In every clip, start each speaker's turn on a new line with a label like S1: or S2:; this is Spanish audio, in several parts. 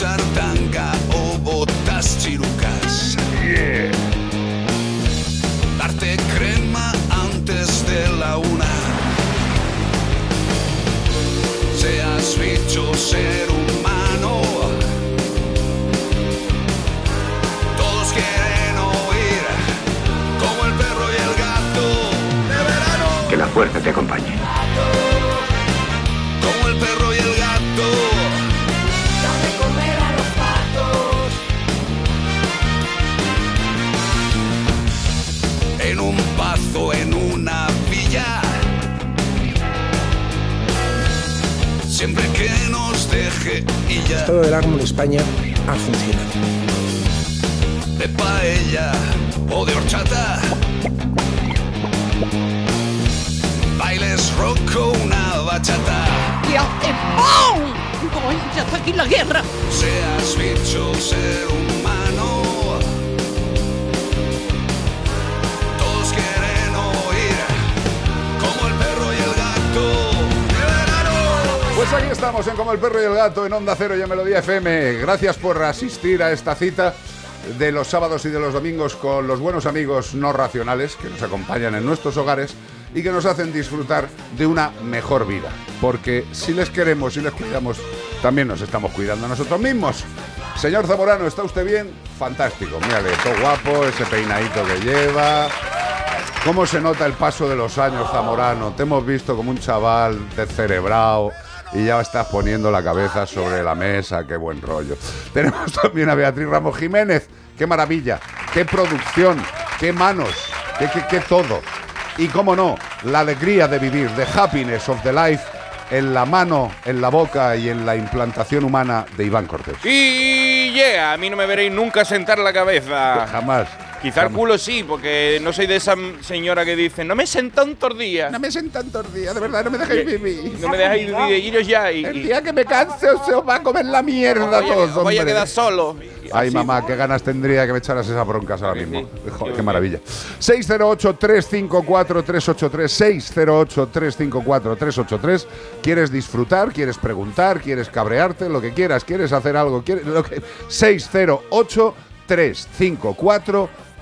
S1: usar tanga o botas chirucas. Darte crema antes de la una. Seas bicho, ser humano. Todos quieren oír como el perro y el gato de verano.
S2: Que la fuerza te acompañe.
S1: Siempre que nos deje y ya
S3: Todo del árbol en España ha funcionado.
S1: de paella o de horchata. Bailes rock o una bachata.
S4: ¡Y hace ¡pum! ¡Ay, ya está aquí la guerra!
S1: Seas bicho, ser humano.
S5: Pues aquí estamos en Como el Perro y el Gato en Onda Cero y en Melodía FM. Gracias por asistir a esta cita de los sábados y de los domingos con los buenos amigos no racionales que nos acompañan en nuestros hogares y que nos hacen disfrutar de una mejor vida. Porque si les queremos y les cuidamos, también nos estamos cuidando a nosotros mismos. Señor Zamorano, ¿está usted bien? Fantástico. Mírale, todo guapo, ese peinadito que lleva. ¿Cómo se nota el paso de los años, Zamorano? Te hemos visto como un chaval descerebrado y ya estás poniendo la cabeza sobre la mesa. Qué buen rollo. Tenemos también a Beatriz Ramos Jiménez. Qué maravilla, qué producción, qué manos, qué, qué, qué todo. Y cómo no, la alegría de vivir, the happiness of the life, en la mano, en la boca y en la implantación humana de Iván Cortés.
S6: Y yeah, a mí no me veréis nunca sentar la cabeza.
S5: Jamás.
S6: Quizá el culo sí, porque no soy de esa señora que dice, no me sentan tantos días.
S5: me sentan tantos días, de verdad, no me dejéis vivir.
S6: No me dejáis de de iros ya y,
S5: El día que me canse se os va a comer la mierda
S6: a,
S5: todos,
S6: voy a
S5: hombre.
S6: quedar solo.
S5: Ay, mamá, qué ganas tendría que me echaras esas broncas ahora mismo. Joder, qué maravilla. 608-354-383. 608-354-383. ¿Quieres disfrutar? ¿Quieres preguntar? ¿Quieres cabrearte? Lo que quieras. ¿Quieres hacer algo? ¿Quieres lo que...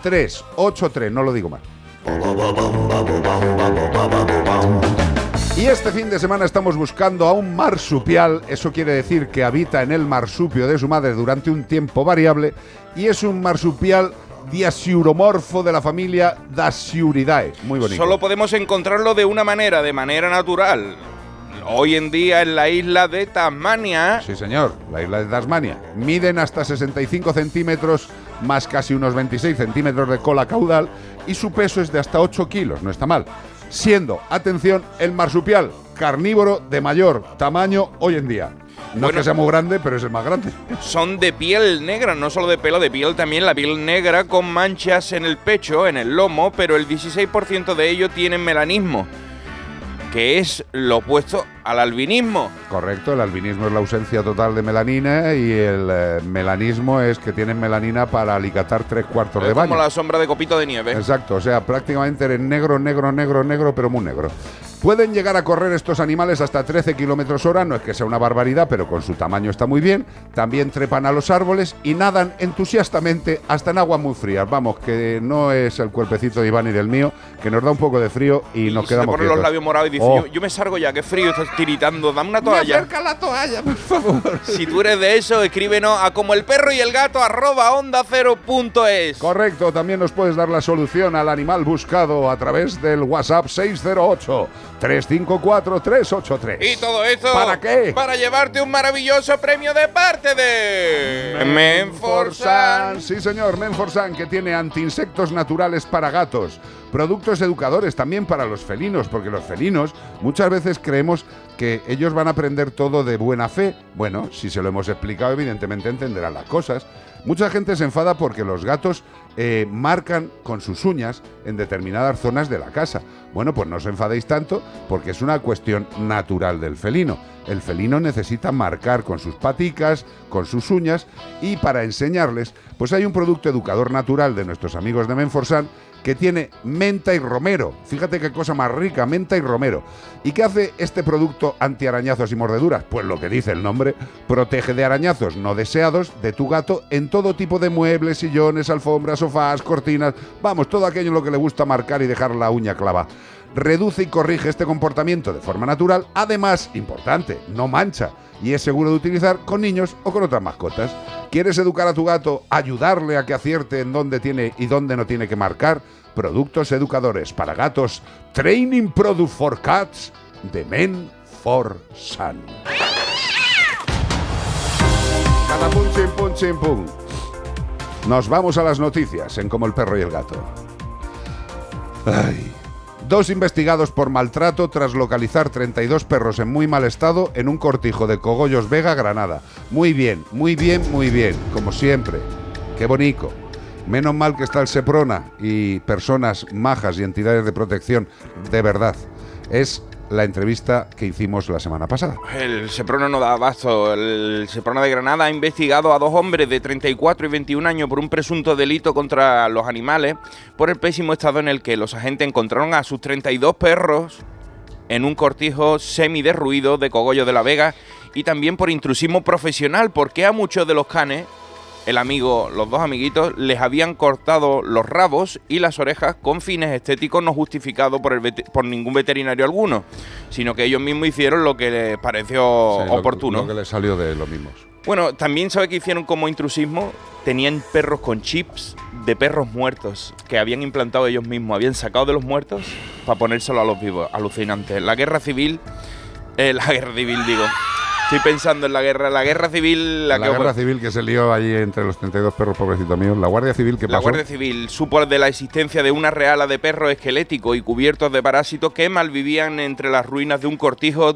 S5: 608-354-383. No lo digo mal. Y este fin de semana estamos buscando a un marsupial, eso quiere decir que habita en el marsupio de su madre durante un tiempo variable, y es un marsupial diasiuromorfo de la familia Dasyuridae. Muy bonito.
S6: Solo podemos encontrarlo de una manera, de manera natural. Hoy en día en la isla de Tasmania,
S5: Sí, señor, la isla de Tasmania. Miden hasta 65 centímetros más casi unos 26 centímetros de cola caudal y su peso es de hasta 8 kilos, no está mal. Siendo, atención, el marsupial carnívoro de mayor tamaño hoy en día. No
S6: Bueno.
S5: es que sea muy grande, pero es el más grande.
S6: son de piel negra, no solo de pelo, de piel también, la piel negra con manchas en el pecho, en el lomo, pero el 16% de ellos tienen melanismo, que es lo opuesto al albinismo.
S5: Correcto, el albinismo es la ausencia total de melanina y el eh, melanismo es que tienen melanina para alicatar tres cuartos de
S6: Es
S5: baño.
S6: como la sombra de copito de nieve.
S5: Exacto, o sea, prácticamente eres negro, negro, negro, negro, pero muy negro. Pueden llegar a correr estos animales hasta 13 kilómetros hora, no es que sea una barbaridad, pero con su tamaño está muy bien. También trepan a los árboles y nadan entusiastamente hasta en aguas muy frías. Vamos, que no es el cuerpecito de Iván y del mío, que nos da un poco de frío y, nos
S6: se
S5: quedamos
S6: ponen los
S5: quietos.
S6: labios morados y dices,
S5: Oh.
S6: yo, yo me salgo ya, qué frío, estás tiritando, dame una toalla.
S5: la toalla, por favor.
S6: Si tú eres de eso, escríbenos a como el perro y el gato arroba onda cero punto es.
S5: Correcto, también nos puedes dar la solución al animal buscado a través del WhatsApp 608 354 383.
S6: Y todo eso.
S5: ¿Para qué?
S6: Para llevarte un maravilloso premio de parte de. Menforsan.
S5: Sí, señor, Menforsan, que tiene antiinsectos naturales para gatos. Productos educadores también para los felinos, porque los felinos muchas veces creemos que ellos van a aprender todo de buena fe. Bueno, si se lo hemos explicado, evidentemente entenderán las cosas. Mucha gente se enfada porque los gatos eh, marcan con sus uñas en determinadas zonas de la casa. Bueno, pues no os enfadéis tanto porque es una cuestión natural del felino. El felino necesita marcar con sus paticas, con sus uñas y para enseñarles, pues hay un producto educador natural de nuestros amigos de Menforsan que tiene menta y romero. Fíjate qué cosa más rica, menta y romero. ¿Y qué hace este producto antiarañazos y mordeduras? Pues lo que dice el nombre, protege de arañazos no deseados de tu gato en todo tipo de muebles, sillones, alfombras, sofás, cortinas, vamos, todo aquello en lo que le gusta marcar y dejar la uña clava. Reduce y corrige este comportamiento de forma natural, además, importante, no mancha y es seguro de utilizar con niños o con otras mascotas. ¿Quieres educar a tu gato, ayudarle a que acierte en dónde tiene y dónde no tiene que marcar? Productos educadores para gatos, Training Product for Cats de Men for Sun. Pum. Nos vamos a las noticias en Como el perro y el gato. Ay. Dos investigados por maltrato tras localizar 32 perros en muy mal estado en un cortijo de Cogollos Vega, Granada. Muy bien, muy bien, muy bien, como siempre. Qué bonito. Menos mal que está el Seprona y personas majas y entidades de protección de verdad. Es la entrevista que hicimos la semana pasada.
S6: El Seprona no da abasto. El Seprona de Granada ha investigado a dos hombres de 34 y 21 años por un presunto delito contra los animales por el pésimo estado en el que los agentes encontraron a sus 32 perros en un cortijo semi-derruido de Cogollo de la Vega y también por intrusismo profesional, porque a muchos de los canes el amigo, los dos amiguitos, les habían cortado los rabos y las orejas con fines estéticos no justificados por, el vete- por ningún veterinario alguno, sino que ellos mismos hicieron lo que les pareció
S5: Sí, lo-
S6: oportuno.
S5: Lo, que le salió de los mismos.
S6: Bueno, también sabe que hicieron como intrusismo, tenían perros con chips de perros muertos que habían implantado ellos mismos, habían sacado de los muertos para ponérselo a los vivos, alucinante. La guerra civil, eh, la guerra civil digo, estoy pensando en la guerra, la guerra civil, la,
S5: La,
S6: que
S5: guerra civil que se lió allí entre los 32 perros, pobrecitos míos. La Guardia Civil que
S6: La
S5: pasó.
S6: Guardia Civil supo de la existencia de una reala de perros esqueléticos y cubiertos de parásitos que malvivían entre las ruinas de un cortijo.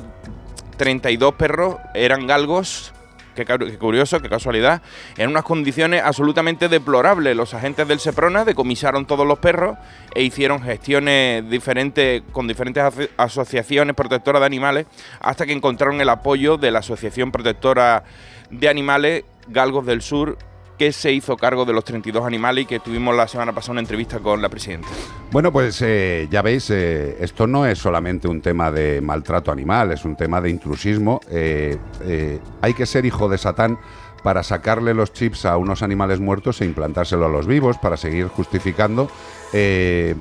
S6: 32 perros eran galgos. Qué, curioso, qué casualidad. En unas condiciones absolutamente deplorables. Los agentes del Seprona decomisaron todos los perros e hicieron gestiones diferentes con diferentes aso- asociaciones protectoras de animales hasta que encontraron el apoyo de la Asociación Protectora de Animales Galgos del Sur que se hizo cargo de los 32 animales y que tuvimos la semana pasada una entrevista con la presidenta.
S5: Bueno, pues eh, ya veis, eh, esto no es solamente un tema de maltrato animal, es un tema de intrusismo. Eh, hay que ser hijo de Satán para sacarle los chips a unos animales muertos e implantárselo a los vivos para seguir justificando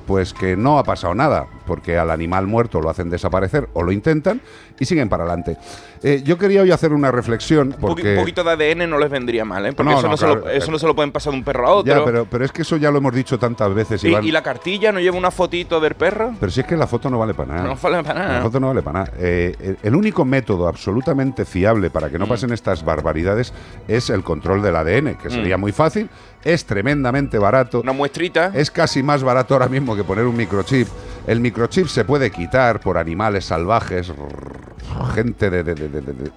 S5: pues que no ha pasado nada, porque al animal muerto lo hacen desaparecer o lo intentan y siguen para adelante. Eh, yo quería hoy hacer una reflexión porque...
S6: Un poquito de ADN no les vendría mal, ¿eh? Porque
S5: No,
S6: eso, no
S5: no,
S6: se lo, eso no se lo pueden pasar de un perro a otro.
S5: Ya, pero, pero es que eso ya lo hemos dicho tantas veces,
S6: ¿Y,
S5: Iván.
S6: y la cartilla no lleva una fotito del perro?
S5: Pero si es que la foto no vale para nada.
S6: No vale para nada.
S5: La foto no vale para nada. Eh, el- único método absolutamente fiable para que no
S6: Mm.
S5: pasen estas barbaridades es el control del ADN, que sería muy fácil, es tremendamente barato.
S6: Mm. Una muestrita.
S5: Es casi más barato ahora mismo que poner un microchip. El microchip se puede quitar por animales salvajes, gente de... de- de- de-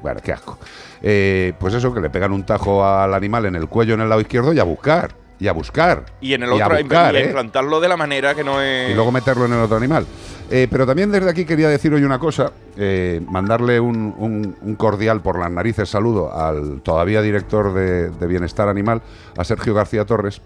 S5: bueno, qué asco. Eh, pues eso, que le pegan un tajo al animal en el cuello en el lado izquierdo y a buscar. Y a buscar.
S6: y en el
S5: a
S6: otro,
S5: buscar,
S6: y
S5: ¿eh?
S6: implantarlo de la manera que no es.
S5: y luego meterlo en el otro animal. Eh, pero también desde aquí quería decir hoy una cosa, eh, mandarle un, un- un cordial por las narices saludo al todavía director de, de Bienestar Animal, a Sergio García Torres,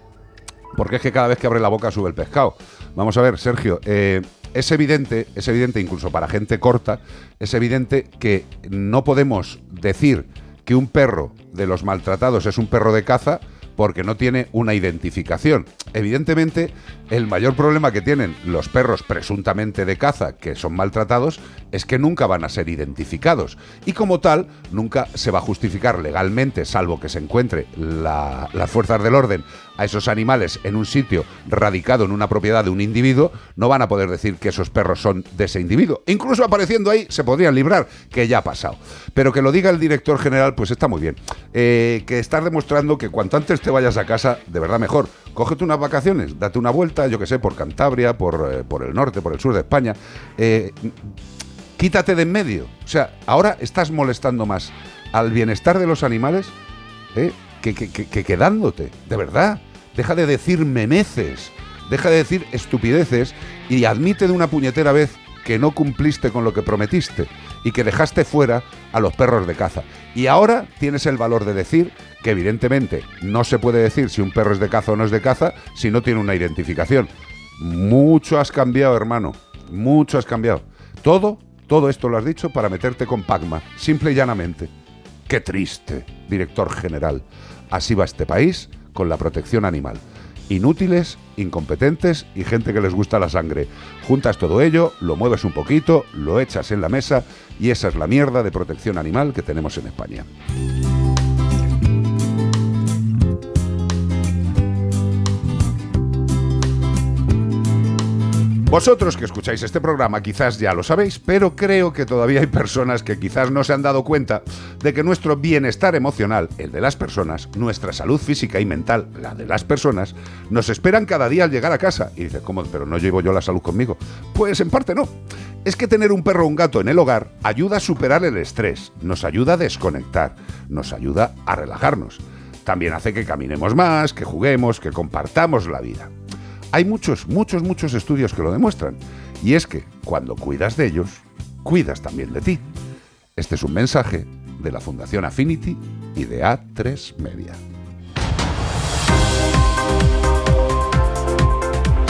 S5: porque es que cada vez que abre la boca sube el pescado. Vamos a ver, Sergio, eh, es evidente, es evidente incluso para gente corta, es evidente que no podemos decir que un perro de los maltratados es un perro de caza porque no tiene una identificación. Evidentemente, el mayor problema que tienen los perros presuntamente de caza que son maltratados es que nunca van a ser identificados. Y como tal, nunca se va a justificar legalmente, salvo que se encuentre la- las fuerzas del orden a esos animales en un sitio radicado en una propiedad de un individuo, no van a poder decir que esos perros son de ese individuo. Incluso apareciendo ahí se podrían librar, que ya ha pasado. Pero que lo diga el director general, pues está muy bien. Eh, que estás demostrando que cuanto antes vayas a casa, de verdad mejor. Cógete unas vacaciones, date una vuelta, yo que sé, por Cantabria, por, eh, por el norte, por el sur de España. Eh, quítate de en medio. O sea, ahora estás molestando más al bienestar de los animales ¿eh? que, que, que- que quedándote, de verdad. Deja de decir memeces, deja de decir estupideces y admite de una puñetera vez que no cumpliste con lo que prometiste y que dejaste fuera a los perros de caza. Y ahora tienes el valor de decir que evidentemente no se puede decir si un perro es de caza o no es de caza si no tiene una identificación. Mucho has cambiado, hermano. Mucho has cambiado. Todo, todo esto lo has dicho para meterte con Pacma, simple y llanamente. Qué triste, director general. Así va este país con la protección animal. Inútiles, incompetentes y gente que les gusta la sangre. Juntas todo ello, lo mueves un poquito, lo echas en la mesa y esa es la mierda de protección animal que tenemos en España. Vosotros que escucháis este programa quizás ya lo sabéis, pero creo que todavía hay personas que quizás no se han dado cuenta de que nuestro bienestar emocional, el de las personas, nuestra salud física y mental, la de las personas, nos esperan cada día al llegar a casa. Y dice, ¿cómo? Pero no llevo yo la salud conmigo. Pues en parte no. Es que tener un perro o un gato en el hogar ayuda a superar el estrés, nos ayuda a desconectar, nos ayuda a relajarnos. También hace que caminemos más, que juguemos, que compartamos la vida. Hay muchos, muchos, muchos estudios que lo demuestran. Y es que cuando cuidas de ellos, cuidas también de ti. Este es un mensaje de la Fundación Affinity y de A3 Media.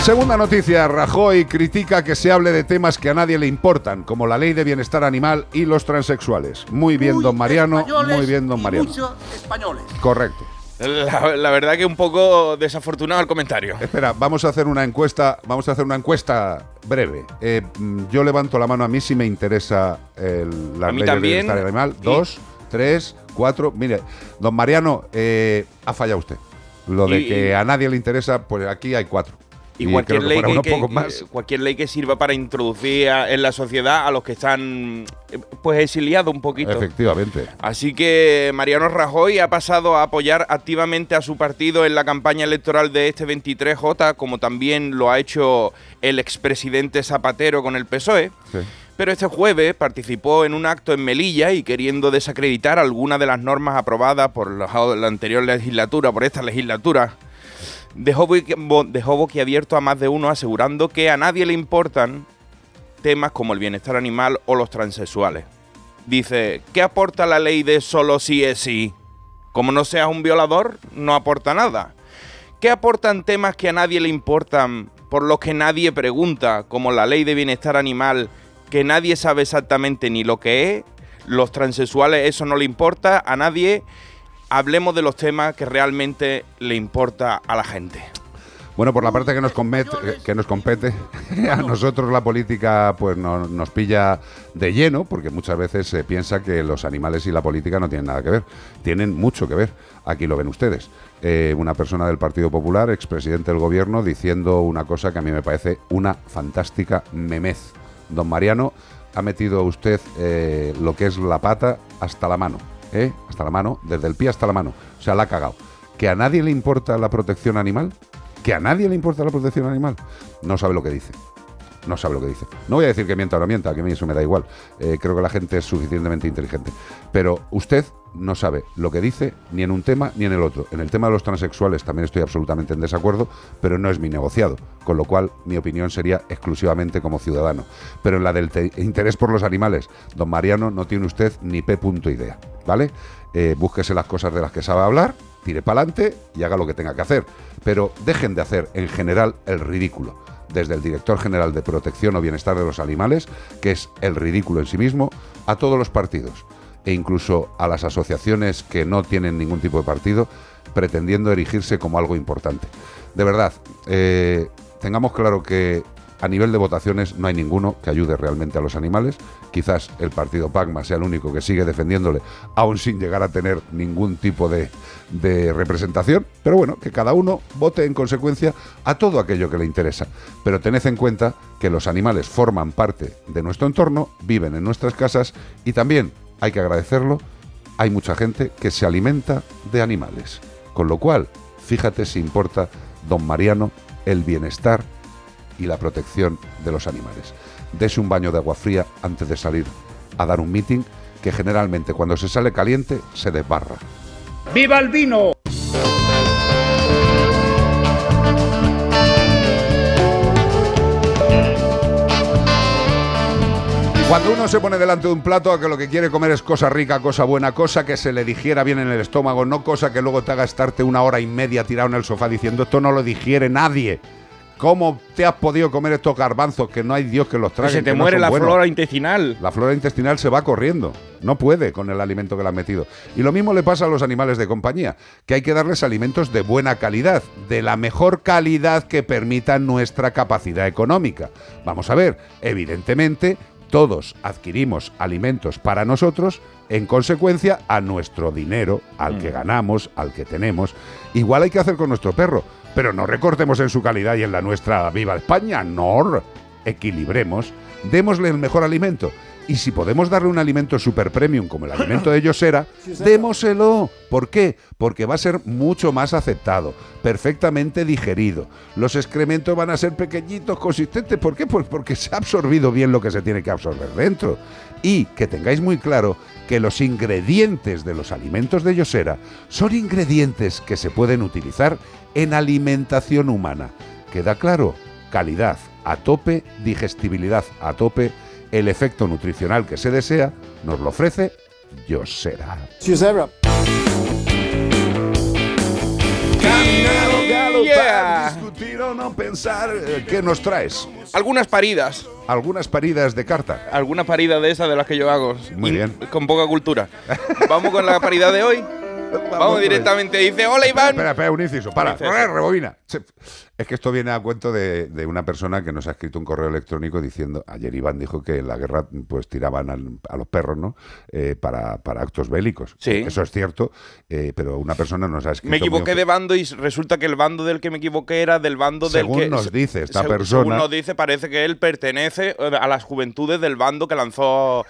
S5: Segunda noticia, Rajoy critica que se hable de temas que a nadie le importan, como la ley de bienestar animal y los transexuales. Muy bien,
S4: Muy
S5: don Mariano, muy bien, don Mariano.
S4: Muchos españoles.
S5: Correcto.
S6: La, la verdad que un poco desafortunado el comentario.
S5: Espera, vamos a hacer una encuesta, vamos a hacer una encuesta breve. Eh, yo levanto la mano a mí si me interesa el, la ley de
S6: también.
S5: bienestar animal.
S6: Y-
S5: Dos, tres, cuatro. Mire, don Mariano, eh, ha fallado usted. Lo de
S6: Y-
S5: que a nadie le interesa, pues aquí hay cuatro.
S6: Y, cualquier, ley que,
S5: más.
S6: cualquier ley que sirva para introducir a- en la sociedad a los que están pues exiliados un poquito.
S5: Efectivamente.
S6: Así que Mariano Rajoy ha pasado a apoyar activamente a su partido en la campaña electoral de este 23J, como también lo ha hecho el expresidente Zapatero con el PSOE.
S5: Sí.
S6: Pero este jueves participó en un acto en Melilla y queriendo desacreditar algunas de las normas aprobadas por la anterior legislatura, por esta legislatura, dejó, boqui- bo- dejó boquiabierto a más de uno asegurando que a nadie le importan temas como el bienestar animal o los transexuales. Dice, ¿qué aporta la ley de solo sí es sí? Como no seas un violador, no aporta nada. ¿Qué aportan temas que a nadie le importan, por los que nadie pregunta, como la ley de bienestar animal, que nadie sabe exactamente ni lo que es? Los transexuales, eso no le importa a nadie. Hablemos de los temas que realmente le importa a la gente.
S5: Bueno, por la parte que nos compete, que nos compete a nosotros la política pues no- nos pilla de lleno, porque muchas veces se piensa que los animales y la política no tienen nada que ver. Tienen mucho que ver. Aquí lo ven ustedes. Eh, una persona del Partido Popular, expresidente del gobierno, diciendo una cosa que a mí me parece una fantástica memez. Don Mariano, ha metido usted eh, lo que es la pata hasta la mano. ¿Eh? Hasta la mano, desde el pie hasta la mano. O sea, la ha cagado. ¿Que a nadie le importa la protección animal? ¿Que a nadie le importa la protección animal? No sabe lo que dice. No sabe lo que dice. No voy a decir que mienta o no mienta, que a mí eso me da igual. Eh, creo que la gente es suficientemente inteligente. Pero usted no sabe lo que dice ni en un tema ni en el otro. En el tema de los transexuales también estoy absolutamente en desacuerdo, pero no es mi negociado. Con lo cual mi opinión sería exclusivamente como ciudadano. Pero en la del te- interés por los animales, don Mariano, no tiene usted ni p punto idea. ¿Vale? Eh, búsquese las cosas de las que sabe hablar, tire para adelante y haga lo que tenga que hacer. Pero dejen de hacer en general el ridículo desde el director general de Protección o Bienestar de los Animales, que es el ridículo en sí mismo, a todos los partidos e incluso a las asociaciones que no tienen ningún tipo de partido, pretendiendo erigirse como algo importante. De verdad, eh, tengamos claro que a nivel de votaciones no hay ninguno que ayude realmente a los animales. Quizás el partido Pagma sea el único que sigue defendiéndole, aún sin llegar a tener ningún tipo de, de representación. Pero bueno, que cada uno vote en consecuencia a todo aquello que le interesa. Pero tened en cuenta que los animales forman parte de nuestro entorno, viven en nuestras casas y también, hay que agradecerlo, hay mucha gente que se alimenta de animales. Con lo cual, fíjate si importa, don Mariano, el bienestar y la protección de los animales. Dese un baño de agua fría antes de salir a dar un meeting que generalmente cuando se sale caliente se desbarra.
S4: ¡Viva el vino!
S5: Cuando uno se pone delante de un plato a que lo que quiere comer es cosa rica, cosa buena, cosa que se le digiera bien en el estómago, no cosa que luego te haga estarte una hora y media tirado en el sofá diciendo esto no lo digiere nadie. ¿Cómo te has podido comer estos garbanzos que no hay Dios que los
S6: Que
S5: trague?
S6: se te
S5: no
S6: muere la
S5: buenos?
S6: flora intestinal.
S5: La flora intestinal se va corriendo. No puede con el alimento que le han metido. Y lo mismo le pasa a los animales de compañía, que hay que darles alimentos de buena calidad, de la mejor calidad que permita nuestra capacidad económica. Vamos a ver, evidentemente, todos adquirimos alimentos para nosotros en consecuencia a nuestro dinero, al que ganamos, al que tenemos. Igual hay que hacer con nuestro perro, pero no recortemos en su calidad y en la nuestra viva España, no. Equilibremos, démosle el mejor alimento. Y si podemos darle un alimento super premium como el alimento de Yosera, démoselo. ¿Por qué? Porque va a ser mucho más aceptado, perfectamente digerido. Los excrementos van a ser pequeñitos, consistentes. ¿Por qué? Pues porque se ha absorbido bien lo que se tiene que absorber dentro. Y que tengáis muy claro que los ingredientes de los alimentos de Yosera son ingredientes que se pueden utilizar en alimentación humana. ¿Queda claro? Calidad a tope, digestibilidad a tope, el efecto nutricional que se desea nos lo ofrece Yosera. Discutir o no pensar, eh, ¿qué nos traes?
S6: Algunas paridas.
S5: Algunas paridas de carta.
S6: Algunas paridas de esas de las que yo hago.
S5: Muy bien.
S6: Con poca cultura. Vamos con la paridad de hoy. Vamos, directamente. Dice, hola Iván.
S5: Espera, espera, un inciso. Para, re- rebobina. Es que esto viene a cuento de, de una persona que nos ha escrito un correo electrónico diciendo, ayer Iván dijo que en la guerra pues tiraban al- a los perros, ¿no? Eh, para, para actos bélicos.
S6: Sí.
S5: Eso es cierto, eh, pero una persona nos ha escrito...
S6: Me equivoqué de bando y resulta que el bando del que me equivoqué era del bando del
S5: Según
S6: que.
S5: nos dice esta persona-
S6: Según nos dice, parece que él pertenece eh, a las juventudes del bando que lanzó,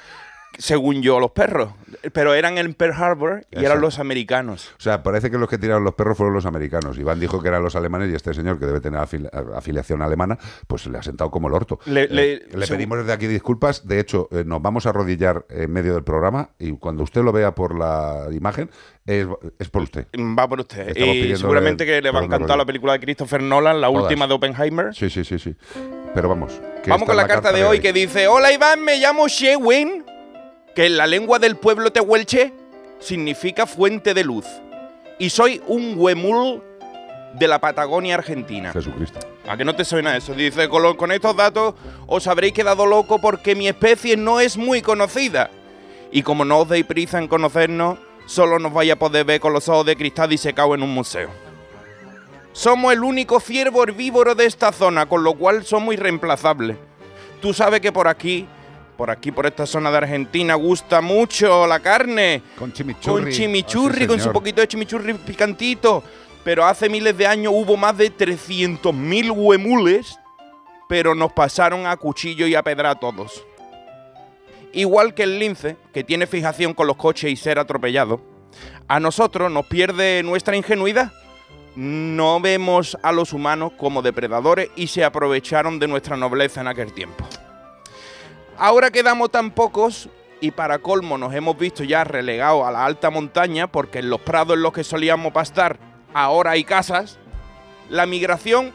S6: según yo, los perros. Pero eran en Pearl Harbor y eran los americanos.
S5: O sea, parece que los que tiraron los perros fueron los americanos. Iván dijo que eran los alemanes y este señor, que debe tener afil- afiliación alemana, pues le ha sentado como el orto.
S6: Le-
S5: Eh,
S6: le-
S5: le
S6: según-
S5: pedimos desde aquí disculpas. De hecho, eh, nos vamos a arrodillar en medio del programa y cuando usted lo vea por la imagen, es, es por usted.
S6: Va por usted. Y seguramente que le va a encantar la película de Christopher Nolan, la
S5: Todas.
S6: última de Oppenheimer.
S5: Sí, sí, sí, sí. Pero vamos. que
S6: Vamos con la, carta, de hoy que dice: Hola Iván, me llamo Shewin, que en la lengua del pueblo tehuelche significa fuente de luz. Y soy un huemul de la Patagonia Argentina.
S5: Jesucristo.
S6: ¿A que no te suena eso? Dice, con, lo- con estos datos os habréis quedado loco porque mi especie no es muy conocida. Y como no os deis prisa en conocernos, solo nos vais a poder ver con los ojos de cristal disecado en un museo. Somos el único ciervo herbívoro de esta zona, con lo cual somos irreemplazables. Tú sabes que por aquí, por aquí, por esta zona de Argentina, gusta mucho la carne.
S5: Con chimichurri.
S6: Con chimichurri,
S5: Ah, sí,
S6: con su poquito de chimichurri picantito. Pero hace miles de años hubo más de 300.000 huemules, pero nos pasaron a cuchillo y a pedra a todos. Igual que el lince, que tiene fijación con los coches y ser atropellado, a nosotros nos pierde nuestra ingenuidad. No vemos a los humanos como depredadores y se aprovecharon de nuestra nobleza en aquel tiempo. Ahora quedamos tan pocos y para colmo nos hemos visto ya relegados a la alta montaña porque en los prados en los que solíamos pastar ahora hay casas. La migración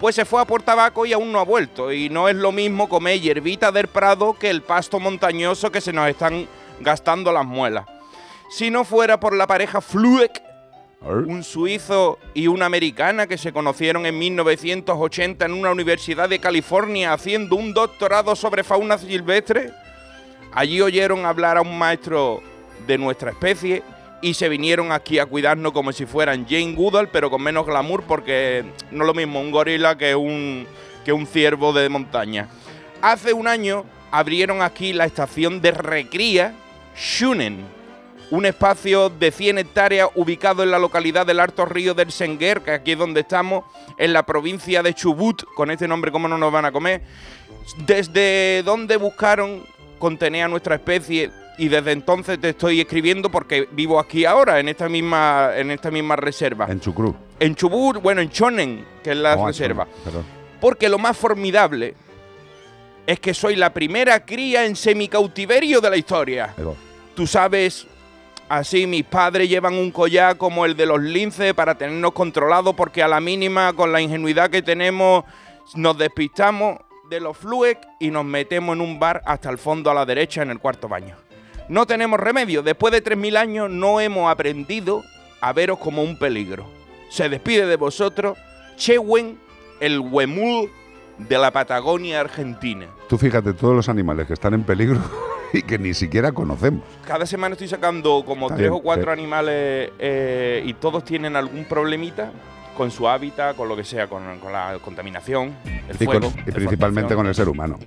S6: pues se fue a por tabaco y aún no ha vuelto y no es lo mismo comer hierbita del prado que el pasto montañoso que se nos están gastando las muelas. Si no fuera por la pareja Fluek,
S5: Ar.
S6: Un suizo y una americana que se conocieron en 1980 en una universidad de California haciendo un doctorado sobre fauna silvestre. Allí oyeron hablar a un maestro de nuestra especie y se vinieron aquí a cuidarnos como si fueran Jane Goodall, pero con menos glamour porque no es lo mismo un gorila que un, que un ciervo de montaña. Hace un año abrieron aquí la estación de recría Shunen, un espacio de 100 hectáreas ubicado en la localidad del Alto Río del Senguer, que aquí es donde estamos, en la provincia de Chubut, con este nombre cómo no nos van a comer, desde donde buscaron contener a nuestra especie y desde entonces te estoy escribiendo porque vivo aquí ahora, en esta misma, en esta misma reserva.
S5: En Chucrú.
S6: En Chubut, bueno, en Chonen, que es la
S5: Oh,
S6: reserva.
S5: Perdón.
S6: Porque lo más formidable es que soy la primera cría en semicautiverio de la historia. Tú sabes, así mis padres llevan un collar como el de los linces para tenernos controlados porque a la mínima, con la ingenuidad que tenemos, nos despistamos de los fluex y nos metemos en un bar hasta el fondo a la derecha en el cuarto baño. No tenemos remedio, después de 3.000 años no hemos aprendido a veros como un peligro. Se despide de vosotros, Chewen el huemul de la Patagonia Argentina.
S5: Tú fíjate todos los animales que están en peligro y que ni siquiera conocemos.
S6: Cada semana estoy sacando como
S5: Está
S6: tres
S5: bien,
S6: o cuatro
S5: sí.
S6: animales eh, y todos tienen algún problemita con su hábitat, con lo que sea, con, con la contaminación, el
S5: Y, con-
S6: fuego.
S5: y principalmente con el ser humano.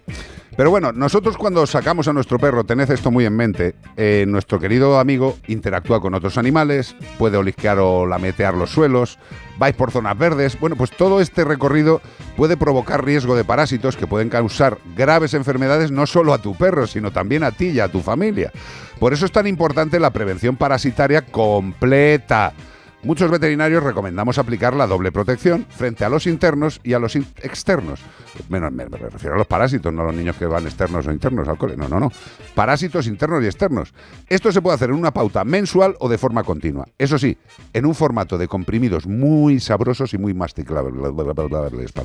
S5: Pero bueno, nosotros cuando sacamos a nuestro perro, tened esto muy en mente, eh, nuestro querido amigo interactúa con otros animales, puede olisquear o lametear los suelos, vais por zonas verdes, bueno, pues todo este recorrido puede provocar riesgo de parásitos que pueden causar graves enfermedades no solo a tu perro, sino también a ti y a tu familia. Por eso es tan importante la prevención parasitaria completa. Muchos veterinarios recomendamos aplicar la doble protección frente a los internos y a los externos. Menos, me, me refiero a los parásitos, no a los niños que van externos o internos al cole. No, no, no. Parásitos internos y externos. Esto se puede hacer en una pauta mensual o de forma continua. Eso sí, en un formato de comprimidos muy sabrosos y muy masticables.
S6: Como
S5: el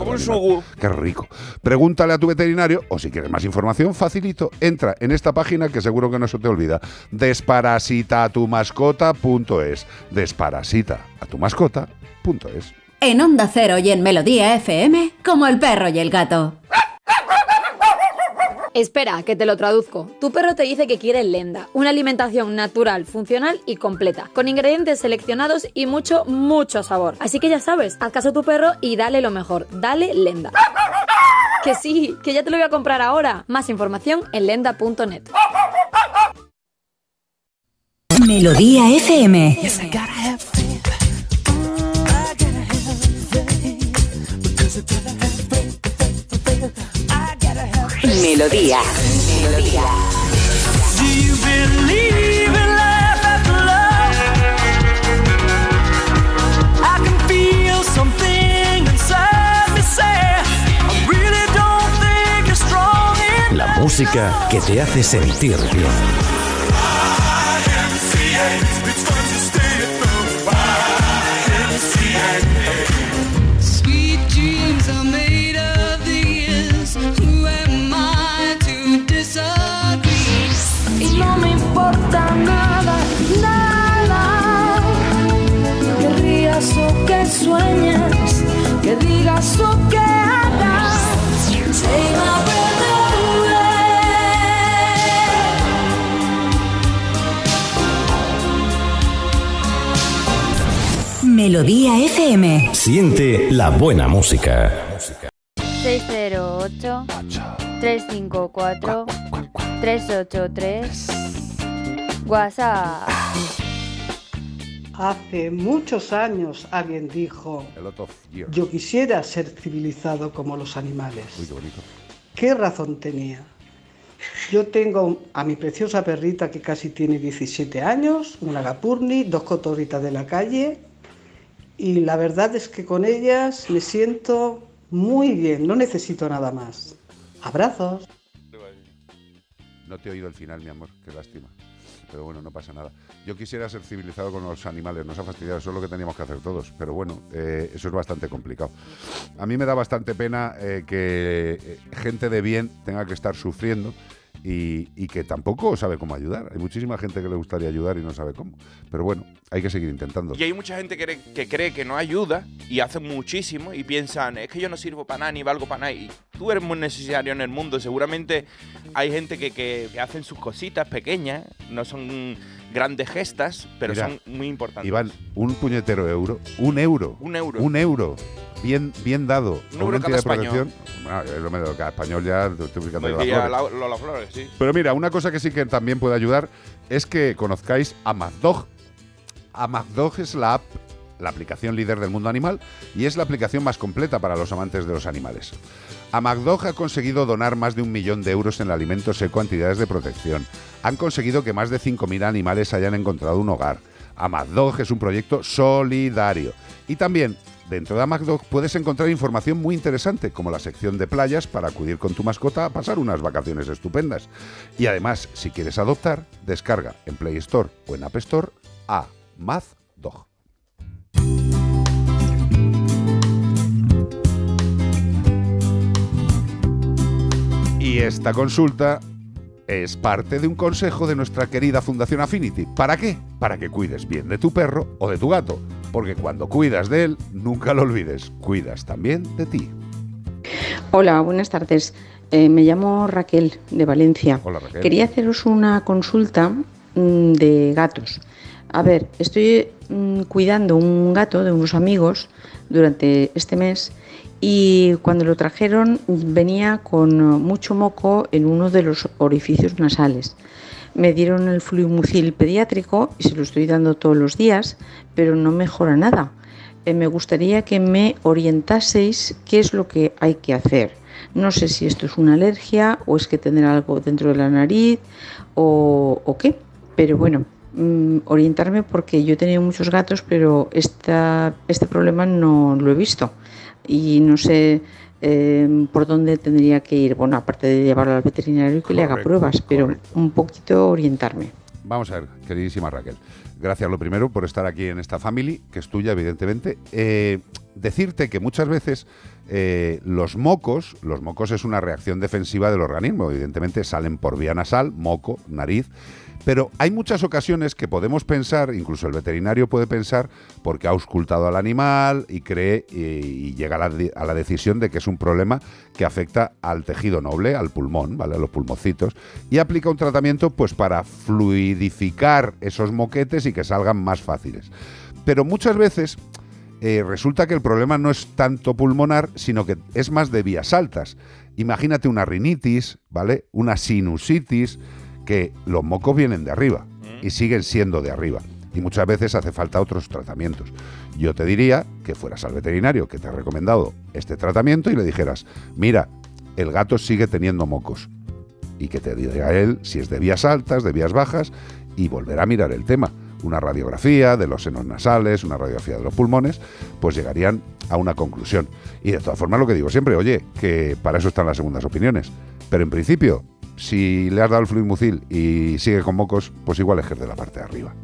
S6: un sogu.
S5: Qué rico. Pregúntale a tu veterinario o si quieres más información, facilito. Entra en esta página que seguro que no se te olvida. Desparasitatumascota.es. Desparasita a tu mascota.es.
S2: En Onda Cero y en Melodía FM, como el perro y el gato.
S7: Espera, que te lo traduzco. Tu perro te dice que quiere Lenda, una alimentación natural, funcional y completa, con ingredientes seleccionados y mucho, mucho sabor. Así que ya sabes, haz caso a tu perro y dale lo mejor, dale Lenda. Que sí, que ya te lo voy a comprar ahora. Más información en lenda.net.
S2: Melodía FM. Melodía. Melodía.
S8: Do you believe in life after love? I can feel something inside me say, I really don't think you're strong enough.
S9: La música que te hace sentir bien.
S8: Importa nada, nada. Que rías o que sueñes, que digas o que hagas. Say my breath away.
S2: Melodía FM.
S9: Siente la buena música.
S10: 608 354 383 WhatsApp.
S11: Hace muchos años alguien dijo, yo quisiera ser civilizado como los animales.
S5: Uy, qué bonito.
S11: ¿Qué razón tenía? Yo tengo a mi preciosa perrita que casi tiene 17 años, una Gapurni, dos cotorritas de la calle y la verdad es que con ellas me siento muy bien, no necesito nada más. Abrazos.
S5: No te he oído el final, mi amor, qué lástima. Pero bueno, no pasa nada. Yo quisiera ser civilizado con los animales, nos ha fastidiado, eso es lo que teníamos que hacer todos. Pero bueno, eh, eso es bastante complicado. A mí me da bastante pena eh, que eh, gente de bien tenga que estar sufriendo y, y que tampoco sabe cómo ayudar. Hay muchísima gente que le gustaría ayudar y no sabe cómo. Pero bueno, hay que seguir intentando.
S6: Y hay mucha gente que cree, que cree que no ayuda y hace muchísimo y piensan, es que yo no sirvo para nada ni valgo para nada. Y tú eres muy necesario en el mundo. Seguramente hay gente que, que- que hacen sus cositas pequeñas, no son grandes gestas, pero
S5: Mira,
S6: son muy importantes.
S5: Iván, un puñetero euro, un euro.
S6: Un euro.
S5: Un euro. Bien, bien dado. Una entidad de protección. Bueno, de cada español ya te estoy
S6: Pues
S5: las flores.
S6: la- Flores, sí.
S5: Pero mira, una cosa que sí que también puede ayudar es que conozcáis a Mazdog. Amazdog es la app, la aplicación líder del mundo animal y es la aplicación más completa para los amantes de los animales. Amazdog ha conseguido donar más de un millón de euros en alimento seco a entidades de protección. Han conseguido que más de 5.000 animales hayan encontrado un hogar. Amazdog es un proyecto solidario. Y también, dentro de Amazdog puedes encontrar información muy interesante, como la sección de playas para acudir con tu mascota a pasar unas vacaciones estupendas. Y además, si quieres adoptar, descarga en Play Store o en App Store a Mazdog. Y esta consulta es parte de un consejo de nuestra querida Fundación Affinity. ¿Para qué? Para que cuides bien de tu perro o de tu gato. Porque cuando cuidas de él, nunca lo olvides, cuidas también de ti.
S12: Hola, buenas tardes. Eh, me llamo Raquel de Valencia.
S5: Hola, Raquel.
S12: Quería haceros una consulta mm, de gatos. A ver, estoy mm, cuidando un gato de unos amigos durante este mes y cuando lo trajeron venía con mucho moco en uno de los orificios nasales. Me dieron el fluimucil pediátrico y se lo estoy dando todos los días, pero no mejora nada. Eh, me gustaría que me orientaseis qué es lo que hay que hacer. No sé si esto es una alergia o es que tendrá algo dentro de la nariz o, o qué, pero bueno, mm, orientarme porque yo he tenido muchos gatos, pero esta, este problema no lo he visto y no sé eh, por dónde tendría que ir. Bueno, aparte de llevarlo al veterinario y que le haga pruebas, pero un poquito orientarme.
S5: Vamos a ver, queridísima Raquel. Gracias lo primero por estar aquí en esta family, que es tuya, evidentemente. Eh, decirte que muchas veces eh, los mocos, los mocos es una reacción defensiva del organismo, evidentemente salen por vía nasal, moco, nariz, pero hay muchas ocasiones que podemos pensar, incluso el veterinario puede pensar, porque ha auscultado al animal y cree y, llega a la, de- a la decisión de que es un problema que afecta al tejido noble, al pulmón, ¿vale? A los pulmocitos, y aplica un tratamiento pues para fluidificar esos moquetes y que salgan más fáciles. Pero muchas veces eh, resulta que el problema no es tanto pulmonar, sino que es más de vías altas. Imagínate una rinitis, ¿vale? Una sinusitis, que los mocos vienen de arriba y siguen siendo de arriba. Y muchas veces hace falta otros tratamientos. Yo te diría que fueras al veterinario que te ha recomendado este tratamiento y le dijeras, mira, el gato sigue teniendo mocos. Y que te diga él si es de vías altas, de vías bajas, y volver a mirar el tema. Una radiografía de los senos nasales, una radiografía de los pulmones, pues llegarían a una conclusión. Y de todas formas lo que digo siempre, oye, que para eso están las segundas opiniones. Pero en principio, si le has dado el fluimucil y sigue con mocos, pues igual es de la parte de arriba.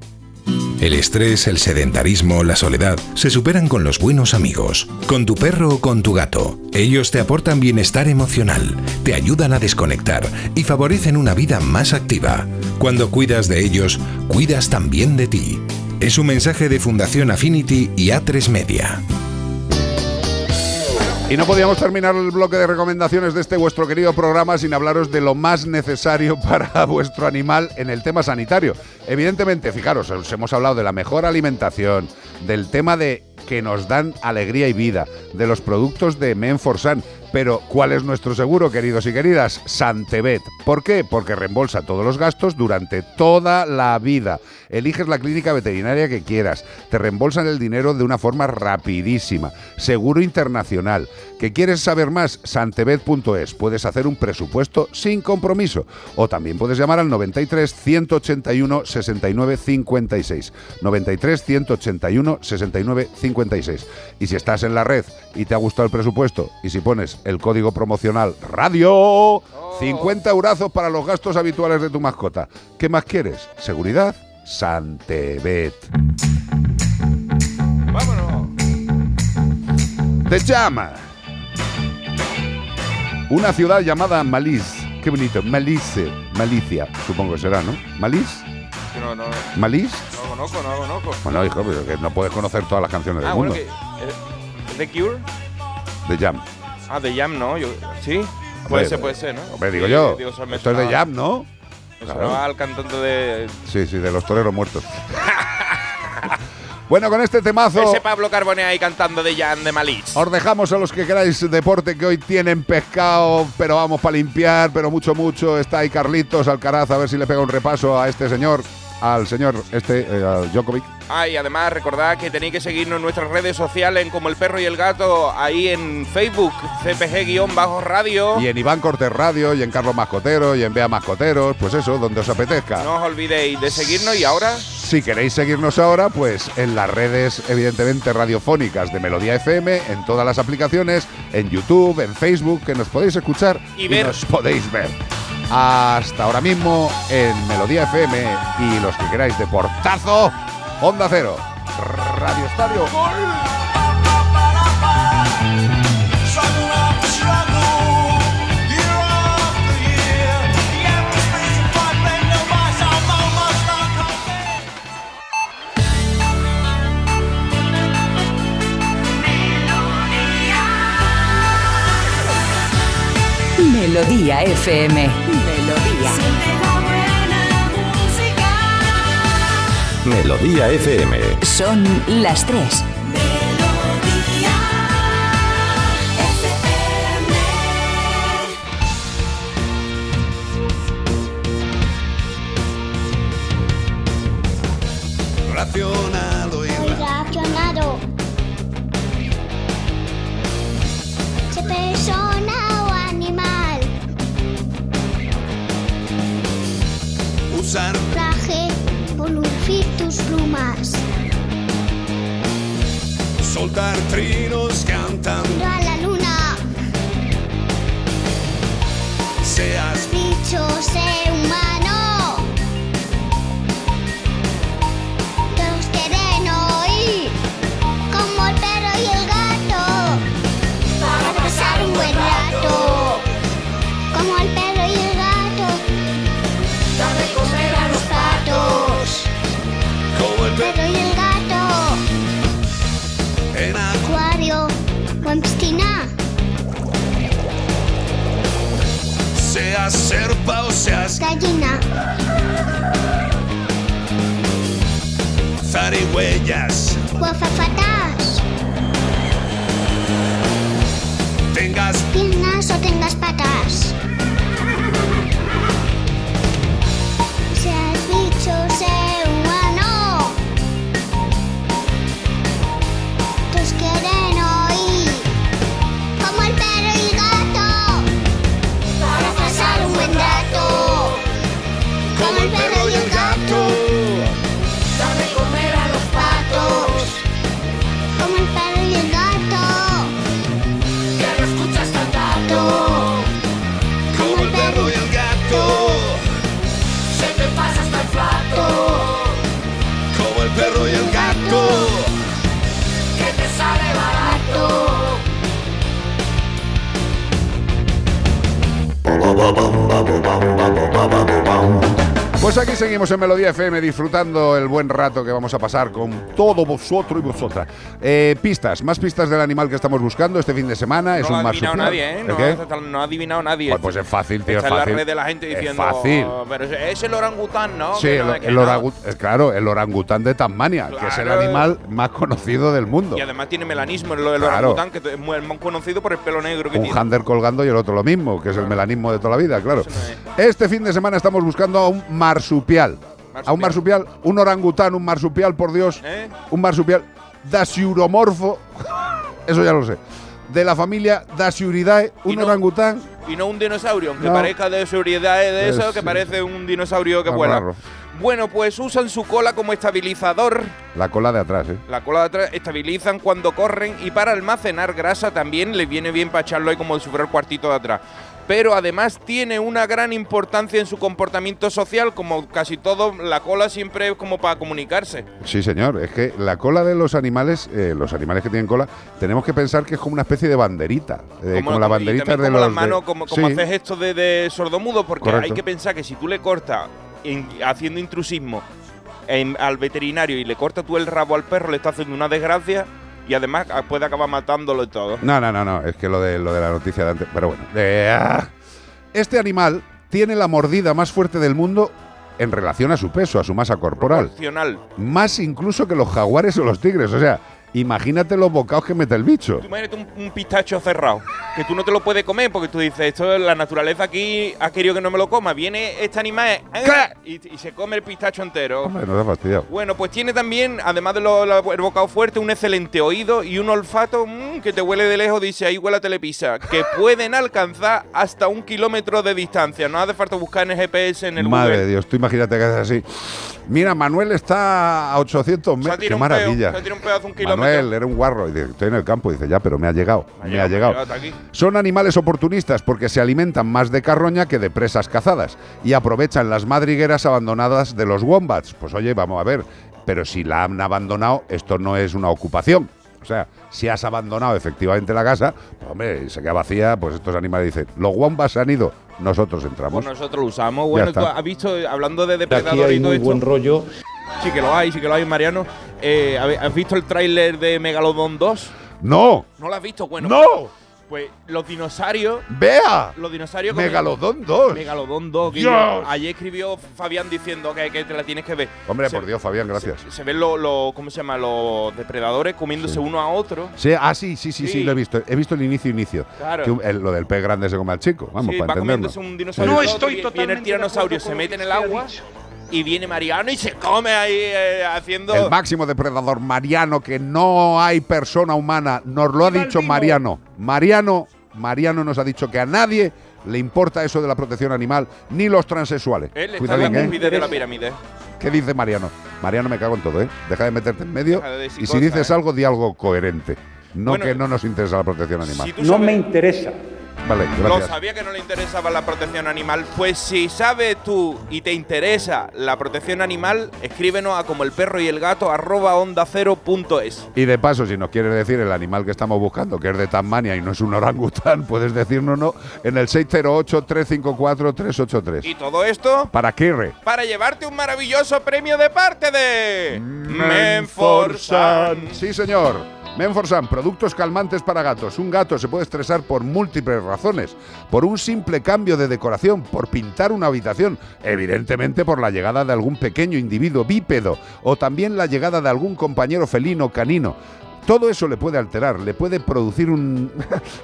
S13: El estrés, el sedentarismo, la soledad se superan con los buenos amigos, con tu perro o con tu gato. Ellos te aportan bienestar emocional, te ayudan a desconectar y favorecen una vida más activa. Cuando cuidas de ellos, cuidas también de ti. Es un mensaje de Fundación Affinity y A3 Media.
S5: Y no podíamos terminar el bloque de recomendaciones de este vuestro querido programa sin hablaros de lo más necesario para vuestro animal en el tema sanitario. Evidentemente, fijaros, os hemos hablado de la mejor alimentación, del tema de que nos dan alegría y vida, de los productos de Menforsan. Pero, ¿cuál es nuestro seguro, queridos y queridas? Santebet. ¿Por qué? Porque reembolsa todos los gastos durante toda la vida. Eliges la clínica veterinaria que quieras. Te reembolsan el dinero de una forma rapidísima. Seguro internacional. ¿Que quieres saber más? Santebet.es. Puedes hacer un presupuesto sin compromiso. O también puedes llamar al 93 181 69 56. 93 181 69 56. Y si estás en la red y te ha gustado el presupuesto y si pones el código promocional radio, 50 eurazos para los gastos habituales de tu mascota. ¿Qué más quieres? Seguridad, Santebet.
S6: Vámonos.
S5: Te llama. Una ciudad llamada Malice. Qué bonito, Malice, Malicia, supongo que será, ¿no? Malice,
S6: No, no, no
S5: Malice.
S6: conozco, no conozco.
S5: Bueno, hijo, pero que no puedes conocer todas las canciones del
S6: Ah,
S5: mundo.
S6: bueno, que. eh, ¿The Cure?
S5: De Jam.
S6: Ah, The Jam, no. Yo, ¿Sí? Puede ser, puede ser, ¿no?
S5: Hombre, digo
S6: Sí,
S5: yo.
S6: digo,
S5: Esto es de
S6: sonaba-
S5: Jam, ¿no?
S6: Me
S5: Claro.
S6: sonaba al cantante de.
S5: Sí, sí, de los toreros muertos. bueno, con este temazo.
S6: Ese Pablo Carbone ahí cantando de Jam de Malice.
S5: Os dejamos a los que queráis deporte que hoy tienen pescado, pero vamos para limpiar, pero mucho, mucho. Está ahí Carlitos Alcaraz, a ver si le pega un repaso a este señor, al señor este, eh, al Djokovic.
S6: Ah, y además recordad que tenéis que seguirnos en nuestras redes sociales en como el perro y el gato, ahí en Facebook, CPG-radio.
S5: Y en Iván Cortés Radio, y en Carlos Mascotero, y en Bea Mascoteros, pues eso, donde os apetezca.
S6: No os olvidéis de seguirnos y ahora
S5: Si queréis seguirnos ahora, pues en las redes, evidentemente, radiofónicas de Melodía FM, en todas las aplicaciones, en YouTube, en Facebook, que nos podéis escuchar
S6: Y ver.
S5: nos podéis ver. Hasta ahora mismo en Melodía FM y los que queráis de portazo, Onda Cero, Radio Estadio.
S14: Melodía FM. Melodía.
S9: Melodía FM.
S14: Son las 3.
S1: Racional usar
S15: Traje lucir tus plumas.
S1: soltar trinos cantando
S15: a la luna.
S1: seas
S15: Bicho, ser humano. O
S1: seas
S15: Gallina.
S1: zarigüeyas
S15: O azafatas.
S1: tengas
S15: Piernas o tengas patas.
S1: bubble
S15: bubble bubble bubble bubble
S5: Pues aquí seguimos en Melodía FM disfrutando el buen rato que vamos a pasar con todo vosotros y vosotras. Eh, pistas, más pistas del animal que estamos buscando este fin de semana. es
S6: no
S5: un
S6: lo ha adivinado
S5: marsupial.
S6: nadie, ¿eh?
S5: ¿El
S6: No,
S5: qué?
S6: no ha adivinado nadie.
S5: Pues, pues es fácil, tío, es
S6: Está en la
S5: fácil.
S6: red de la gente
S5: Es
S6: diciendo.
S5: fácil.
S6: Pero ese- es el orangután, ¿no?
S5: Sí,
S6: Que
S5: el,
S6: no, que
S5: el
S6: no.
S5: orangu- eh, claro, el orangután de Tasmania, que es el
S6: Claro.
S5: animal más conocido del mundo.
S6: Y además tiene melanismo, el, el
S5: Claro.
S6: orangután, que es muy muy conocido por el pelo negro que
S5: Un
S6: tiene.
S5: hander colgando y el otro lo mismo, que es el melanismo de toda la vida, claro. Este fin de semana estamos buscando a un marsupial. A un marsupial, un orangután, un marsupial, por Dios.
S6: ¿Eh?
S5: Un marsupial dasiuromorfo. Eso ya lo sé. De la familia Dasiuridae, un orangután.
S6: Y no un dinosaurio, aunque
S5: No.
S6: parezca de seguridad de
S5: Es-
S6: eso, que parece un dinosaurio que vuela.
S5: raro.
S6: Bueno, pues usan su cola como estabilizador.
S5: La cola de atrás, ¿eh?
S6: La cola de atrás estabilizan cuando corren y para almacenar grasa también les viene bien para echarlo ahí como si fuera el cuartito de atrás. Pero además tiene una gran importancia en su comportamiento social, como casi todo, la cola siempre es como para comunicarse.
S5: Sí, señor. Es que la cola de los animales, eh, los animales que tienen cola, tenemos que pensar que es como una especie de banderita. eh, como, la
S6: y
S5: banderita de
S6: como
S5: los.
S6: las manos,
S5: de-
S6: como, como
S5: Sí.
S6: haces esto de, de sordomudo, porque
S5: Correcto.
S6: hay que pensar que si tú le cortas en- haciendo intrusismo en- al veterinario y le cortas tú el rabo al perro, le estás haciendo una desgracia y además ah, puede acabar matándolo y todo.
S5: No, no, no, no. Es que lo de, lo de la noticia de antes. Pero bueno. Eh, ah. este animal tiene la mordida más fuerte del mundo en relación a su peso, a su masa corporal. Más incluso que los jaguares o los tigres. O sea, imagínate los bocados que mete el bicho.
S6: Tú imagínate un, un pistacho cerrado, que tú no te lo puedes comer porque tú dices, esto la naturaleza aquí ha querido que no me lo coma. Viene este animal ¡eh! y, y se come el pistacho entero.
S5: Hombre, nos ha fastidiado.
S6: Bueno, pues tiene también, además del bocado fuerte, un excelente oído y un olfato mm, que te huele de lejos, dice ahí huele a telepizza, que pueden alcanzar hasta un kilómetro de distancia. No hace falta buscar en el GPS, en el
S5: Madre de. Dios, tú imagínate que haces así. Mira, Manuel está a 800
S6: Se
S5: metros. Qué
S6: un
S5: maravilla.
S6: se tira un pedazo un kilómetro.
S5: Manuel, era un guarro. Y dice, estoy en el campo. Dice, ya, pero me ha llegado. Me ha
S6: llegado, me ha
S5: llegado.
S6: llegado hasta aquí.
S5: Son animales oportunistas porque se alimentan más de carroña que de presas cazadas y aprovechan las madrigueras abandonadas de los wombats. Pues oye, vamos a ver, pero si la han abandonado, esto no es una ocupación. O sea, si has abandonado efectivamente la casa, pues hombre, y se queda vacía, pues estos animales dicen, los wombats se han ido, nosotros entramos.
S6: Pues nosotros lo usamos. Bueno, tú has visto, hablando de
S16: Aquí
S6: depredador
S16: hay
S6: y todo esto.
S16: buen rollo.
S6: Sí que lo hay, sí que lo hay, Mariano. Eh, ¿Has visto el tráiler de Megalodon 2?
S5: ¡No!
S6: ¿No lo has visto? Bueno.
S5: ¡No!
S6: Pues los dinosaurios.
S5: ¡Vea!
S6: Los dinosaurios.
S5: Megalodón 2.
S6: Megalodón 2. que
S5: Dios.
S6: yo- ayer escribió Fabián diciendo que, que te la tienes que ver.
S5: Hombre,
S6: Se-
S5: por Dios, Fabián, gracias.
S6: Se ven los, los- ¿cómo se llama? Los depredadores comiéndose uno a otro.
S5: Sí, ah, sí, sí, sí, sí,
S6: Sí.
S5: lo he visto. He visto el inicio, inicio.
S6: Claro.
S5: Que el- lo del pez grande se come al chico. Vamos,
S6: Sí,
S5: para
S6: va
S5: entenderlo.
S6: comiéndose un dinosaurio.
S4: No
S6: otro,
S4: estoy
S6: viene- Viene el
S4: totalmente
S6: tiranosaurio, se mete en el
S4: lo
S6: agua y viene Mariano y se come ahí eh, haciendo.
S5: El máximo depredador mariano, que no hay persona humana, nos lo ha
S4: ¡Viva el
S5: dicho! Mariano. Mariano, Mariano nos ha dicho que a nadie le importa eso de la protección animal, ni los transexuales.
S6: Él está en
S5: ¿eh?
S6: de la pirámide.
S5: ¿Qué dice Mariano? Mariano, me cago en todo, ¿eh? Deja de meterte en medio
S6: de
S5: y si dices
S6: ¿eh?
S5: algo, di algo coherente. No
S6: Bueno,
S5: que no nos interesa la protección animal.
S6: Si tú sabes-
S4: interesa.
S5: Vale,
S6: Lo sabía que no le interesaba la protección animal. Pues si sabes tú y te interesa la protección animal, escríbenos a como el perro y el gato arroba onda cero punto es.
S5: Y de paso, si nos quieres decir el animal que estamos buscando, que es de Tasmania y no es un orangután, puedes decírnoslo en el 608-354-383.
S6: Y todo esto
S5: ¿Para qué, re?
S6: para llevarte un maravilloso premio de parte de
S5: Menforsan. Sí, señor. Menforsan, productos calmantes para gatos. Un gato se puede estresar por múltiples razones. Por un simple cambio de decoración, por pintar una habitación, evidentemente por la llegada de algún pequeño individuo bípedo o también la llegada de algún compañero felino canino. Todo eso le puede alterar, le puede producir un,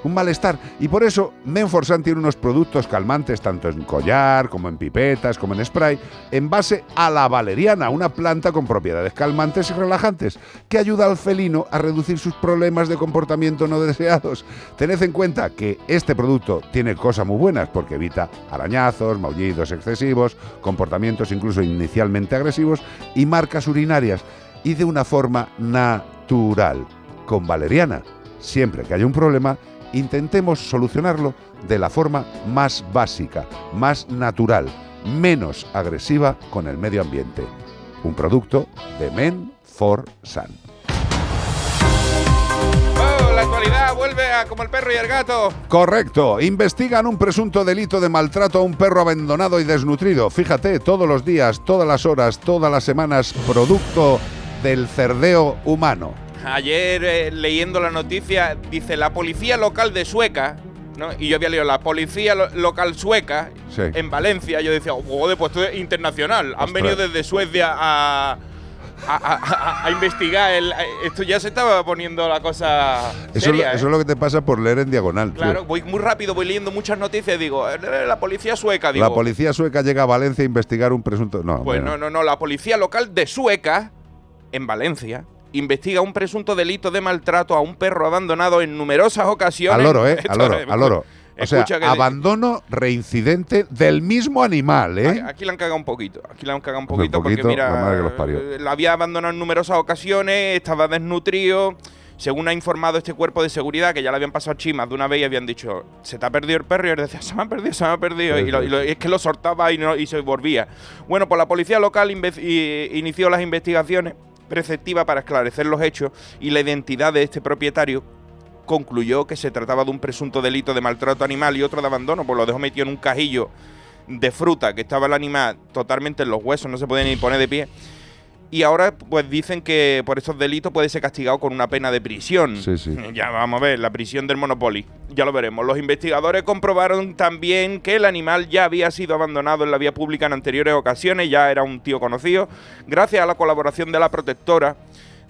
S5: malestar. Y por eso Menforsan tiene unos productos calmantes tanto en collar, como en pipetas, como en spray, en base a la valeriana, una planta con propiedades calmantes y relajantes, que ayuda al felino a reducir sus problemas de comportamiento no deseados. Tened en cuenta que este producto tiene cosas muy buenas porque evita arañazos, maullidos excesivos, comportamientos incluso inicialmente agresivos y marcas urinarias y de una forma natural. Con valeriana, siempre que haya un problema, intentemos solucionarlo de la forma más básica, más natural, menos agresiva con el medio ambiente. Un producto de Men for Sun.
S6: Oh, la actualidad vuelve a como el perro y el gato.
S5: Correcto. Investigan un presunto delito de maltrato a un perro abandonado y desnutrido. Fíjate, todos los días, todas las horas, todas las semanas, producto del cerdeo humano.
S6: Ayer eh, leyendo la noticia dice la policía local de Sueca, ¿no? Y yo había leído la policía lo- local sueca
S5: Sí.
S6: en Valencia. Yo decía, joder, pues esto es internacional. Han
S5: Ostras.
S6: venido desde Suecia a, a, a- a- a investigar. el- esto ya se estaba poniendo la cosa
S5: Eso,
S6: seria,
S5: es,
S6: ¿eh?
S5: eso es lo que te pasa por leer en diagonal. tío.
S6: Claro, voy muy rápido, voy leyendo muchas noticias y digo, "Eh, la policía sueca, digo.
S5: La policía sueca llega a Valencia a investigar un presunto. No,
S6: Pues no, no, no, la policía local de Sueca, en Valencia, investiga un presunto delito de maltrato a un perro abandonado en numerosas ocasiones.
S5: Al loro, ¿eh? Al loro,
S6: es-
S5: al loro. O sea,
S6: escucha que-
S5: abandono reincidente del mismo animal, ¿eh?
S6: Aquí la han cagado un poquito, aquí la han cagado un
S5: Un
S6: poquito,
S5: poquito,
S6: porque mira,
S5: la madre que los parió.
S6: eh, la había abandonado en numerosas ocasiones, estaba desnutrido. Según ha informado este cuerpo de seguridad, que ya le habían pasado chimas de una vez y habían dicho, se te ha perdido el perro, y él decía, se me ha perdido, se me ha perdido.
S5: Sí,
S6: y, lo-
S5: sí,
S6: y lo- y es que lo soltaba y, no- y se volvía. Bueno, pues la policía local inició las investigaciones preceptivas para esclarecer los hechos y la identidad de este propietario concluyó que se trataba de un presunto delito de maltrato animal y otro de abandono, pues lo dejó metido en un cajillo de fruta que estaba el animal totalmente en los huesos, no se podía ni poner de pie. Y ahora pues dicen que por estos delitos puede ser castigado con una pena de prisión.
S5: Sí, sí.
S6: Ya vamos a ver, la prisión del Monopoly. Ya lo veremos. Los investigadores comprobaron también que el animal ya había sido abandonado en la vía pública en anteriores ocasiones, ya era un tío conocido, gracias a la colaboración de la protectora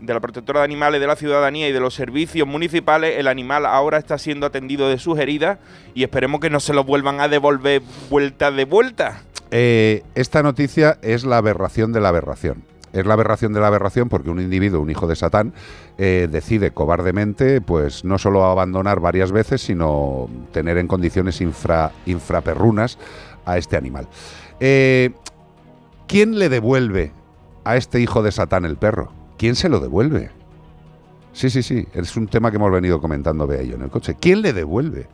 S6: de la protectora de animales de la ciudadanía y de los servicios municipales, el animal ahora está siendo atendido de sus heridas y esperemos que no se lo vuelvan a devolver vuelta de vuelta.
S5: Eh, esta noticia es la aberración de la aberración. Es la aberración de la aberración porque un individuo, un hijo de Satán, eh, decide cobardemente, pues no solo abandonar varias veces, sino tener en condiciones infra, infraperrunas a este animal. Eh, ¿Quién le devuelve a este hijo de Satán el perro? ¿Quién se lo devuelve? Sí, sí, sí, es un tema que hemos venido comentando, vea yo en el coche. ¿Quién le devuelve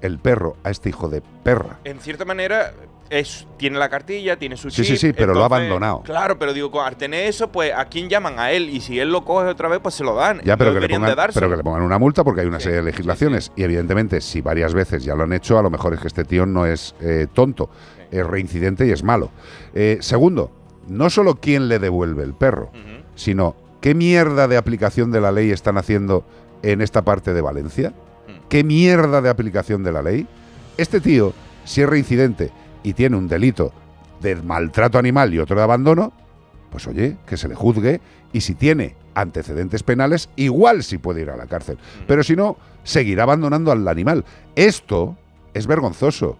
S5: el perro a este hijo de perra?
S6: En cierta manera, es, tiene la cartilla, tiene su
S5: Sí,
S6: chip.
S5: sí, sí, pero lo ha abandonado.
S6: Claro, pero digo, al tener eso, pues ¿a quién llaman? A él. Y si él lo coge otra vez, pues se lo dan.
S5: Ya,
S6: No
S5: pero que, le pongan, pero que le pongan una multa porque hay una serie de legislaciones. Y evidentemente, si varias veces ya lo han hecho, a lo mejor es que este tío no es eh, tonto, es reincidente y es malo. Eh, segundo, no solo quién le devuelve el perro, sino qué mierda de aplicación de la ley están haciendo en esta parte de Valencia. Qué mierda de aplicación de la ley. Este tío, si es reincidente y tiene un delito de maltrato animal y otro de abandono, pues oye, que se le juzgue y si tiene antecedentes penales, igual sí puede ir a la cárcel. Pero si no, seguirá abandonando al animal. Esto es vergonzoso.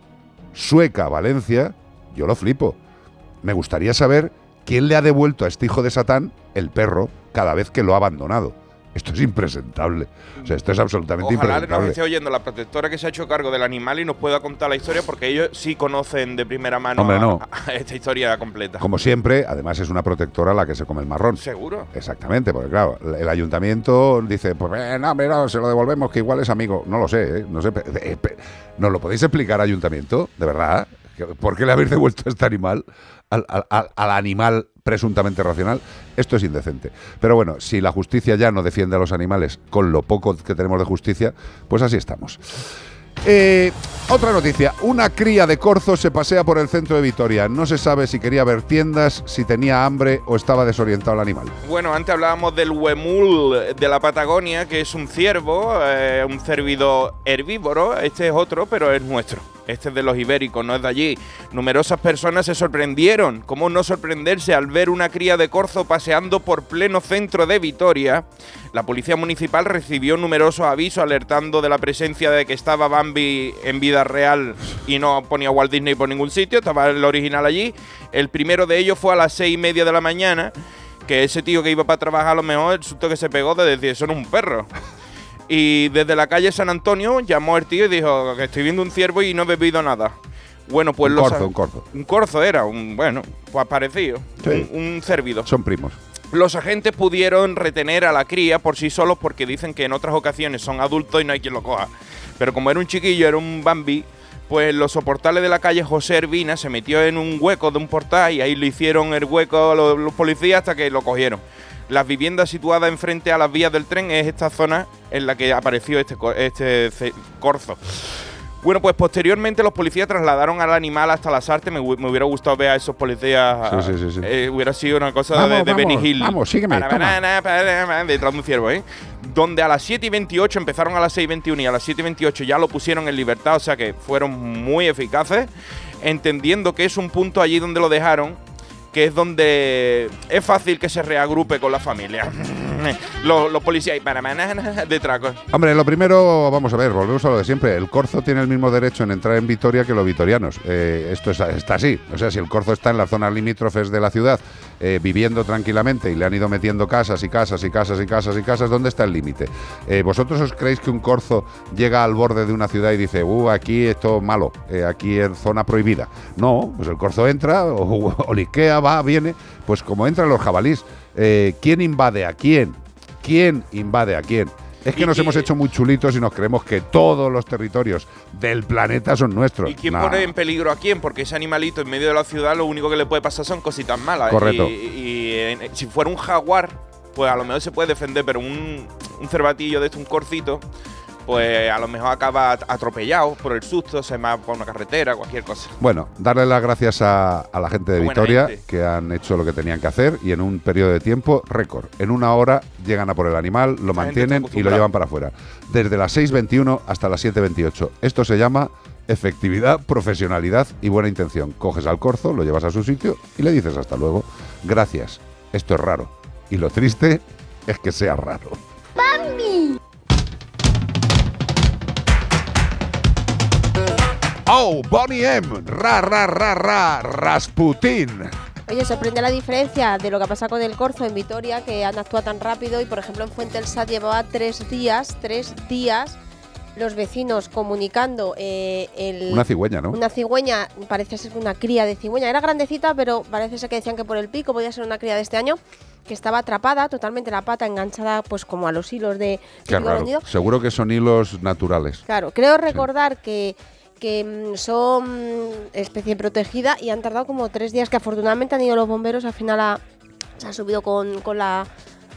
S5: Sueca, Valencia, yo lo flipo. Me gustaría saber quién le ha devuelto a este hijo de Satán el perro cada vez que lo ha abandonado. Esto es impresentable. O sea, esto es absolutamente
S6: Ojalá nos
S5: impresentable.
S6: esté oyendo la protectora que se ha hecho cargo del animal y nos pueda contar la historia porque ellos sí conocen de primera mano
S5: Hombre, no.
S6: a esta historia completa.
S5: Como siempre, además es una protectora la que se come el marrón.
S6: Seguro.
S5: Exactamente, porque claro, el ayuntamiento dice, pues eh, no, mira, se lo devolvemos, que igual es amigo. No lo sé, ¿eh? no sé. eh, ¿Nos lo podéis explicar, ayuntamiento? ¿De verdad? ¿Que- ¿Por qué le habéis devuelto este animal al, al- al- al animal presuntamente racional? Esto es indecente. Pero bueno, si la justicia ya no defiende a los animales con lo poco que tenemos de justicia, pues así estamos. Eh, otra noticia, una cría de corzo se pasea por el centro de Vitoria. No se sabe si quería ver tiendas, si tenía hambre o estaba desorientado el animal.
S6: Bueno, antes hablábamos del huemul de la Patagonia, que es un ciervo, eh, un cérvido herbívoro. Este es otro, pero es nuestro. Este es de los ibéricos, no es de allí. Numerosas personas se sorprendieron. ¿Cómo no sorprenderse al ver una cría de corzo paseando por pleno centro de Vitoria? La policía municipal recibió numerosos avisos alertando de la presencia de que estaba Bambi en vida real y no ponía Walt Disney por ningún sitio, estaba el original allí. El primero de ellos fue a las seis y media de la mañana que ese tío que iba para trabajar a lo mejor el susto que se pegó de decir, es un perro. Y desde la calle San Antonio llamó el tío y dijo que estoy viendo un ciervo y no he bebido nada. Bueno, pues
S5: Un corzo, un corzo.
S6: Un corzo era, un bueno, pues parecido.
S5: Sí.
S6: Un, un cérvido.
S5: Son primos.
S6: Los agentes pudieron retener a la cría por sí solos porque dicen que en otras ocasiones son adultos y no hay quien lo coja. Pero como era un chiquillo, era un Bambi, pues los soportales de la calle José Ervina se metió en un hueco de un portal y ahí le hicieron el hueco los, los policías hasta que lo cogieron. Las viviendas situadas enfrente a las vías del tren es esta zona en la que apareció este, este corzo. Bueno, pues posteriormente los policías trasladaron al animal hasta las artes. Me, me hubiera gustado ver a esos policías.
S5: Sí, sí, sí, sí.
S6: eh, hubiera sido una cosa
S5: Vamos,
S6: de, de
S5: vamos,
S6: Benny Hill.
S5: vamos, sígueme,
S6: Detrás de un ciervo, ¿eh? Donde a las 7 y 28 empezaron a las 6 y 21 y a las 7 y 28 ya lo pusieron en libertad. O sea que fueron muy eficaces. Entendiendo que es un punto allí donde lo dejaron. Que es donde es fácil que se reagrupe con la familia. los, policías y para banana detrás.
S5: Hombre, lo primero, vamos a ver, volvemos a lo de siempre. El corzo tiene el mismo derecho en entrar en Vitoria que los vitorianos. Eh, esto es- está así. O sea, si el corzo está en las zonas limítrofes de la ciudad, eh, viviendo tranquilamente y le han ido metiendo casas y casas y casas y casas y casas, ¿dónde está el límite? Eh, ¿Vosotros os creéis que un corzo llega al borde de una ciudad y dice, uh, aquí esto malo, aquí es zona prohibida? No, pues el corzo entra, o, o liquea, va, viene, pues como entran los jabalís. Eh, ¿Quién invade a quién? ¿Quién invade a quién? Es que nos hemos hecho muy chulitos y nos creemos que todos los territorios del planeta son nuestros.
S6: ¿Y quién
S5: Nah.
S6: pone en peligro a quién? Porque ese animalito en medio de la ciudad lo único que le puede pasar son cositas malas.
S5: Correcto.
S6: Y, y, eh, si fuera un jaguar, pues a lo mejor se puede defender, pero un, un cervatillo de esto, un corcito, pues a lo mejor acaba atropellado por el susto, se va por una carretera, cualquier cosa.
S5: Bueno, darle las gracias a, a la gente de
S6: Buena
S5: Vitoria
S6: gente.
S5: que han hecho lo que tenían que hacer y en un periodo de tiempo récord. En una hora llegan a por el animal, lo mantienen y lo llevan para afuera. Desde las 6.21 hasta las 7.28. Esto se llama efectividad, profesionalidad y buena intención. Coges al corzo, lo llevas a su sitio y le dices hasta luego. Gracias. Esto es raro. Y lo triste es que sea raro.
S15: ¡Bambi!
S5: ¡Oh, Bonnie M! ¡Ra, ra, ra, ra! ¡Rasputín!
S16: Oye, sorprende la diferencia de lo que ha pasado con el Corzo en Vitoria, que han actuado tan rápido y, por ejemplo, en Fuente del Sat llevaba tres días, tres días, los vecinos comunicando eh, el...
S5: Una cigüeña, ¿no?
S16: Una cigüeña, parece ser una cría de cigüeña. Era grandecita, pero parece ser que decían que por el pico podía ser una cría de este año, que estaba atrapada, totalmente la pata enganchada, pues como a los hilos de...
S5: Qué
S16: típico
S5: raro.
S16: nido.
S5: Seguro que son hilos naturales.
S16: Claro, creo recordar que, que mm, son especie protegida y han tardado como tres días, que afortunadamente han ido los bomberos, al final se han subido con, con la...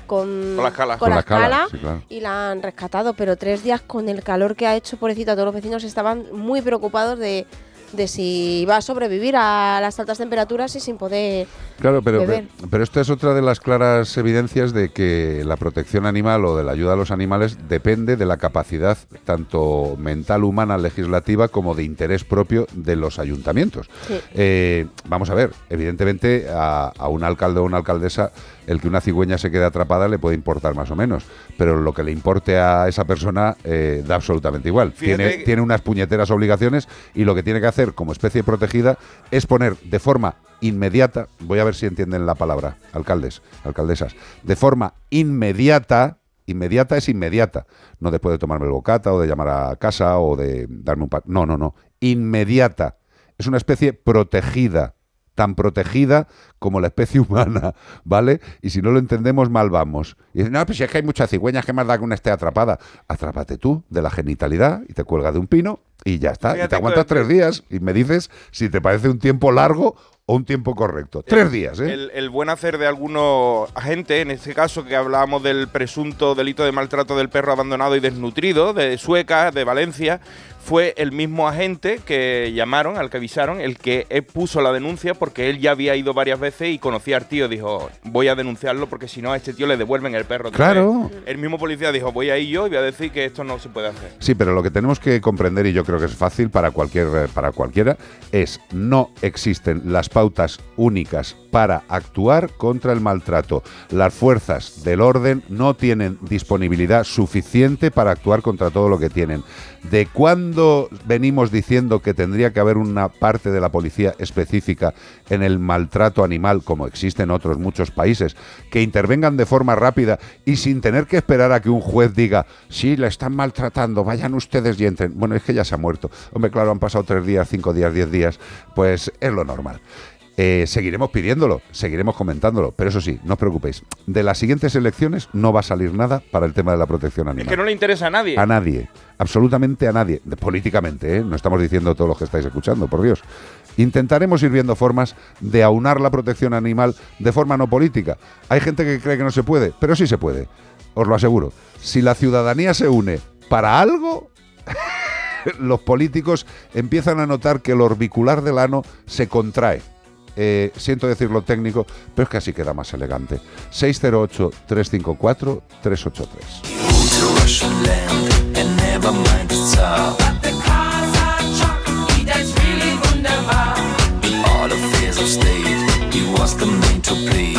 S16: Con,
S6: Con la escala.
S16: con
S5: Con
S16: la
S5: la escala,
S16: escala
S5: sí, claro.
S16: y la han rescatado, pero tres días con el calor que ha hecho, pobrecita, todos los vecinos estaban muy preocupados de, de si va a sobrevivir a las altas temperaturas y sin poder
S5: Claro, pero,
S16: beber.
S5: pero esta es otra de las claras evidencias de que la protección animal o de la ayuda a los animales depende de la capacidad tanto mental humana legislativa como de interés propio de los ayuntamientos.
S17: Sí.
S5: Eh, vamos a ver, evidentemente a, a un alcalde o una alcaldesa el que una cigüeña se quede atrapada le puede importar más o menos, pero lo que le importe a esa persona eh, da absolutamente igual. Tiene,
S6: que-
S5: tiene unas puñeteras obligaciones y lo que tiene que hacer como especie protegida es poner de forma inmediata, voy a ver si entienden la palabra, alcaldes, alcaldesas, de forma inmediata, inmediata es inmediata, no después de tomarme el bocata o de llamar a casa o de darme un pa no, no, no, inmediata. Es una especie protegida, tan protegida como la especie humana, ¿vale? Y si no lo entendemos, mal vamos. Y dicen, no, pues si es que hay muchas cigüeñas, que más da que una esté atrapada? Atrápate tú de la genitalidad y te cuelga de un pino y ya está. y te aguantas
S6: que-
S5: tres días y me dices si te parece un tiempo largo o un tiempo correcto. Tres días, ¿eh?
S6: El, el buen hacer de algunos agentes, en este caso que hablábamos del presunto delito de maltrato del perro abandonado y desnutrido de Sueca, de Valencia, fue el mismo agente que llamaron, al que avisaron, el que puso la denuncia porque él ya había ido varias veces y conocía al tío. Dijo, voy a denunciarlo porque si no a este tío le devuelven el perro.
S5: Claro.
S6: vez". El mismo policía dijo, voy a ir yo y voy a decir que esto no se puede hacer.
S5: Sí, pero lo que tenemos que comprender, y yo creo que es fácil para, cualquier, eh, para cualquiera, es no existen las pautas únicas para actuar contra el maltrato. Las fuerzas del orden no tienen disponibilidad suficiente para actuar contra todo lo que tienen. ¿De cuándo venimos diciendo que tendría que haber una parte de la policía específica en el maltrato animal, como existe en otros muchos países, que intervengan de forma rápida y sin tener que esperar a que un juez diga, sí, le están maltratando, vayan ustedes y entren? Bueno, es que ya se ha muerto. Hombre, claro, han pasado tres días, cinco días, diez días, pues es lo normal. Eh, seguiremos pidiéndolo, seguiremos comentándolo, pero eso sí, no os preocupéis. De las siguientes elecciones no va a salir nada para el tema de la protección animal.
S6: Es que no le interesa a nadie.
S5: A nadie, absolutamente a nadie, políticamente, ¿eh? no estamos diciendo todos los que estáis escuchando, por Dios. Intentaremos ir viendo formas de aunar la protección animal de forma no política. Hay gente que cree que no se puede, pero sí se puede, os lo aseguro. Si la ciudadanía se une para algo, los políticos empiezan a notar que el orbicular del ano se contrae. Eh, siento decirlo técnico, pero es que así queda más elegante. 608-354-383.
S1: to Russian land and never mind the Tsar. In all affairs of state, he was the man to please.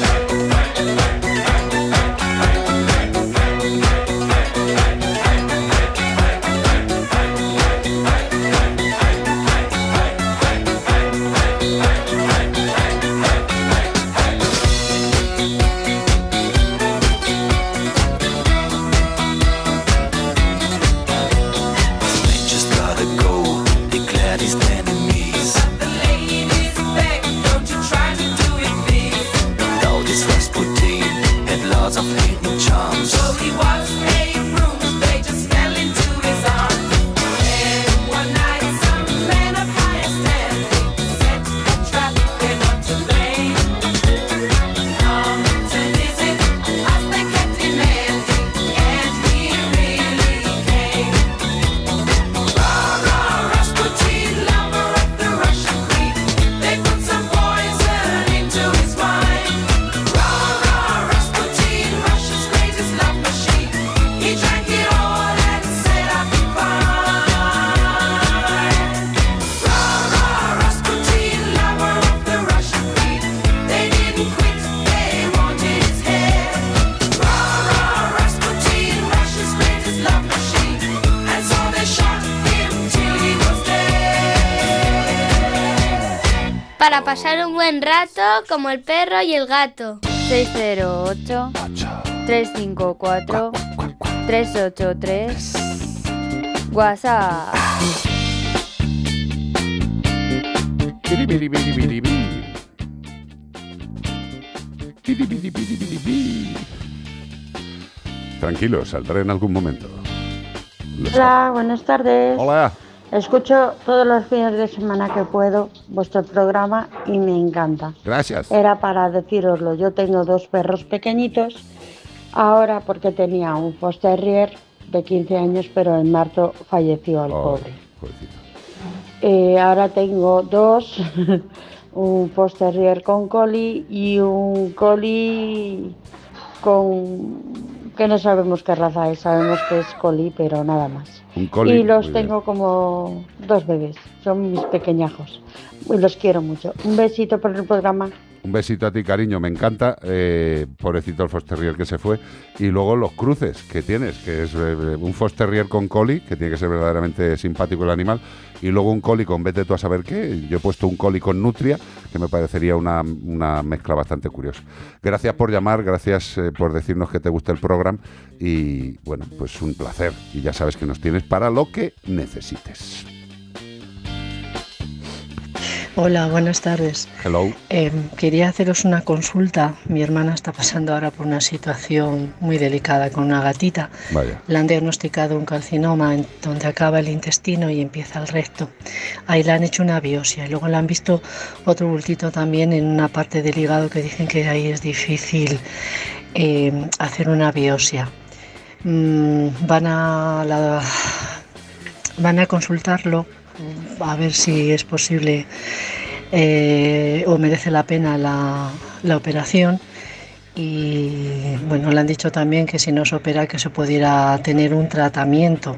S18: Para pasar un buen rato como el perro y el gato.
S10: 608 354 383 WhatsApp.
S5: Tranquilo, saldré en algún momento.
S19: Hola, buenas tardes.
S5: Hola.
S19: Escucho todos los fines de semana que puedo vuestro programa y me encanta.
S5: Gracias.
S19: Era para deciroslo, yo tengo dos perros pequeñitos, ahora porque tenía un Foster Terrier de 15 años, pero en marzo falleció el
S5: Oh,
S19: pobre. Eh, ahora tengo dos, un Foster Terrier con Collie y un Collie con que no sabemos qué raza es, sabemos que es Collie, pero nada más.
S5: Un collie,
S19: y los
S5: bien.
S19: tengo como dos bebés, son mis pequeñajos. Y los quiero mucho. Un besito por el programa.
S5: Un besito a ti, cariño. Me encanta, eh, pobrecito el Fosterrier que se fue. Y luego los cruces que tienes, que es eh, un Fosterrier con Collie, que tiene que ser verdaderamente simpático el animal. Y luego un Collie con vete tú a saber qué. Yo he puesto un Collie con Nutria, que me parecería una, una mezcla bastante curiosa. Gracias por llamar, gracias eh, por decirnos que te gusta el programa. Y bueno, pues un placer. Y ya sabes que nos tienes para lo que necesites.
S20: Hola, buenas tardes.
S5: Hello.
S20: Eh, quería haceros una consulta. Mi hermana está pasando ahora por una situación muy delicada con una gatita.
S5: Vaya.
S20: Le han diagnosticado un carcinoma en donde acaba el intestino y empieza el recto. Ahí le han hecho una biopsia y luego le han visto otro bultito también en una parte del hígado que dicen que ahí es difícil eh, hacer una biopsia. Mm, van a la- van a consultarlo a ver si es posible eh, o merece la pena la, la operación. Y bueno, le han dicho también que si no se opera que se pudiera tener un tratamiento.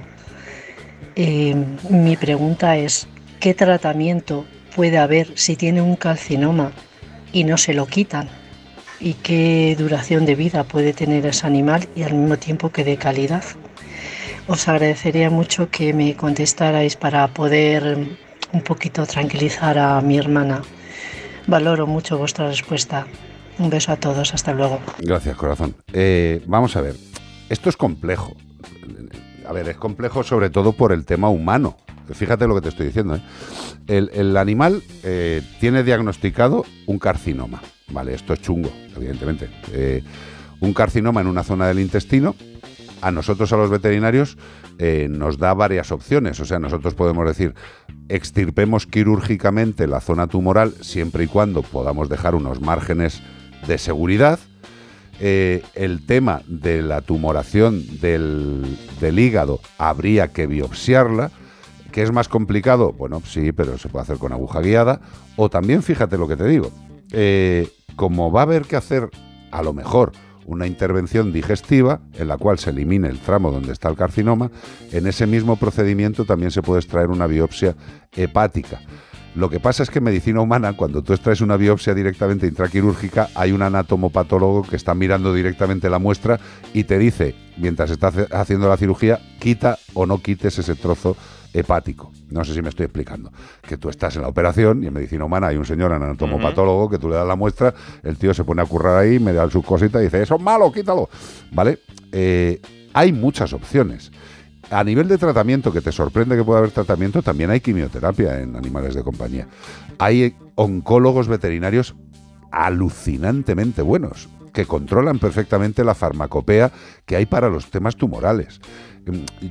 S20: Eh, mi pregunta es, ¿qué tratamiento puede haber si tiene un calcinoma y no se lo quitan? ¿Y qué duración de vida puede tener ese animal y al mismo tiempo que de calidad? Os agradecería mucho que me contestarais para poder un poquito tranquilizar a mi hermana. Valoro mucho vuestra respuesta. Un beso a todos, hasta luego.
S5: Gracias, corazón. Eh, vamos a ver, esto es complejo. A ver, es complejo sobre todo por el tema humano. Fíjate lo que te estoy diciendo. ¿eh? El, el animal eh, tiene diagnosticado un carcinoma. Vale, esto es chungo, evidentemente. Eh, un carcinoma en una zona del intestino. A nosotros, a los veterinarios, eh, nos da varias opciones. O sea, nosotros podemos decir, extirpemos quirúrgicamente la zona tumoral siempre y cuando podamos dejar unos márgenes de seguridad. Eh, el tema de la tumoración del, del hígado habría que biopsiarla. ¿Que es más complicado? Bueno, sí, pero se puede hacer con aguja guiada. O también, fíjate lo que te digo, eh, como va a haber que hacer, a lo mejor, una intervención digestiva en la cual se elimine el tramo donde está el carcinoma, en ese mismo procedimiento también se puede extraer una biopsia hepática. Lo que pasa es que en medicina humana, cuando tú extraes una biopsia directamente intraquirúrgica, hay un anatomopatólogo que está mirando directamente la muestra y te dice, mientras está haciendo la cirugía, quita o no quites ese trozo hepático. No sé si me estoy explicando. Que tú estás en la operación y en medicina humana hay un señor anatomopatólogo que tú le das la muestra, el tío se pone a currar ahí, me da sus cositas y dice, eso es malo, quítalo. ¿Vale? Eh, hay muchas opciones. A nivel de tratamiento, que te sorprende que pueda haber tratamiento, también hay quimioterapia en animales de compañía. Hay oncólogos veterinarios alucinantemente buenos, que controlan perfectamente la farmacopea que hay para los temas tumorales.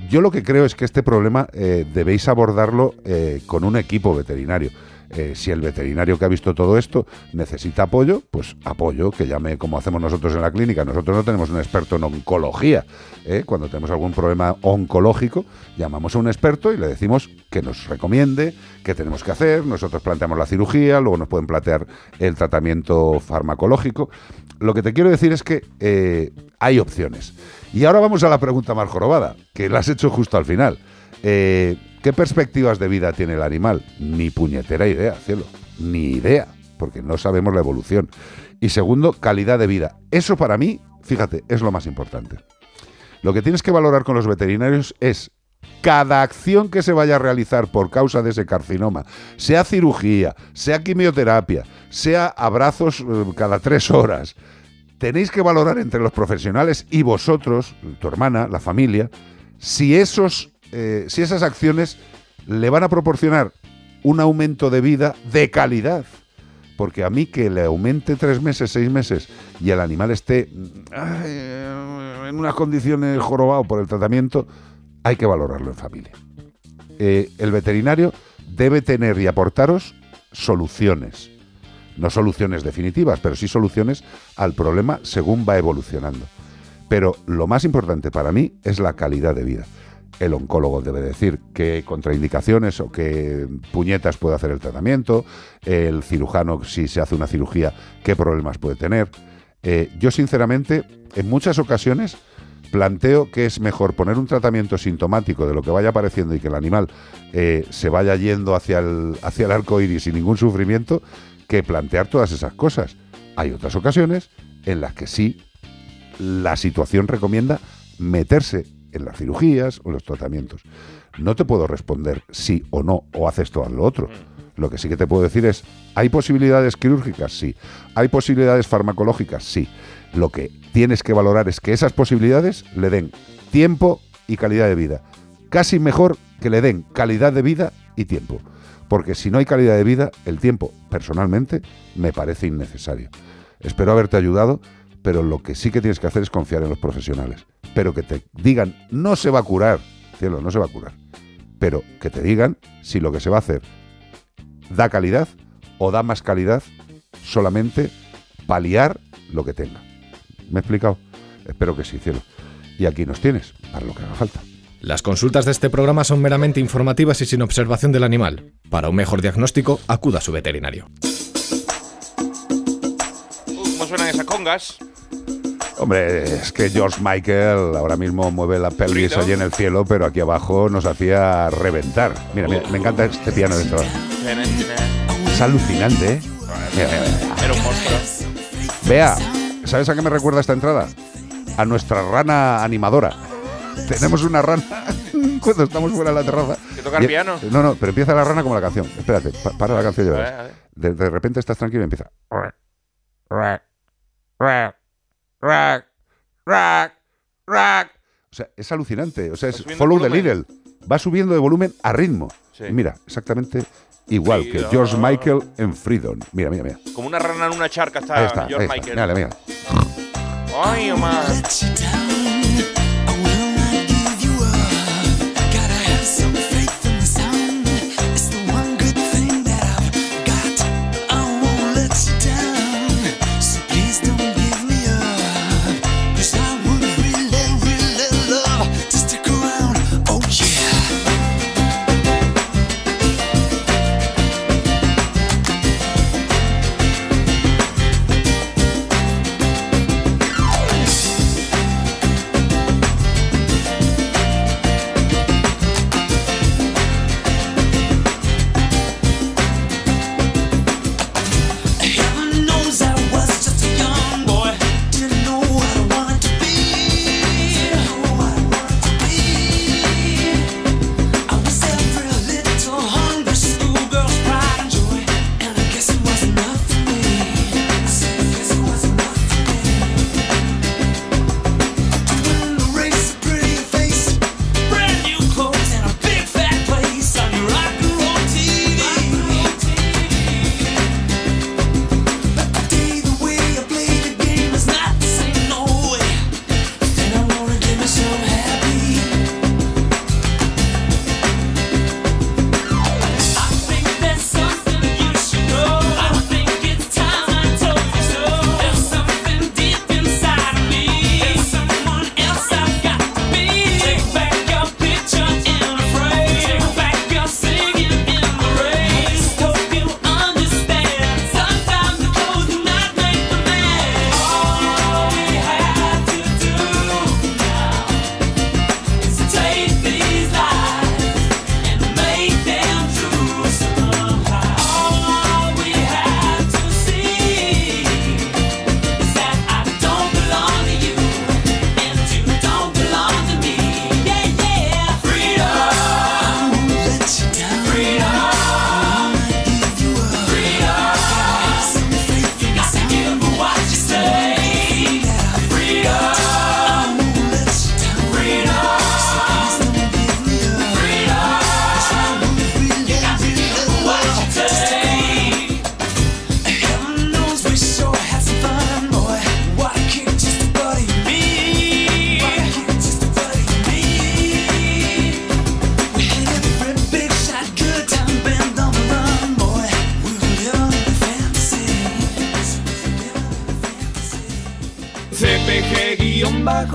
S5: Yo lo que creo es que este problema eh, debéis abordarlo eh, con un equipo veterinario. Eh, si el veterinario que ha visto todo esto necesita apoyo, pues apoyo, que llame como hacemos nosotros en la clínica. Nosotros no tenemos un experto en oncología. ¿eh? Cuando tenemos algún problema oncológico, llamamos a un experto y le decimos que nos recomiende, qué tenemos que hacer. Nosotros planteamos la cirugía, luego nos pueden plantear el tratamiento farmacológico. Lo que te quiero decir es que eh, hay opciones. Y ahora vamos a la pregunta más jorobada, que la has hecho justo al final. ¿Qué perspectivas de vida tiene el animal? Ni puñetera idea, cielo. Ni idea, porque no sabemos la evolución. Y segundo, calidad de vida. Eso para mí, fíjate, es lo más importante. Lo que tienes que valorar con los veterinarios es cada acción que se vaya a realizar por causa de ese carcinoma, sea cirugía, sea quimioterapia, sea abrazos eh, cada tres horas, tenéis que valorar entre los profesionales y vosotros, tu hermana, la familia, si, esos, eh, si esas acciones le van a proporcionar un aumento de vida de calidad. Porque a mí que le aumente tres meses, seis meses y el animal esté en unas condiciones jorobado por el tratamiento, hay que valorarlo en familia. Eh, el veterinario debe tener y aportaros soluciones. No soluciones definitivas, pero sí soluciones al problema según va evolucionando. Pero lo más importante para mí es la calidad de vida. El oncólogo debe decir qué contraindicaciones o qué puñetas puede hacer el tratamiento, el cirujano, si se hace una cirugía, qué problemas puede tener. Eh, yo, sinceramente, en muchas ocasiones planteo que es mejor poner un tratamiento sintomático de lo que vaya apareciendo y que el animal eh, se vaya yendo hacia el, hacia el arco iris sin ningún sufrimiento que plantear todas esas cosas. Hay otras ocasiones en las que sí la situación recomienda meterse en las cirugías o en los tratamientos. No te puedo responder sí o no, o haces todo lo otro. Lo que sí que te puedo decir es, ¿hay posibilidades quirúrgicas? Sí. ¿Hay posibilidades farmacológicas? Sí. Lo que tienes que valorar es que esas posibilidades le den tiempo y calidad de vida. Casi mejor que le den calidad de vida y tiempo. Porque si no hay calidad de vida, el tiempo, personalmente, me parece innecesario. Espero haberte ayudado, pero lo que sí que tienes que hacer es confiar en los profesionales. Pero que te digan, no se va a curar, cielo, no se va a curar. Pero que te digan si lo que se va a hacer da calidad o da más calidad solamente paliar lo que tenga. ¿Me he explicado? Espero que sí, cielo. Y aquí nos tienes, para lo que haga falta.
S21: Las consultas de este programa son meramente informativas y sin observación del animal. Para un mejor diagnóstico, acuda a su veterinario.
S6: Uh, ¿Cómo suenan esas congas?
S5: Hombre, es que George Michael ahora mismo mueve la pelvis allí en el cielo, pero aquí abajo nos hacía reventar. Mira, mira, me encanta este piano dentro. Es alucinante, ¿eh? Mira, mira, mira.
S6: Era un monstruo.
S5: Vea, ¿sabes a qué me recuerda esta entrada? A nuestra rana animadora. Tenemos una rana cuando estamos fuera de la terraza.
S6: ¿Que toca el
S5: Y-
S6: piano?
S5: No, no, pero empieza la rana como la canción. Espérate, pa- para la canción
S6: ver, a ver.
S5: De, de repente estás tranquilo y empieza. Rack, rack, rack. O sea, es alucinante. O sea, es follow the needle. Va subiendo de volumen a ritmo.
S6: Sí.
S5: Y mira, exactamente igual que. George Michael en Freedom. Mira, mira, mira.
S6: Como una rana en una charca está,
S5: Ahí está,
S6: George
S5: ahí está.
S6: Michael.
S5: Mírale, mira.
S6: Ay, Omar. CPG-radio.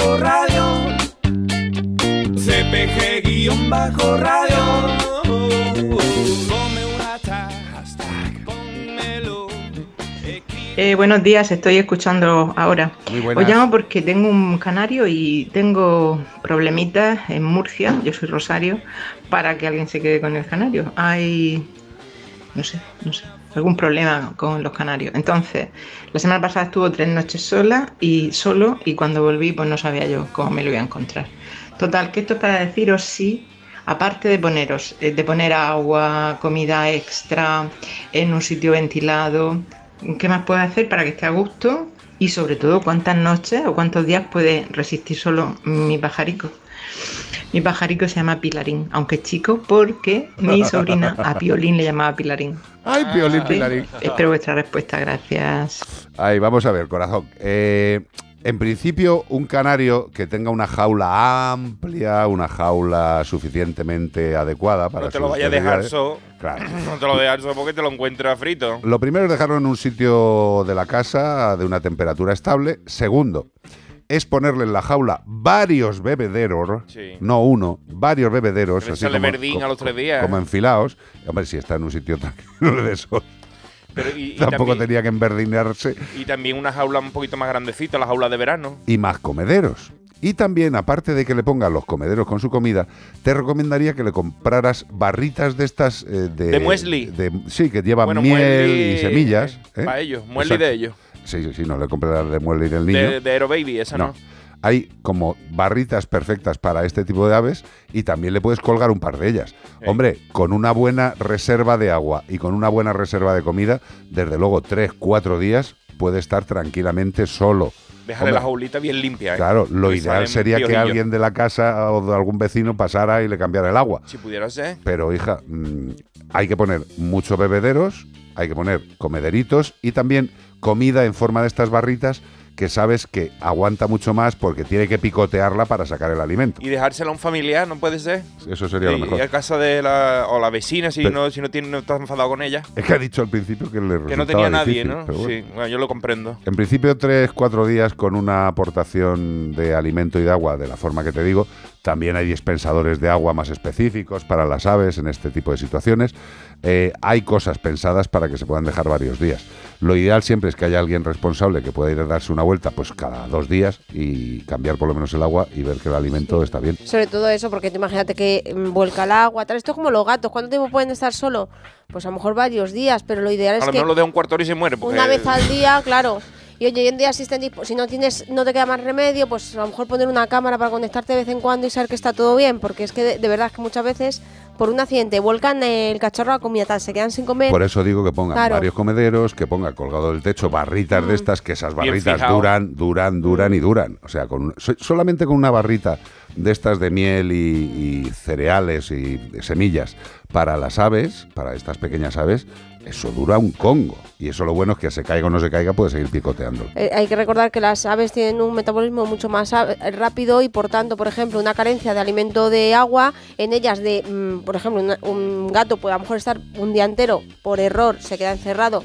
S6: CPG-radio.
S22: Eh, buenos días, estoy escuchando ahora.
S5: Muy buenas.
S22: Os llamo porque tengo un canario y tengo problemitas en Murcia, yo soy Rosario, para que alguien se quede con el canario. Hay, no sé, no sé, algún problema con los canarios. Entonces, la semana pasada estuvo tres noches sola y solo y cuando volví pues no sabía yo cómo me lo iba a encontrar. Total, que esto es para deciros si, aparte de poneros, eh, de poner agua, comida extra en un sitio ventilado, ¿qué más puede hacer para que esté a gusto? Y sobre todo, ¿cuántas noches o cuántos días puede resistir solo mi pajarico? Mi pajarico se llama Pilarín, aunque es chico, porque mi sobrina a Piolín le llamaba Pilarín.
S5: Ay, Piolín,
S22: Sí,
S5: Pilarín.
S22: Espero vuestra respuesta, gracias.
S5: Ahí, vamos a ver, corazón. Eh, en principio, un canario que tenga una jaula amplia, una jaula suficientemente adecuada para
S6: No te lo
S5: sus
S6: vayas a dejar
S5: necesidades.
S6: so.
S5: Claro.
S6: No te lo dejas so porque te lo encuentras frito.
S5: Lo primero es dejarlo en un sitio de la casa de una temperatura estable. Segundo, es ponerle en la jaula varios bebederos,
S6: Sí.
S5: no uno, varios bebederos, así
S6: sale
S5: como,
S6: verdín
S5: co-
S6: a los tres días.
S5: como enfilados. Hombre, si está en un sitio tranquilo de sol,
S6: Pero y, y
S5: tampoco
S6: también,
S5: tenía que enverdinarse.
S6: y también una jaula un poquito más grandecita, la jaula de verano.
S5: y más comederos. Y también, aparte de que le pongas los comederos con su comida, te recomendaría que le compraras barritas de estas eh, de,
S6: De muesli.
S5: de- sí, que llevan
S6: Bueno,
S5: miel
S6: muesli,
S5: y semillas. ¿eh?
S6: Para ellos, muesli
S5: Exacto.
S6: de ellos.
S5: Sí, sí, sí, no le compres de muesli del niño.
S6: De, de Aero Baby, esa no.
S5: Hay como barritas perfectas para este tipo de aves y también le puedes colgar un par de ellas. Hombre, con una buena reserva de agua y con una buena reserva de comida, desde luego tres, cuatro días puede estar tranquilamente solo.
S6: Déjale
S5: Hombre,
S6: la jaulita bien limpia. ¿eh?
S5: Claro, lo
S6: Que
S5: ideal sería que alguien de la casa o de algún vecino pasara y le cambiara el agua.
S6: Si pudiera ser.
S5: Pero, hija, mm, hay que poner muchos bebederos, hay que poner comederitos y también comida en forma de estas barritas que sabes que aguanta mucho más porque tiene que picotearla para sacar el alimento.
S6: Y dejársela a un familiar, ¿no puede ser?
S5: Eso sería lo
S6: Y-
S5: mejor.
S6: Y a casa de la, o la vecina, si,
S5: Pero-
S6: no, si no, tiene, no estás enfadado con ella.
S5: Es que ha dicho al principio que le
S6: Que no tenía nadie,
S5: difícil,
S6: ¿no?
S5: bueno.
S6: Sí, bueno, yo lo comprendo.
S5: En principio, tres, cuatro días con una aportación de alimento y de agua de la forma que te digo. También hay dispensadores de agua más específicos para las aves en este tipo de situaciones. Eh, hay cosas pensadas para que se puedan dejar varios días. Lo ideal siempre es que haya alguien responsable que pueda ir a darse una vuelta pues cada dos días y cambiar por lo menos el agua y ver que el alimento está bien.
S16: Sobre todo eso, porque tú imagínate que mm, vuelca el agua, tal. Esto es como los gatos. ¿Cuánto tiempo pueden estar solo? Pues a lo mejor varios días, pero lo ideal
S6: A
S16: es
S6: lo
S16: que
S6: mejor lo deja un cuarto de hora y se muere. porque-
S16: una vez al día, claro. Y oye, hoy en día dispo- si no tienes, no te queda más remedio, pues a lo mejor poner una cámara para conectarte de vez en cuando y saber que está todo bien, porque es que de, de verdad que muchas veces por un accidente vuelcan el cachorro a comida tal, se quedan sin comer.
S5: Por eso digo que pongan
S16: Claro.
S5: varios comederos, que ponga colgado del techo barritas de estas, que esas barritas duran, duran, duran y duran. O sea, con, so- solamente con una barrita de estas de miel y, y cereales y semillas para las aves, para estas pequeñas aves, eso dura un congo. Y eso lo bueno es que se caiga o no se caiga, puede seguir picoteando.
S16: Eh, hay que recordar que las aves tienen un metabolismo mucho más rápido y por tanto, por ejemplo, una carencia de alimento de agua, en ellas de, mm, por ejemplo, una- un gato puede a lo mejor estar un día entero por error, se queda encerrado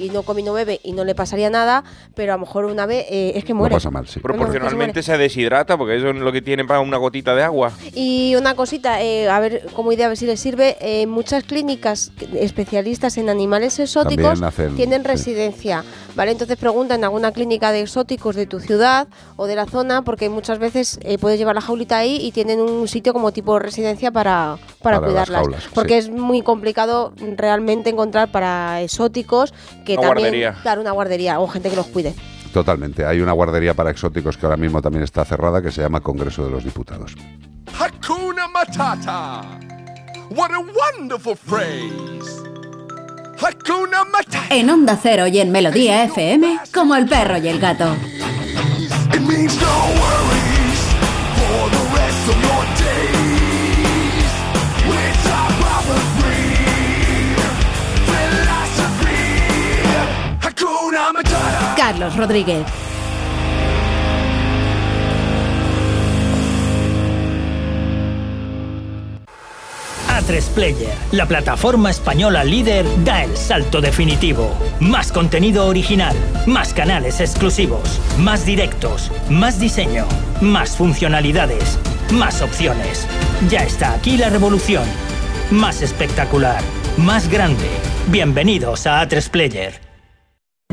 S16: y no come y no bebe y no le pasaría nada, pero a lo mejor una ave eh, es que muere.
S5: pasa mal, sí.
S16: No, no, es que se muere.
S6: Proporcionalmente se deshidrata, porque eso es lo que tiene para una gotita de agua.
S16: Y una cosita, eh, a ver, como idea, a ver si les sirve, eh, muchas clínicas especialistas en animales exóticos
S5: hacen,
S16: tienen
S5: sí.
S16: residencia, ¿vale? Entonces pregunta en alguna clínica de exóticos de tu ciudad o de la zona, porque muchas veces eh, puedes llevar la jaulita ahí y tienen un sitio como tipo residencia para, para,
S5: Para las
S16: cuidarlas.
S5: jaulas,
S16: porque
S5: sí.
S16: es muy complicado realmente encontrar para exóticos que
S5: Una
S16: también...
S5: guardería.
S16: Claro, una guardería o gente que los cuide.
S5: Totalmente. Hay una guardería para exóticos que ahora mismo también está cerrada, que se llama Congreso de los Diputados.
S1: Hakuna Matata. What a wonderful phrase. Hakuna Matata.
S2: En Onda Cero y en Melodía FM, como el perro y el gato.
S1: It means no worries for the rest of your days.
S2: Carlos Rodríguez.
S23: A3 Player, la plataforma española líder, da el salto definitivo. Más contenido original, más canales exclusivos, más directos, más diseño, más funcionalidades, más opciones. Ya está aquí la revolución. Más espectacular, más grande. Bienvenidos a A3 Player.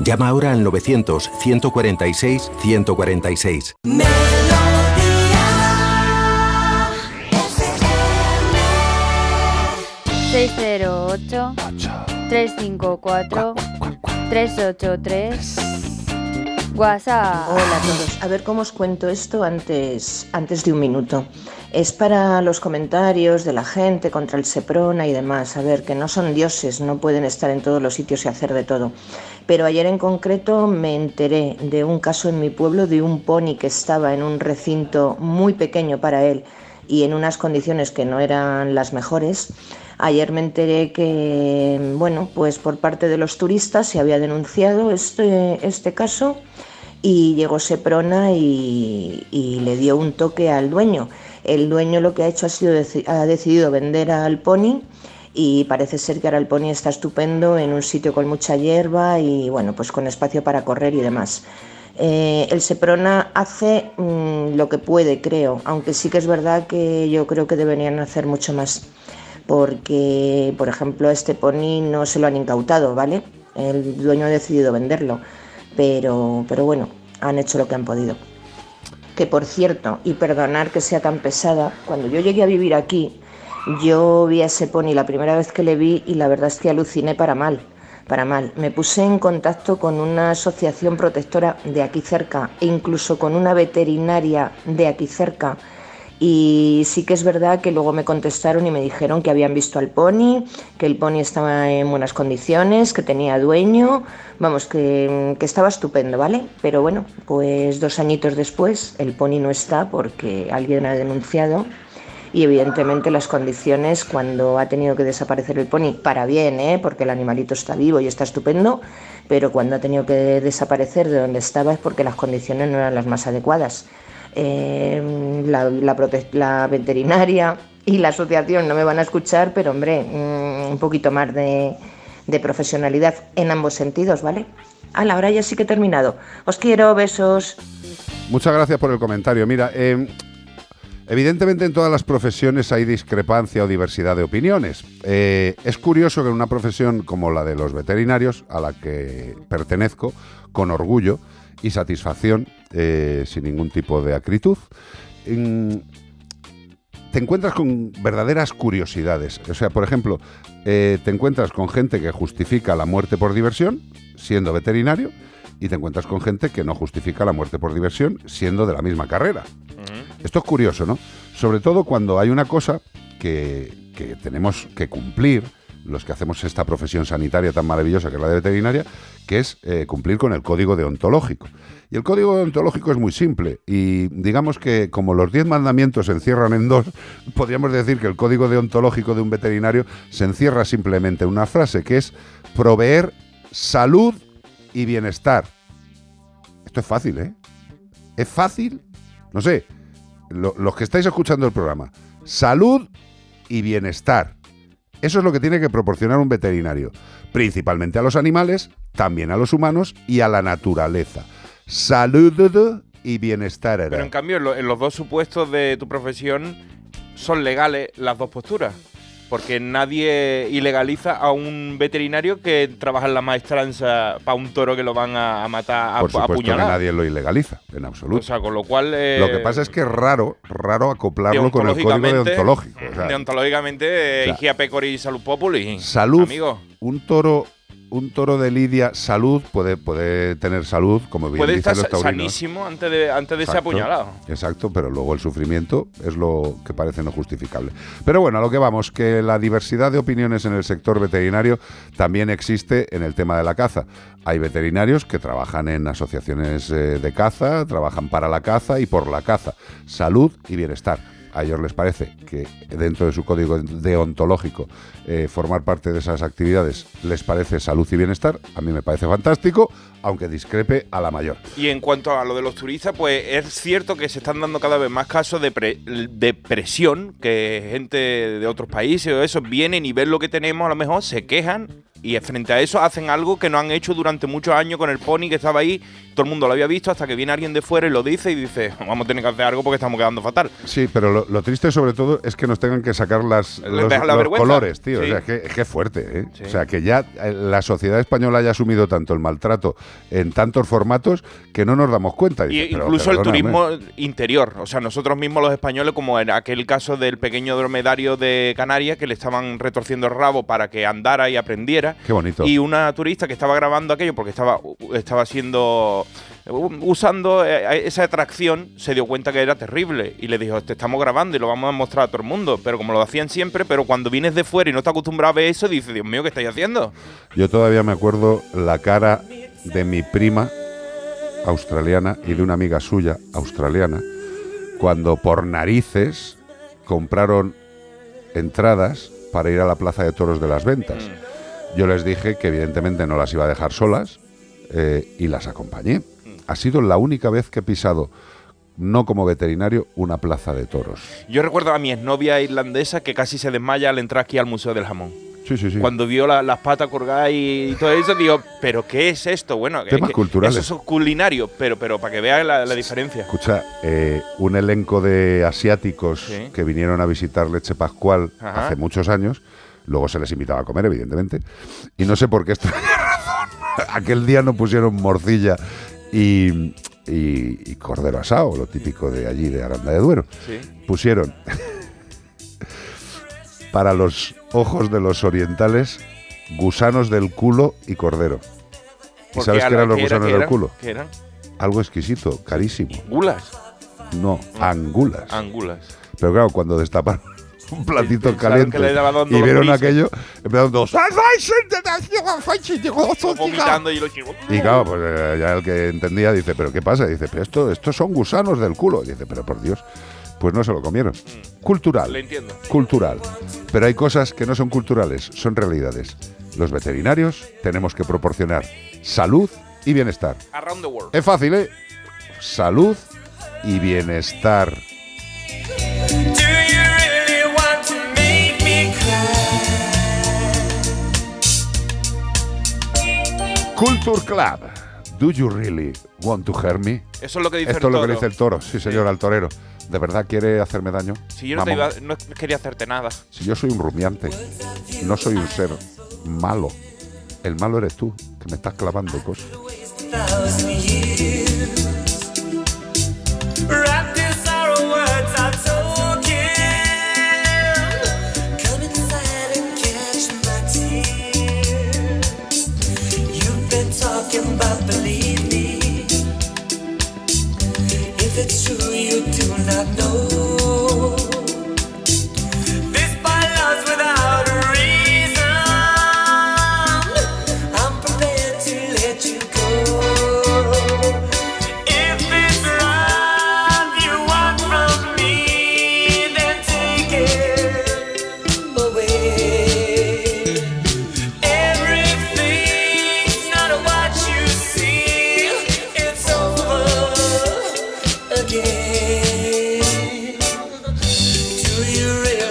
S9: Llama ahora al 900-146-146.
S10: 608 354 383 WhatsApp.
S24: Hola a todos. A ver cómo os cuento esto antes, antes de un minuto. Es para los comentarios de la gente contra el Seprona y demás. A ver, que no son dioses, no pueden estar en todos los sitios y hacer de todo. Pero ayer en concreto me enteré de un caso en mi pueblo de un pony que estaba en un recinto muy pequeño para él y en unas condiciones que no eran las mejores. Ayer me enteré que, bueno, pues por parte de los turistas se había denunciado este, este caso y llegó Seprona y, le dio un toque al dueño. El dueño lo que ha hecho ha, sido ha decidido vender al pony y parece ser que ahora el pony está estupendo en un sitio con mucha hierba y bueno, pues con espacio para correr y demás. Eh, el Seprona hace mm, lo que puede, creo, aunque sí que es verdad que yo creo que deberían hacer mucho más, porque, por ejemplo, este pony no se lo han incautado, ¿vale? El dueño ha decidido venderlo, pero, pero bueno, han hecho lo que han podido. Que por cierto, y perdonar que sea tan pesada, cuando yo llegué a vivir aquí, yo vi a ese pony la primera vez que le vi y la verdad es que aluciné para mal, para mal. Me puse en contacto con una asociación protectora de aquí cerca e incluso con una veterinaria de aquí cerca. Y sí que es verdad que luego me contestaron y me dijeron que habían visto al pony, que el pony estaba en buenas condiciones, que tenía dueño, vamos, que, que estaba estupendo, ¿vale? Pero bueno, pues dos añitos después el pony no está porque alguien ha denunciado y evidentemente las condiciones cuando ha tenido que desaparecer el pony, para bien, ¿eh? porque el animalito está vivo y está estupendo, pero cuando ha tenido que desaparecer de donde estaba es porque las condiciones no eran las más adecuadas. Eh, la, la la veterinaria y la asociación no me van a escuchar, pero hombre, mm, un poquito más de, profesionalidad en ambos sentidos, ¿vale? A la hora ya sí que he terminado. Os quiero, besos.
S5: Muchas gracias por el comentario. Mira, eh, evidentemente en todas las profesiones hay discrepancia o diversidad de opiniones. Eh, es curioso que en una profesión como la de los veterinarios, a la que pertenezco con orgullo y satisfacción, eh, sin ningún tipo de acritud, te encuentras con verdaderas curiosidades. O sea, por ejemplo, eh, te encuentras con gente que justifica la muerte por diversión, siendo veterinario, y te encuentras con gente que no justifica la muerte por diversión, siendo de la misma carrera. Esto es curioso, ¿no? Sobre todo cuando hay una cosa que, que tenemos que cumplir, los que hacemos esta profesión sanitaria tan maravillosa que es la de veterinaria, que es eh, cumplir con el código deontológico. Y el código deontológico es muy simple y digamos que como los diez mandamientos se encierran en dos, podríamos decir que el código deontológico de un veterinario se encierra simplemente en una frase que es proveer salud y bienestar. Esto es fácil, ¿eh? Es fácil, no sé, lo- los que estáis escuchando el programa, salud y bienestar. Eso es lo que tiene que proporcionar un veterinario, principalmente a los animales, también a los humanos y a la naturaleza. Salud y bienestar.
S6: Pero en cambio, en, lo- en los dos supuestos de tu profesión son legales las dos posturas. Porque nadie ilegaliza a un veterinario que trabaja en la maestranza para un toro que lo van a, a matar a,
S5: Por
S6: a
S5: supuesto que nadie lo ilegaliza, en absoluto.
S6: O sea, con lo cual. eh,
S5: Lo que pasa es que es raro, raro acoplarlo con el código deontológico. o sea,
S6: deontológicamente, eh,
S5: o sea,
S6: higia pecori salud populi.
S5: Salud,
S6: Amigo.
S5: un toro un toro de lidia, salud, puede, puede tener salud, como bien
S6: Puede estar
S5: los
S6: sanísimo antes de, antes de ser
S5: Exacto,
S6: apuñalado.
S5: Exacto, pero luego el sufrimiento es lo que parece no justificable. Pero bueno, a lo que vamos, que la diversidad de opiniones en el sector veterinario también existe en el tema de la caza. Hay veterinarios que trabajan en asociaciones eh, de caza, trabajan para la caza y por la caza. Salud y bienestar. A ellos les parece que dentro de su código deontológico eh, formar parte de esas actividades les parece salud y bienestar. A mí me parece fantástico, aunque discrepe a la mayor.
S6: Y en cuanto a lo de los turistas, pues es cierto que se están dando cada vez más casos de, de presión, que gente de otros países o eso vienen y ven lo que tenemos, a lo mejor se quejan y frente a eso hacen algo que no han hecho durante muchos años con el pony que estaba ahí, todo el mundo lo había visto hasta que viene alguien de fuera y lo dice y dice, vamos a tener que hacer algo porque estamos quedando fatal.
S5: Sí, pero lo, lo triste sobre todo es que nos tengan que sacar las, los,
S6: la
S5: colores, tío.
S6: Sí.
S5: O sea, es que, es que fuerte, ¿eh? O sea, que ya eh, la sociedad española haya asumido tanto el maltrato en tantos formatos que no nos damos cuenta.
S6: Y
S5: Dice,
S6: incluso el turismo interior. O sea, nosotros mismos los españoles, como en aquel caso del pequeño dromedario de Canarias, que le estaban retorciendo el rabo para que andara y aprendiera.
S5: Qué bonito.
S6: Y una turista que estaba grabando aquello porque estaba, estaba siendo usando eh, esa atracción se dio cuenta que era terrible y le dijo te estamos grabando y lo vamos a mostrar a todo el mundo pero como lo hacían siempre pero cuando vienes de fuera y no estás acostumbrado a ver eso dices Dios mío qué estáis haciendo
S5: Yo todavía me acuerdo la cara de mi prima australiana y de una amiga suya australiana cuando por narices compraron entradas para ir a la Plaza de Toros de las Ventas. Yo les dije que evidentemente no las iba a dejar solas eh, y las acompañé. Ha sido la única vez que he pisado, no como veterinario, una plaza de toros.
S6: yo recuerdo a mi exnovia irlandesa que casi se desmaya al entrar aquí al Museo del Jamón
S5: Sí, sí, sí.
S6: Cuando vio la- las patas colgadas y todo eso, digo, ¿pero qué es esto? Bueno,
S5: Temas
S6: que-
S5: culturales.
S6: Eso es culinario, pero, pero para que vean la, la diferencia.
S5: Escucha, eh, un elenco de asiáticos que vinieron a visitar Leche Pascual
S6: Ajá.
S5: hace muchos años, luego se les invitaba a comer, evidentemente, y no sé por qué extraña razón. Aquel día no pusieron morcilla y, y- y cordero asado, lo típico de allí, de Aranda de Duero.
S6: Sí.
S5: Pusieron para los ojos de los orientales gusanos del culo y cordero. ¿Y sabes qué eran los
S6: ¿qué era,
S5: gusanos del culo?
S6: ¿Qué eran?
S5: Algo exquisito, carísimo.
S6: Gulas.
S5: No, angulas.
S6: Angulas.
S5: Pero claro, cuando destaparon un platito caliente
S6: que le daba dando
S5: y vieron aquello, empezaron todos.
S6: Vomitando y
S5: claro, pues eh, ya el que entendía dice, ¿pero qué pasa? Dice, pero esto, estos son gusanos del culo. Dice, pero por Dios, pues no se lo comieron. Cultural.
S6: Mm. Le entiendo.
S5: Cultural. Pero hay cosas que no son culturales, son realidades. Los veterinarios tenemos que proporcionar salud y bienestar.
S6: Around the world.
S5: Es fácil, ¿eh? Salud y bienestar. Culture Club. Do you really want to hurt me?
S6: Eso es lo que dice
S5: Esto
S6: el
S5: es lo que
S6: toro.
S5: dice el toro, sí señor, al torero. ¿De verdad quiere hacerme daño?
S6: Si yo no, te iba- no quería hacerte nada.
S5: Si yo soy un rumiante, no soy un ser malo. El malo eres tú, que me estás clavando cosas.
S25: Wrapped it's true.
S5: you're in.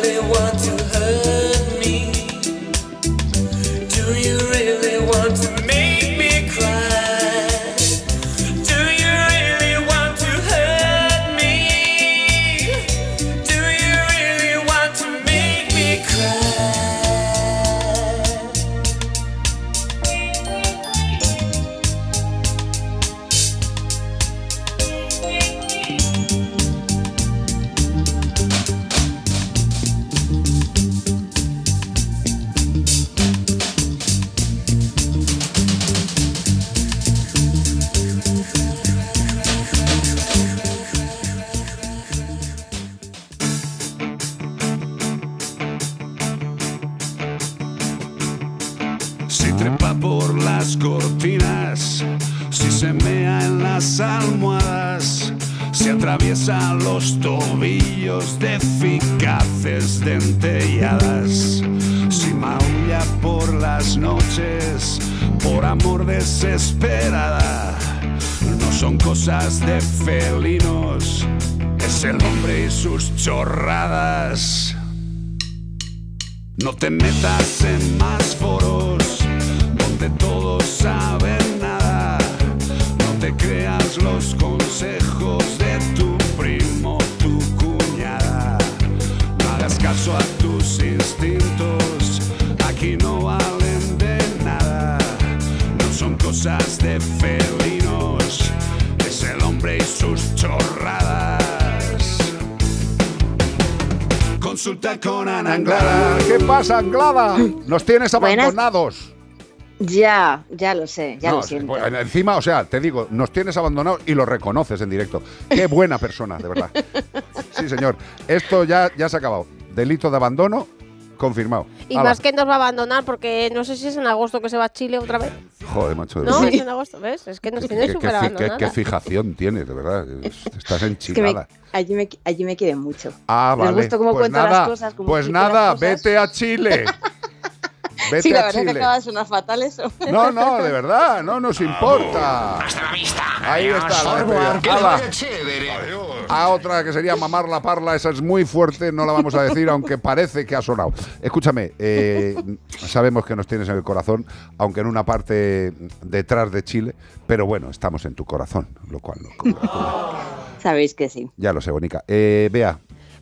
S5: Nos tienes abandonados.
S26: Ya, ya lo sé, ya
S5: No,
S26: lo siento.
S5: encima, o sea, te digo, nos tienes abandonados y lo reconoces en directo. Qué buena persona, de verdad. Sí, señor. Esto ya, ya se ha acabado. Delito de abandono confirmado.
S16: Y
S5: Hala.
S16: más que nos va a abandonar porque no sé si es en agosto que se va a Chile otra vez.
S5: Joder, macho. de
S16: No, es en agosto, ¿ves? Es que nos
S5: Qué-
S16: tiene
S5: qué-
S16: súper
S5: qué fijación tienes, de verdad. Estás
S26: Es que me-
S5: enchilada.
S26: allí, me, allí me quieren mucho.
S5: Ah,
S26: Les
S5: vale.
S26: gusta cómo
S5: pues
S26: cuento
S5: nada,
S26: las cosas. cómo
S5: pues nada,
S26: cosas.
S5: vete a Chile. Vete
S26: sí, la
S5: a
S26: verdad que
S5: Chile.
S26: acaba de sonar fatal eso.
S5: No, no, de verdad, no nos importa. Hasta la vista. Ahí está la despedida. A otra que sería mamar la parla, esa es muy fuerte, no la vamos a decir, aunque parece que ha sonado. Escúchame, eh, sabemos que nos tienes en el corazón, aunque en una parte detrás de Chile, pero bueno, estamos en tu corazón, lo cual congratula.
S26: Sabéis que sí.
S5: Ya lo sé, Bonica. Eh, Bea,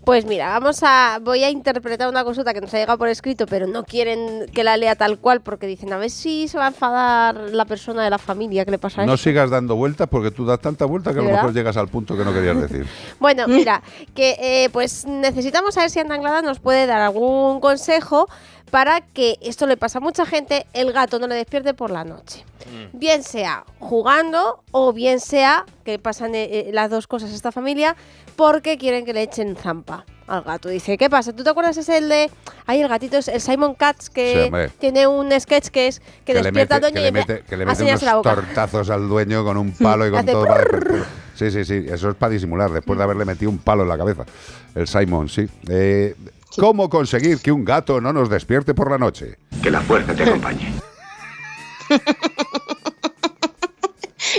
S16: Pues mira, vamos a. Voy a interpretar una consulta que nos ha llegado por escrito, pero no quieren que la lea tal cual porque dicen a ver si se va a enfadar la persona de la familia que le pasa
S5: no
S16: esto.
S5: sigas dando vueltas porque tú das tanta vuelta que a lo mejor llegas al punto que no querías decir.
S16: Bueno, mira, que eh, pues necesitamos saber si Ana Anglada nos puede dar algún consejo para que esto le pasa a mucha gente, el gato no le despierte por la noche. Bien sea jugando o bien sea que pasan eh, eh, las dos cosas esta familia porque quieren que le echen zampa al gato. Dice, ¿qué pasa? ¿Tú te acuerdas ese el de... Ahí el gatito es el Simon Katz que tiene un sketch que es que, despierta al dueño
S5: que
S16: y
S5: le
S16: empieza
S5: mete, que le
S16: a
S5: mete
S16: enseñarse
S5: unos
S16: la boca.
S5: tortazos al dueño con un palo y con
S16: Hace
S5: todo para despertar. Sí, sí, sí, eso es para disimular, después de haberle metido un palo en la cabeza. El Simon, sí. Eh, ¿Cómo conseguir que un gato no nos despierte por la noche?
S27: Que la fuerza te acompañe.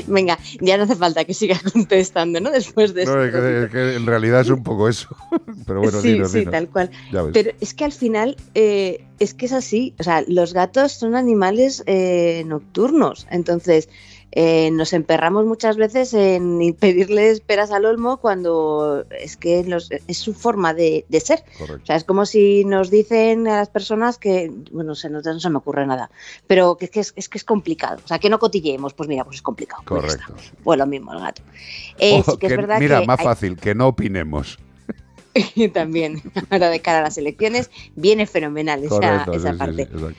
S26: Venga, ya no hace falta que siga contestando, ¿no? Después de
S5: No,
S26: esto.
S5: es que, que en realidad es un poco eso. Pero bueno,
S26: sí,
S5: dinos,
S26: sí,
S5: dinos.
S26: tal cual. Pero es que al final eh, es que es así. O sea, los gatos son animales eh, nocturnos. Entonces, eh, nos emperramos muchas veces en pedirles peras al olmo cuando es que los- es su forma de, de ser. O sea, es como si nos dicen a las personas que, bueno, no sé, no, se me ocurre nada, pero que, es que es, es que es complicado. O sea, que no cotilleemos, pues mira, pues es complicado. Pues.
S5: Correcto.
S26: Pues lo mismo el gato. Eh, sí que es verdad
S5: mira,
S26: que
S5: más
S26: hay-
S5: fácil, que no opinemos.
S26: también, ahora de cara a las elecciones, viene fenomenal esa,
S5: Correcto,
S26: esa
S5: sí, sí,
S26: parte.
S5: sí.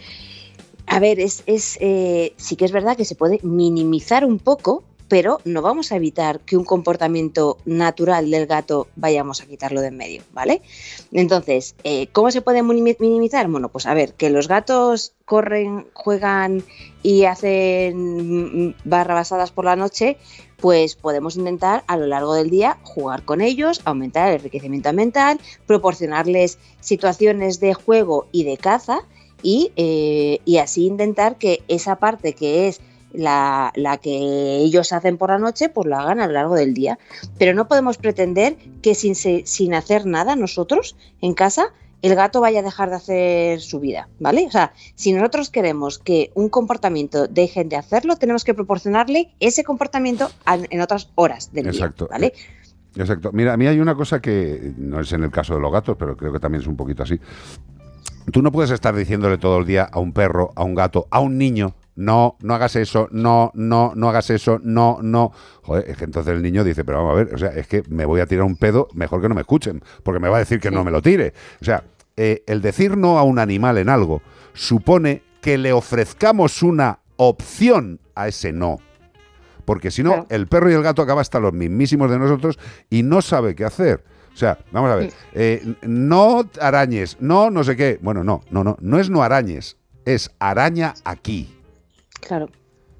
S26: A ver, es, eh, sí que es verdad que se puede minimizar un poco, pero no vamos a evitar que un comportamiento natural del gato vayamos a quitarlo de en medio, ¿vale? Entonces, eh, ¿cómo se puede minimi- minimizar? Bueno, pues a ver, que los gatos corren, juegan y hacen barrabasadas por la noche, pues podemos intentar a lo largo del día jugar con ellos, aumentar el enriquecimiento mental, proporcionarles situaciones de juego y de caza y, eh, y así intentar que esa parte que es la, la que ellos hacen por la noche, pues la hagan a lo largo del día. Pero no podemos pretender que sin, sin hacer nada nosotros en casa el gato vaya a dejar de hacer su vida, ¿vale? O sea, si nosotros queremos que un comportamiento dejen de hacerlo, tenemos que proporcionarle ese comportamiento en otras horas del
S5: Exacto.
S26: día, ¿vale?
S5: Exacto. Mira, a mí hay una cosa que no es en el caso de los gatos, pero creo que también es un poquito así. Tú no puedes estar diciéndole todo el día a un perro, a un gato, a un niño, no, no hagas eso, no, no, no hagas eso, no, no. Joder, es que entonces el niño dice, pero vamos a ver, o sea, es que me voy a tirar un pedo, mejor que no me escuchen, porque me va a decir que no me lo tire. O sea, eh, el decir no a un animal en algo supone que le ofrezcamos una opción a ese no. Porque si no, el perro y el gato acaba hasta los mismísimos de nosotros y no sabe qué hacer. O sea, vamos a ver, eh, no arañes, no no sé qué. Bueno, no, no, no, no es no arañes, es araña aquí.
S26: Claro.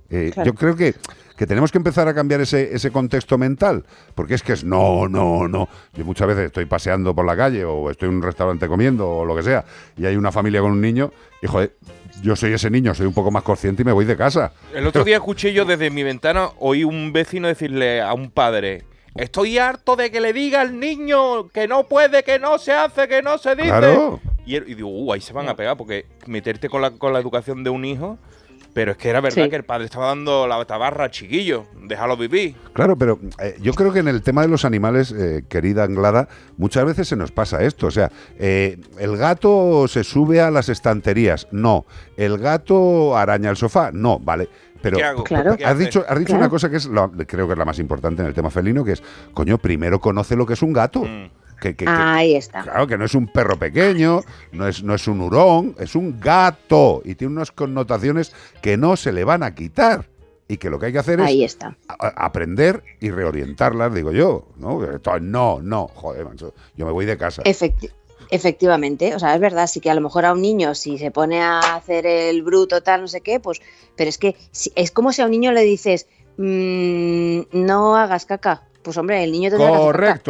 S5: Eh,
S28: Claro.
S5: Yo creo que, que tenemos que empezar a cambiar ese, ese contexto mental, porque es que es no, no, no. Yo muchas veces estoy paseando por la calle o estoy en un restaurante comiendo o lo que sea, y hay una familia con un niño, y joder, yo soy ese niño, soy un poco más consciente y me voy de casa.
S6: El otro día escuché yo desde mi ventana, oí un vecino decirle a un padre, estoy harto de que le diga al niño que no puede, que no se hace, que no se dice.
S5: Claro.
S6: Y, él- y digo, uh, ahí se van a pegar, porque meterte con la, con la educación de un hijo, pero es que era verdad
S5: Sí.
S6: que el padre estaba dando la tabarra al chiquillo, déjalo vivir.
S5: Claro, pero eh, yo creo que en el tema de los animales, eh, querida Anglada, muchas veces se nos pasa esto. O sea, eh, el gato se sube a las estanterías. No. El gato araña el sofá. No, vale. Pero
S6: ¿Qué hago?
S5: Claro.
S6: ¿Qué
S5: has dicho, has dicho
S6: Claro.
S5: una cosa que es la- creo que es la más importante en el tema felino, que es, coño, primero conoce lo que es un gato.
S6: Mm.
S5: Que, que- que-
S26: Ahí está.
S5: Claro, que no es un perro pequeño, no es, no es un hurón, es un gato. Y tiene unas connotaciones que no se le van a quitar. Y que lo que hay que hacer es
S26: Ahí está.
S5: a- aprender y reorientarlas, digo yo. ¿no? No, no, joder, macho, yo me voy de casa.
S26: Efecti- efectivamente, o sea, es verdad, sí que a lo mejor a un niño si se pone a hacer el bruto tal, no sé qué, pues, pero es que si- es como si a un niño le dices, "Mm, no hagas caca. Pues hombre, el niño hacer caca.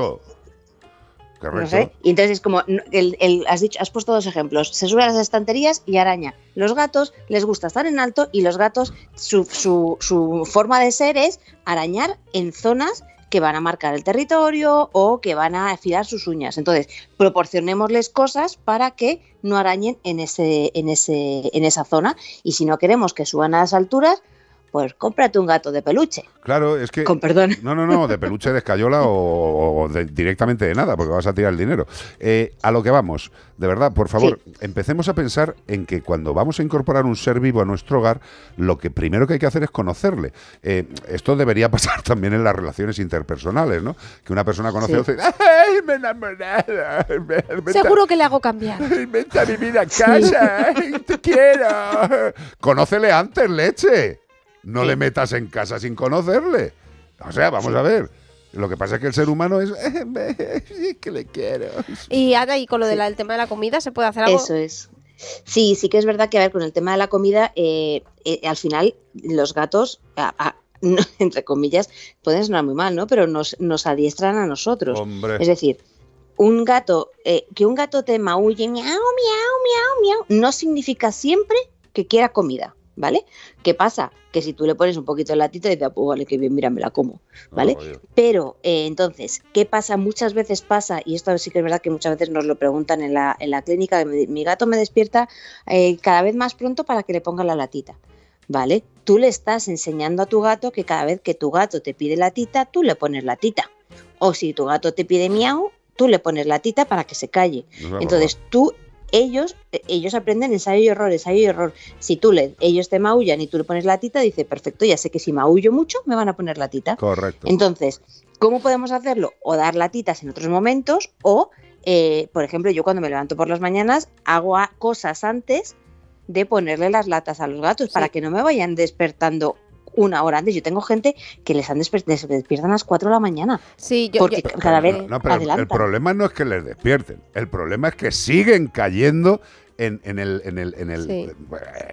S26: No sé. Y entonces es como, el- has dicho, has puesto dos ejemplos. Se sube a las estanterías y araña. Los gatos les gusta estar en alto y los gatos, su, su- su forma de ser es arañar en zonas que van a marcar el territorio o que van a afilar sus uñas. Entonces, proporcionémosles cosas para que no arañen en ese, en ese, en esa zona. Y si no queremos que suban a las alturas, pues cómprate un gato de peluche.
S5: Claro, es que.
S26: Con perdón.
S5: No, no, no, de peluche de escayola o, o de- directamente de nada, porque vas a tirar el dinero. Eh, a lo que vamos, de verdad, por favor, empecemos a pensar en que cuando vamos a incorporar un ser vivo a nuestro hogar, lo que primero que hay que hacer es conocerle. Eh, esto debería pasar también en las relaciones interpersonales, ¿no? Que una persona conoce
S16: Sí.
S5: a otra y dice, ¡ay, me me-
S16: Seguro que le hago cambiar.
S5: Vente a vivir a casa, te quiero. Conócele antes, leche. No le metas en casa sin conocerle. O sea, vamos a ver. Lo que pasa es que el ser humano es "Eh, me- sí que le quiero.
S16: Y Ana, y con lo del tema de la comida, ¿se puede hacer algo?
S26: Eso es. Sí, sí que es verdad que, a ver, con el tema de la comida, eh, eh, al final los gatos, a- a- no, entre comillas, pueden sonar muy mal, ¿no? Pero nos, nos adiestran a nosotros.
S5: Hombre.
S26: Es decir, un gato, eh, que un gato te maulle, miau, miau, miau, miau, no significa siempre que quiera comida, ¿vale? ¿Qué pasa? Que si tú le pones un poquito de latita, dice, "Ah, pues vale, que bien, mira, me la como, ¿vale? Pero eh, entonces, ¿qué pasa? Muchas veces pasa, y esto sí que es verdad que muchas veces nos lo preguntan en la, en la clínica, me- mi gato me despierta eh, cada vez más pronto para que le ponga la latita. ¿Vale? Tú le estás enseñando a tu gato que cada vez que tu gato te pide latita, tú le pones latita. O si tu gato te pide miau, tú le pones latita para que se calle.
S5: Verdad.
S26: Entonces tú, ellos, eh, ellos aprenden ensayo y error, ensayo y error. Si tú le, ellos te maullan y tú le pones latita, dice, perfecto, ya sé que si maullo mucho, me van a poner latita.
S5: Correcto.
S26: Entonces, ¿cómo podemos hacerlo? O dar latitas en otros momentos, o, eh, por ejemplo, yo cuando me levanto por las mañanas, hago cosas antes de ponerle las latas a los gatos para que no me vayan despertando una hora antes. Yo tengo gente que les, han desper- les despiertan a las 4 de la mañana.
S16: Sí, yo,
S26: porque
S16: yo-
S26: cada vez
S5: No, pero el- problema no es que les despierten. El problema es que siguen cayendo en, en el, en, el, en, el,
S16: Sí.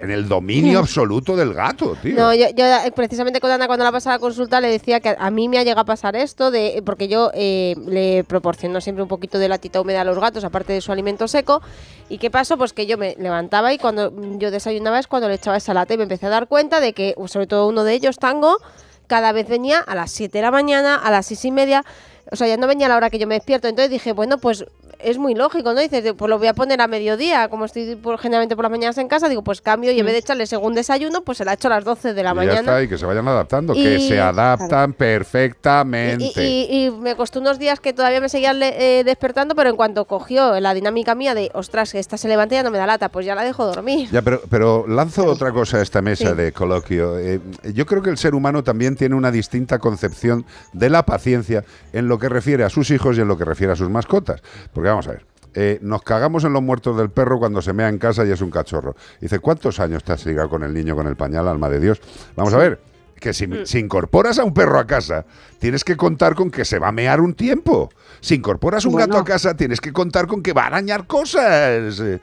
S5: en el dominio absoluto del gato, tío.
S16: No, yo, yo, eh, precisamente con Ana cuando la pasaba a la consulta le decía que a mí me ha llegado a pasar esto, de porque yo eh, le proporciono siempre un poquito de latita húmeda a los gatos, aparte de su alimento seco. ¿Y qué pasó? Pues que yo me levantaba y cuando yo desayunaba es cuando le echaba esa lata y me empecé a dar cuenta de que, sobre todo uno de ellos, Tango, cada vez venía a las 7 de la mañana, a las 6 y media. O sea, ya no venía a la hora que yo me despierto. Entonces dije, bueno, pues es muy lógico, ¿no? Dices, pues lo voy a poner a mediodía. Como estoy por- generalmente por las mañanas en casa, digo, pues cambio y en vez de echarle según desayuno, pues se la echo a las 12 de la
S5: Y ya
S16: mañana.
S5: está, y que se vayan adaptando, que se adaptan perfectamente.
S16: Y, me costó unos días que todavía me seguían eh, despertando, pero en cuanto cogió la dinámica mía de, ostras, que esta se levanta y ya no me da lata, pues ya la dejo dormir.
S5: Ya, pero, pero lanzo otra cosa a esta mesa
S16: Sí.
S5: de coloquio. Eh, yo creo que el ser humano también tiene una distinta concepción de la paciencia en lo que refiere a sus hijos y en lo que refiere a sus mascotas. Porque vamos a ver. eh, nos cagamos en los muertos del perro cuando se mea en casa y es un cachorro. Dice, ¿cuántos años te has ligado con el niño con el pañal, alma de Dios? Vamos a ver. que si,
S16: Mm.
S5: si incorporas a un perro a casa, tienes que contar con que se va a mear un tiempo. Si incorporas un gato a casa, tienes que contar con que va a arañar cosas. eh,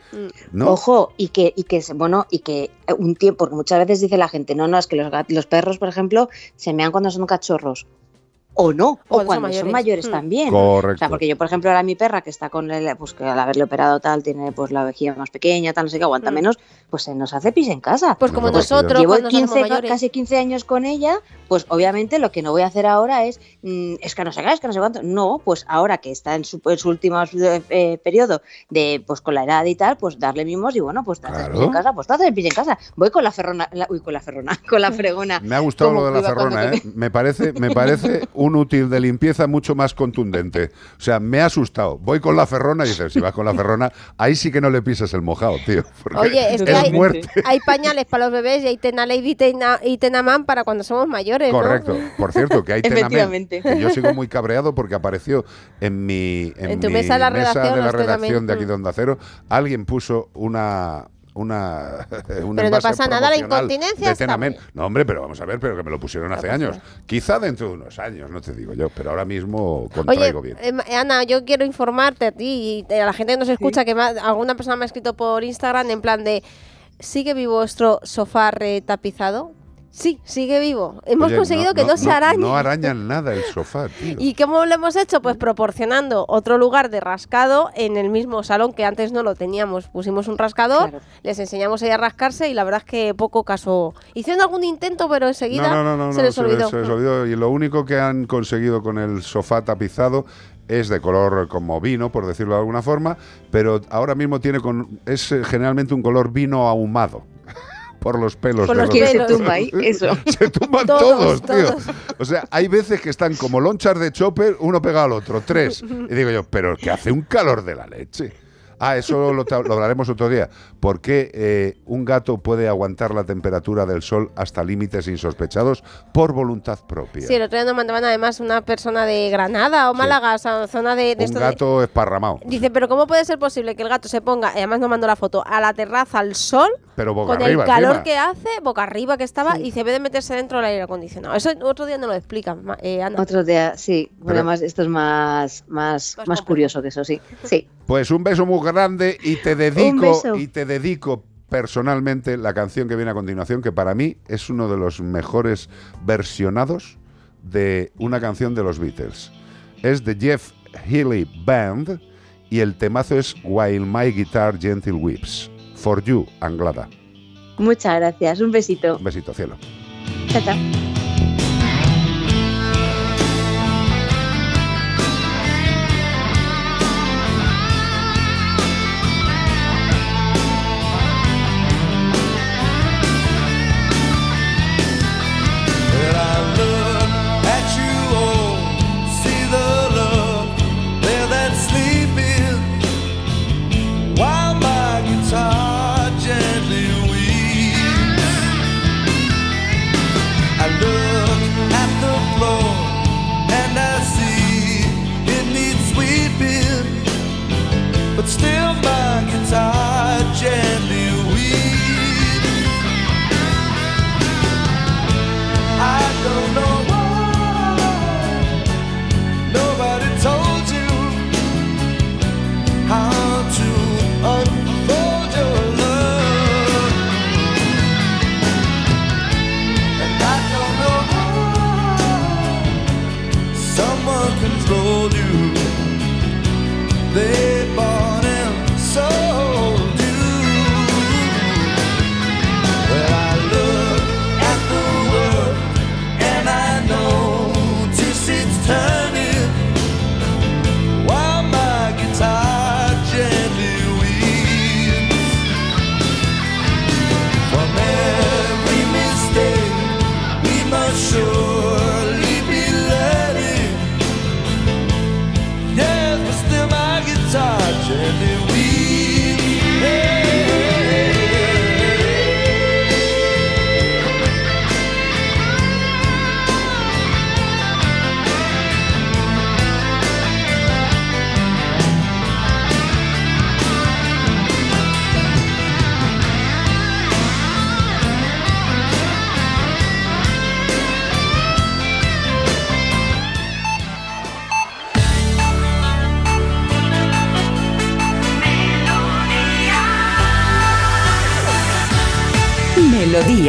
S5: ¿no?
S26: Ojo, y que, y que, se- bueno, y que eh, un tiempo, porque muchas veces dice la gente, no, no, es que los perros, por ejemplo, se mean cuando son cachorros. O no, o,
S16: cuando son mayores. Mm.
S26: también.
S5: Correcto.
S26: O sea, porque yo, por ejemplo, ahora mi perra que está con el, pues que al haberle operado tal, tiene pues la vejiga más pequeña, tal, no sé qué, aguanta menos, pues se nos hace pis en casa.
S16: Mm. Pues como
S5: Pues,
S16: nosotros
S26: Llevo
S16: cuando somos
S26: 15, ca-
S16: mayores.
S26: casi 15 años con ella, pues obviamente lo que no voy a hacer ahora es, mm, es que no sé qué, es que no sé cuánto. No, pues ahora que está en su, en su último eh, periodo de, pues con la edad y tal, pues darle mimos y bueno, pues te haces pis en casa, pues te haces pis en casa. Voy con la ferrona, la- uy, con la ferrona, con la fregona.
S5: Me ha gustado lo de la ferrona, ¿eh? Me parece, me parece un útil de limpieza mucho más contundente. O sea, me ha asustado. Voy con la ferrona y dices, si vas con la ferrona, ahí sí que no le pisas el mojado, tío.
S16: Oye, es que
S5: es
S16: hay,
S5: muerte.
S16: hay pañales para los bebés y hay Tena Lady y Tena, y Tenaman para cuando somos mayores, ¿no?
S5: Correcto. Por cierto, que hay
S26: Efectivamente.
S5: que yo sigo muy cabreado porque apareció en mi, en
S16: En tu
S5: mi
S16: mesa de la redacción,
S5: de la redacción de aquí de Onda Cero, alguien puso una una, un
S16: Pero no pasa nada, la incontinencia
S5: de
S16: está
S5: Tenamen.
S16: bien.
S5: No, hombre, pero vamos a ver, pero que me lo pusieron hace años. Quizá dentro de unos años, no te digo yo, pero ahora mismo
S16: Oye,
S5: contraigo bien.
S16: em, Ana, yo quiero informarte a ti y a la gente que nos escucha que alguna persona me ha escrito por Instagram en plan de ¿sigue vivo vuestro sofá retapizado? Sí, sigue vivo. Hemos
S5: Oye,
S16: conseguido que no, se arañe.
S5: No arañan nada el sofá, tío.
S16: ¿Y cómo lo hemos hecho? Pues proporcionando otro lugar de rascado en el mismo salón que antes no lo teníamos. Pusimos un rascador, les enseñamos a ella a rascarse y la verdad es que poco caso. Hicieron algún intento, pero enseguida
S5: No, no, no, no,
S16: se les olvidó.
S5: se les olvidó. Y lo único que han conseguido con el sofá tapizado es de color como vino, por decirlo de alguna forma, pero ahora mismo tiene con, es generalmente un color vino ahumado. Por los pelos.
S26: Por los que se tumba ahí, eso.
S5: Se tumban
S26: Todos,
S5: todos, tío.
S26: todos.
S5: O sea, hay veces que están como lonchas de chopper, uno pegado al otro, tres. Y digo yo, pero que hace un calor de la leche. Ah, eso lo, hablaremos otro día. ¿Por qué eh, un gato puede aguantar la temperatura del sol hasta límites insospechados por voluntad propia?
S16: Sí, el otro día nos mandaban además una persona de Granada o Málaga, o sea, zona de, de
S5: un
S16: esto de-
S5: gato esparramado,
S16: Dice, pero ¿cómo puede ser posible que el gato se ponga, y además nos mandó la foto, a la terraza al sol,
S5: pero boca
S16: con
S5: arriba.
S16: el calor
S5: encima.
S16: que hace, boca arriba que estaba, y se ve de meterse dentro del aire acondicionado? Eso otro día no lo explica, ma- eh, Ana.
S26: Otro día, sí. Bueno, además, esto es más, más, más curioso que eso, sí. Sí.
S5: Pues un beso muy grande y te dedico y te dedico personalmente la canción que viene a continuación, que para mí es uno de los mejores versionados de una canción de los Beatles. Es de Jeff Healey Band y el temazo es While My Guitar Gentle Weeps. For You, Anglada.
S26: Muchas gracias. Un besito.
S5: Un besito, cielo.
S26: Chao, chao.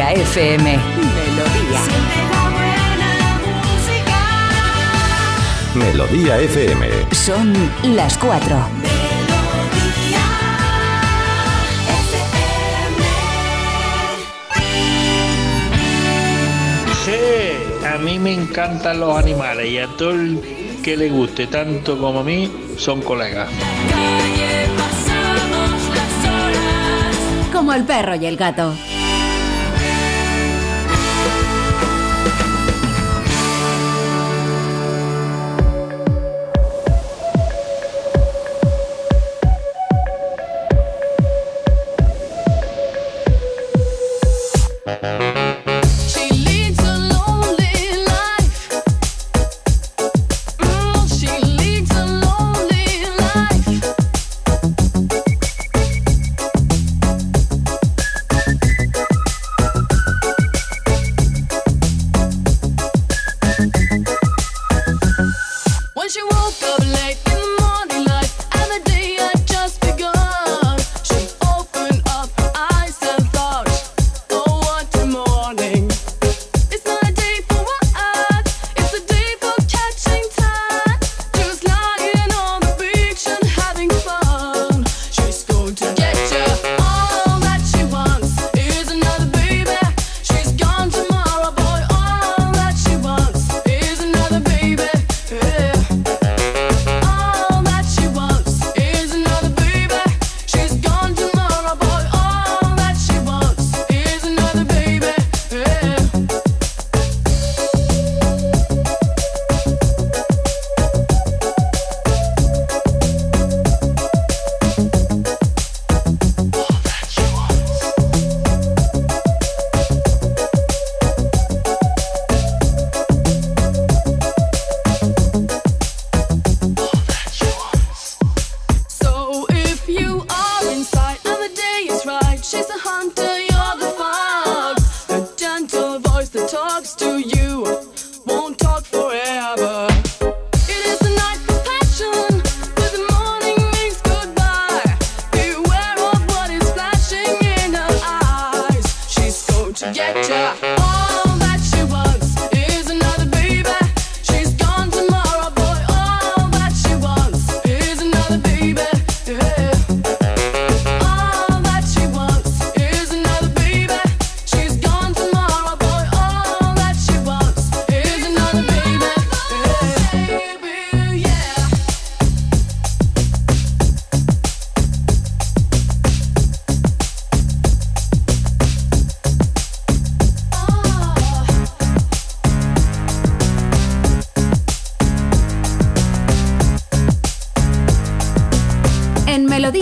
S28: Melodía FM. Melodía.
S9: Melodía FM.
S28: Son las 4.
S27: Sí, a mí me encantan los animales y a todo el que le guste tanto como a mí son colegas.
S2: Como el perro y el gato.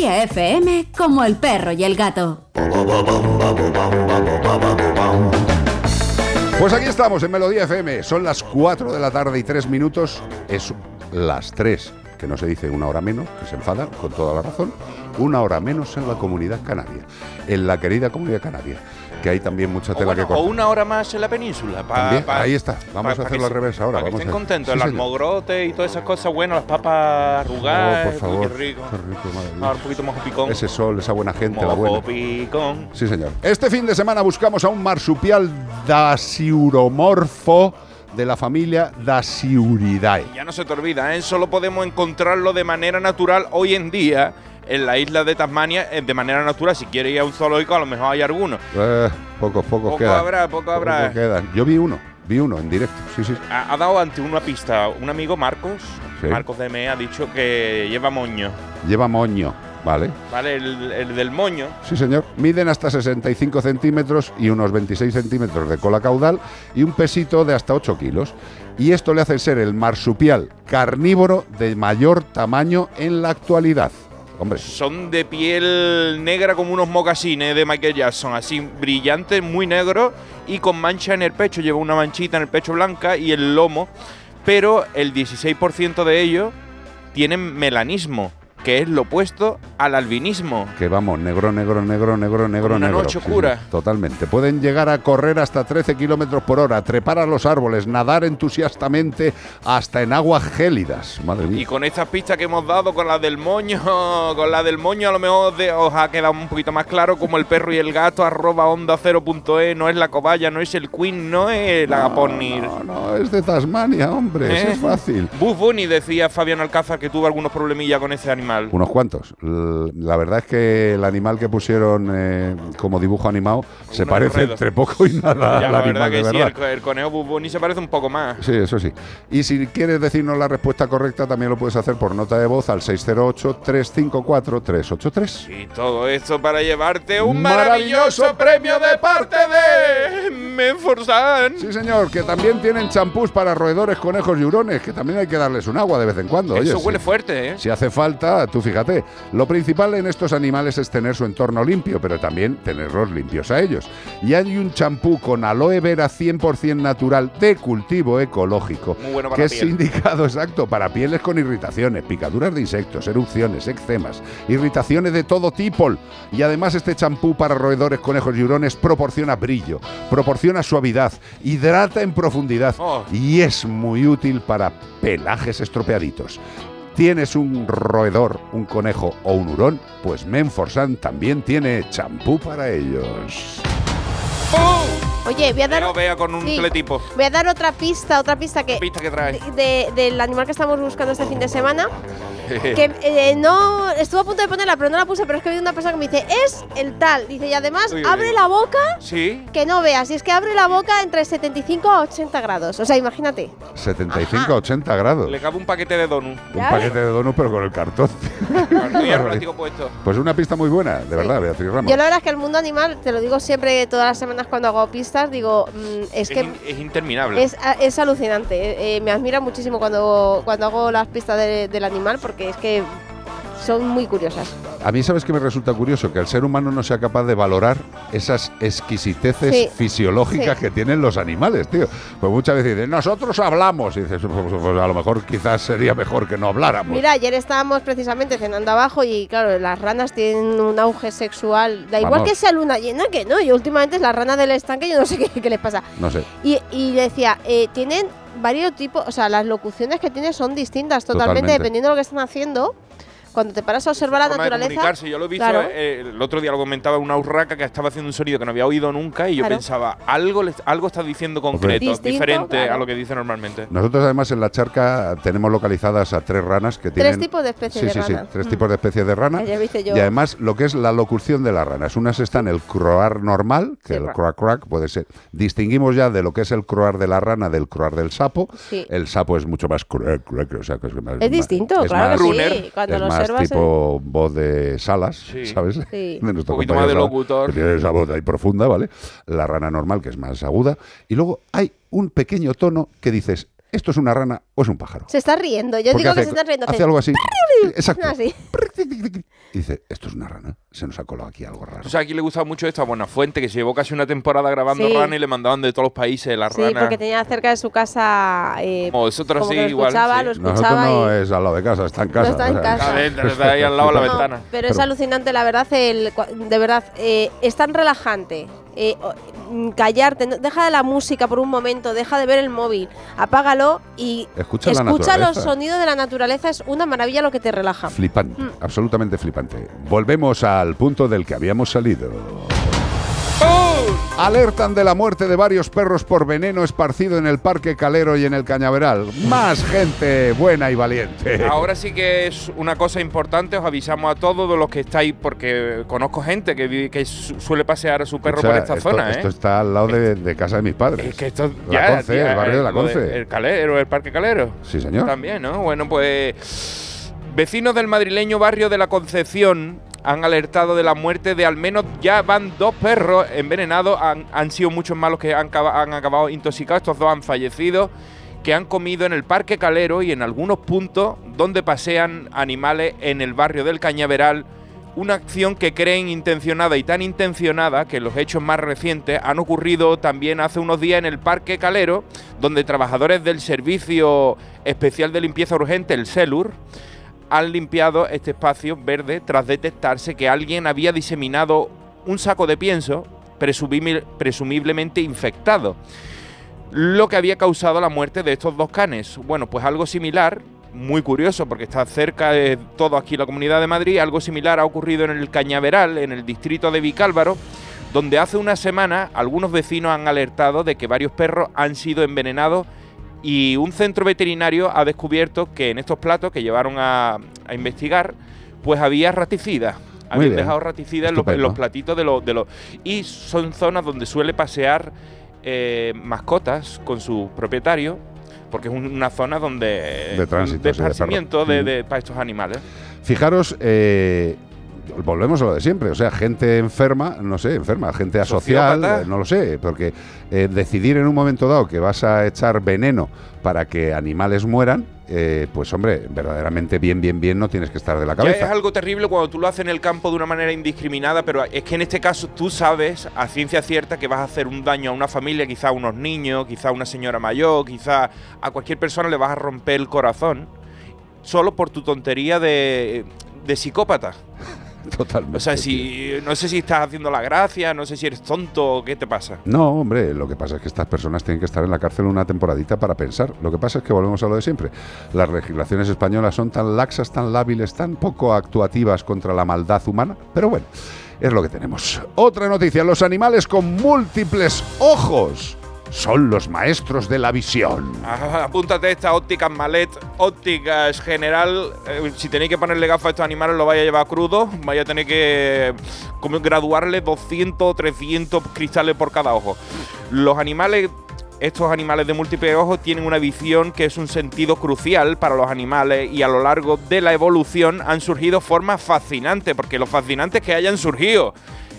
S2: FM, como el perro y el gato.
S5: Pues aquí estamos en Melodía FM. Son las 4 de la tarde y 3 minutos. Es las 3, que no se dice una hora menos, que se enfadan con toda la razón. Una hora menos en la comunidad canaria. En la querida comunidad canaria. Que hay también mucha tela que
S6: O
S5: cortar.
S6: una hora más en la península. pa- pa-
S5: ahí está. Vamos
S6: pa-
S5: a hacerlo
S6: que
S5: al revés ahora.
S6: Para que
S5: Vamos
S6: estén
S5: a-
S6: contentos.
S5: Sí,
S6: el almogrote y todas esas cosas buenas, las papas arrugadas.
S5: Oh, por favor.
S6: Qué rico.
S5: Qué rico, madre mía.
S6: Ahora un poquito más picón.
S5: Ese sol, esa buena gente, la
S6: Mojo
S5: buena.
S6: picón.
S5: Sí, señor. Este fin de semana buscamos a un marsupial dasiuromorfo de la familia Dasiuridae.
S6: Ya no se te olvida, ¿eh? solo podemos encontrarlo de manera natural hoy en día en la isla de Tasmania, eh, de manera natural. Si quieres ir a un zoológico, a lo mejor hay alguno.
S5: Eh, pocos, pocos
S6: Poco
S5: quedan.
S6: habrá, poco habrá.
S5: quedan. Yo vi uno, vi uno en directo. Sí, sí.
S6: Ha, ha dado ante una pista un amigo, Marcos,
S5: Sí.
S6: Marcos de Me, ha dicho que lleva moño.
S5: Lleva moño, ¿vale?
S6: ¿Vale? El, el del moño.
S5: Sí, señor. Miden hasta 65 centímetros y unos 26 centímetros de cola caudal y un pesito de hasta 8 kilos. Y esto le hace ser el marsupial carnívoro de mayor tamaño en la actualidad.
S6: Son de piel negra como unos mocasines de Michael Jackson, así brillantes, muy negros y con mancha en el pecho. Lleva una manchita en el pecho blanca y el lomo, pero el 16% de ellos tienen melanismo, que es lo opuesto al albinismo.
S5: Que vamos, negro, negro, negro, negro, negro,
S6: Una
S5: negro.
S6: noche oscura.
S5: sí, totalmente. Pueden llegar a correr hasta 13 kilómetros por hora, trepar a los árboles, nadar entusiastamente hasta en aguas gélidas. Madre mía.
S6: Y con estas pistas que hemos dado, con la del moño, con la del moño a lo mejor de- os ha quedado un poquito más claro como el perro y el gato, arroba onda cero punto e, no es la cobaya, no es el queen, no es la gaponir.
S5: No, no, es de Tasmania, hombre, eso
S6: ¿Eh?
S5: es fácil.
S6: Buff Bunny decía Fabián Alcázar que tuvo algunos problemillas con ese animal.
S5: Unos cuantos. La verdad es que el animal que pusieron eh, como dibujo animado se parece
S6: enredo.
S5: entre poco y nada
S6: ya,
S5: al
S6: la
S5: animal
S6: verdad
S5: de
S6: que sí, el, el conejo Buff Bunny se parece un poco más.
S5: Sí, eso sí. Y si quieres decirnos la respuesta correcta, también lo puedes hacer por nota de voz al 608-354-383.
S6: Y todo esto para llevarte un
S5: Maravilloso
S6: maravilloso premio de parte de Menforsan.
S5: Sí, señor, que también tienen champús para roedores, conejos y hurones, que también hay que darles un agua de vez en cuando.
S6: Eso
S5: Oye,
S6: huele
S5: sí.
S6: fuerte, ¿eh?
S5: Si hace falta, tú fíjate, lo principal en estos animales es tener su entorno limpio, pero también tenerlos limpios a ellos. Y hay un champú con aloe vera 100% natural de cultivo ecológico,
S6: Muy bueno para
S5: que es
S6: piel.
S5: indicado exacto para pieles con irritaciones, picaduras de insectos, erupciones, eczemas, irritaciones de todo tipo. Y además este champú para roedores, conejos y hurones proporciona brillo, proporciona suavidad, hidrata en profundidad
S6: Oh.
S5: y es muy útil para pelajes estropeaditos. ¿Tienes un roedor, un conejo o un hurón? Pues Menforsan también tiene champú para ellos.
S16: Oye, voy a dar,
S6: vea con un
S16: Sí.
S6: teletipo.
S16: voy a dar otra pista, otra pista que
S6: Pista que trae.
S16: de- del animal que estamos buscando este fin de semana. que eh, no estuve a punto de ponerla, pero no la puse, pero es que hay una persona que me dice, es el tal. Dice, y además
S6: Uy, uy,
S16: abre
S6: uy.
S16: la boca
S6: Sí.
S16: que no veas. Y es que abre la boca entre 75 a 80 grados. O sea, imagínate.
S5: 75 a 80 grados.
S6: Le cabe un paquete de donut.
S5: Un paquete de donuts, pero con el cartón.
S6: Muy arróstico puesto.
S5: Pues una pista muy buena, de verdad, Beatriz Ramos.
S16: Yo la verdad es que el mundo animal, te lo digo siempre todas las semanas cuando hago pistas, digo, mm, es
S6: Es,
S16: que
S6: in- es interminable.
S16: es, a- es alucinante. Eh, eh, me admira muchísimo cuando, cuando hago las pistas de- del animal porque es que son muy curiosas.
S5: A mí, ¿sabes que me resulta curioso? Que el ser humano no sea capaz de valorar esas exquisiteces
S16: Sí.
S5: fisiológicas
S16: Sí.
S5: que tienen los animales, tío. Pues muchas veces dicen, nosotros hablamos. Y dices, pues, pues, a lo mejor quizás sería mejor que no habláramos.
S16: Mira, ayer estábamos precisamente cenando abajo y claro, las ranas tienen un auge sexual. Da igual
S5: Vamos.
S16: que sea luna llena, que no. Y últimamente las ranas del estanque, yo no sé qué, qué les pasa.
S5: No sé.
S16: Y, y decía, eh, tienen varios tipos, o sea, las locuciones que tienen son distintas totalmente,
S5: Totalmente.
S16: dependiendo de lo que están haciendo. Cuando te paras a observar la naturaleza.
S6: comunicarse. Yo lo he visto,
S16: claro.
S6: eh, el otro día lo comentaba una urraca que estaba haciendo un sonido que no había oído nunca y yo
S16: Claro.
S6: pensaba, algo, algo está diciendo concreto,
S16: Distinto,
S6: diferente a
S16: claro.
S6: lo que dice normalmente.
S5: Nosotros además en la charca tenemos localizadas a tres ranas que tienen...
S16: tipos de especies
S5: sí,
S16: de
S5: sí,
S16: rana.
S5: Sí, tres
S16: Mm.
S5: tipos de especies de rana.
S16: Ya viste yo.
S5: Y además lo que es la locución de las ranas. Unas están el croar normal, que
S16: Sí,
S5: el croak croak puede ser... Distinguimos ya de lo que es el croar de la rana del croar del sapo.
S16: Sí.
S5: El sapo es mucho más croak croak, o sea, que es más...
S16: Es distinto,
S5: es
S16: claro
S5: más-
S16: que sí. Cuando
S5: es
S16: lo
S5: más
S16: observas. eh.
S5: tipo voz de salas,
S6: Sí.
S5: ¿sabes?
S16: Sí.
S5: De nuestro
S6: Un poquito más de locutor.
S5: que tiene esa voz ahí profunda, ¿vale? La rana normal, que es más aguda. Y luego hay un pequeño tono que dices, ¿esto es una rana o es un pájaro?
S16: Se está riendo. Yo
S5: Porque
S16: digo
S5: hace,
S16: que se está riendo.
S5: hace algo así. Exacto.
S16: Así.
S5: Y dice, esto es una rana. Se nos ha colado aquí algo raro.
S6: O sea, aquí le gustaba mucho esto a Buenafuente, que se llevó casi una temporada grabando
S16: Sí.
S6: rana y le mandaban de todos los países las
S16: Sí,
S6: ranas.
S16: porque tenía cerca de su casa. Eh,
S6: Como nosotros
S16: como
S6: sí,
S16: que lo
S6: igual,
S16: escuchaba,
S6: sí.
S16: lo
S5: Nosotros
S16: escuchaba
S5: no
S16: y.
S5: es al lado de casa, está en casa.
S16: está en
S5: o sea,
S16: casa.
S6: Está ahí al lado de la
S16: No,
S6: ventana.
S16: pero es alucinante, la verdad, el, cua- de verdad, eh, es tan relajante. Eh, mm, callarte, deja de la música por un momento, deja de ver el móvil, apágalo y
S5: Escucha la
S16: los sonidos de la naturaleza, es una maravilla lo que te relaja.
S5: Flipante,
S16: Mm.
S5: absolutamente flipante. Volvemos al punto del que habíamos salido. Alertan de la muerte de varios perros por veneno esparcido en el Parque Calero y en el Cañaveral. Más gente buena y valiente.
S6: Ahora sí que es una cosa importante, os avisamos a todos los que estáis, porque conozco gente que, vive- que su- suele pasear a su perro
S5: O sea,
S6: por esta
S5: esto,
S6: zona, ¿eh?
S5: esto está al lado de, de casa de mis padres.
S6: Es que esto
S5: La
S6: ya,
S5: Conce,
S6: tía,
S5: el barrio de la
S6: lo
S5: Conce.
S6: el Calero, el Parque Calero.
S5: Sí, señor.
S6: También, ¿no? Bueno, pues vecinos del madrileño barrio de la Concepción han alertado de la muerte de al menos ya van dos perros envenenados. Han, sido muchos más los que han, han acabado intoxicados. Estos dos han fallecido que han comido en el Parque Calero y en algunos puntos donde pasean animales en el barrio del Cañaveral. Una acción que creen intencionada y tan intencionada que los hechos más recientes han ocurrido también hace unos días en el Parque Calero, donde trabajadores del Servicio Especial de Limpieza Urgente, el CELUR, han limpiado este espacio verde tras detectarse que alguien había diseminado un saco de pienso presumiblemente infectado lo que había causado la muerte de estos dos canes. Bueno, pues algo similar, muy curioso porque está cerca de todo aquí la Comunidad de Madrid, algo similar ha ocurrido en el Cañaveral, en el distrito de Vicálvaro, donde hace una semana algunos vecinos han alertado de que varios perros han sido envenenados y un centro veterinario ha descubierto que en estos platos que llevaron a, a investigar, pues había raticida.
S5: Muy
S6: Habían dejado raticida en los, en
S5: Estupendo.
S6: los platitos de los, de los... Y son zonas donde suele pasear eh, mascotas con su propietario, porque es un- una zona donde...
S5: De tránsito, de
S6: esparcimiento de, de- para estos animales.
S5: Fijaros, eh, volvemos a lo de siempre, o sea, gente enferma, no sé, enferma, gente asocial,
S6: Sociópata.
S5: eh, no lo sé, porque eh, decidir en un momento dado que vas a echar veneno para que animales mueran, eh, pues hombre, verdaderamente bien, bien, bien no tienes que estar de la
S6: Ya es
S5: cabeza.
S6: algo terrible cuando tú lo haces en el campo de una manera indiscriminada, pero es que en este caso tú sabes a ciencia cierta que vas a hacer un daño a una familia, quizá a unos niños, quizá a una señora mayor, quizá a cualquier persona le vas a romper el corazón solo por tu tontería de, de psicópata.
S5: Totalmente.
S6: O sea, si no sé si estás haciendo la gracia, no sé si eres tonto qué te pasa.
S5: No, hombre, lo que pasa es que estas personas tienen que estar en la cárcel una temporadita para pensar. Lo que pasa es que volvemos a lo de siempre. Las legislaciones españolas son tan laxas, tan lábiles, tan poco actuativas contra la maldad humana, pero bueno, es lo que tenemos. Otra noticia, los animales con múltiples ojos son los maestros de la visión.
S6: Ah, Apúntate esta ópticas malet, ópticas general. Eh, si tenéis que ponerle gafas a estos animales, lo vaya a llevar crudo. Vaya a tener que como graduarle 200, 300 cristales por cada ojo. Los animales, estos animales de múltiples ojos, tienen una visión que es un sentido crucial para los animales y a lo largo de la evolución han surgido formas fascinantes, porque lo fascinante es que hayan surgido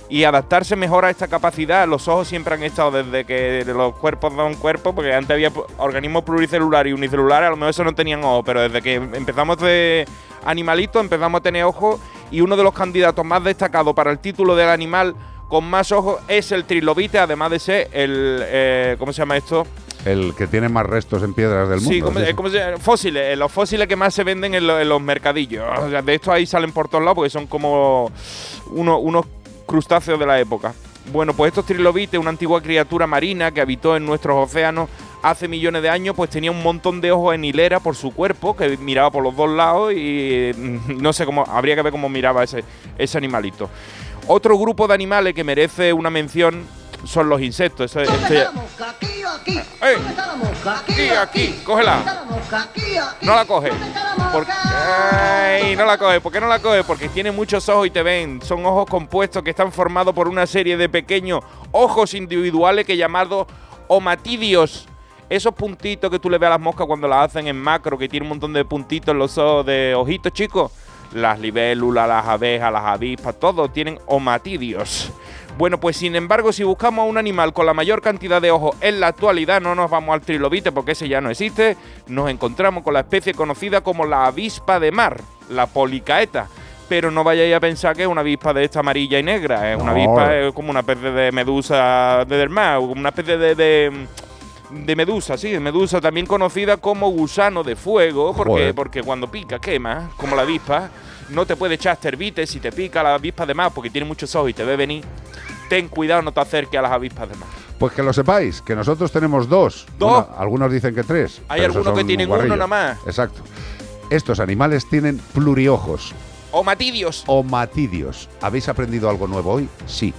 S6: y adaptarse mejor a esta capacidad. Los ojos siempre han estado desde que los cuerpos dan cuerpo, porque antes había organismos pluricelulares y unicelulares, a lo mejor eso no tenían ojos, pero desde que empezamos de animalitos empezamos a tener ojos y uno de los candidatos más destacados para el título del animal con más ojos es el trilobite, además de ser el... eh, ¿Cómo se llama esto?
S5: El que tiene más restos en piedras del
S6: Sí,
S5: mundo.
S6: ¿cómo,
S5: ¿sí?
S6: se llama? Fósiles, eh, los fósiles que más se venden en, lo- en los mercadillos. O sea, de estos ahí salen por todos lados porque son como uno- unos crustáceos de la época. Bueno, pues estos trilobites, una antigua criatura marina que habitó en nuestros océanos hace millones de años, pues tenía un montón de ojos en hilera por su cuerpo, que miraba por los dos lados y mm, no sé cómo, habría que ver cómo miraba ese, ese animalito. Otro grupo de animales que merece una mención son los insectos. Eso- ¡Ey! Aquí, aquí, cógela. No la coge. ¿Por Ay, no la coge. ¿Por qué no la coge? Porque tiene muchos ojos y te ven. Son ojos compuestos que están formados por una serie de pequeños ojos individuales que llamados omatidios. Esos puntitos que tú le ves a las moscas cuando las hacen en macro, que tiene un montón de puntitos en los ojos de ojitos chicos. Las libélulas, las abejas, las avispas, todos tienen omatidios. Bueno, pues sin embargo, si buscamos a un animal con la mayor cantidad de ojos en la actualidad, no nos vamos al trilobite porque ese ya no existe, nos encontramos con la especie conocida como la avispa de mar, la policaeta. Pero no vayáis a pensar que es una avispa de esta amarilla y negra, es una
S5: No.
S6: avispa es como una especie de medusa del mar, una especie de, de, de medusa, sí, de medusa también conocida como gusano de fuego, porque,
S5: Joder.
S6: porque cuando pica quema, como la avispa. No te puede echar estervite si te pica la avispa de mar porque tiene muchos ojos y te ve venir. Ten cuidado, no te acerques a las avispas de mar.
S5: Pues que lo sepáis, que nosotros tenemos dos.
S6: ¿Dos?
S5: Algunos dicen que tres.
S6: Hay algunos que tienen uno
S5: guarrillos.
S6: nada más.
S5: Exacto. Estos animales tienen pluriojos,
S6: Omatidios.
S5: omatidios. ¿Habéis aprendido algo nuevo hoy? Sí.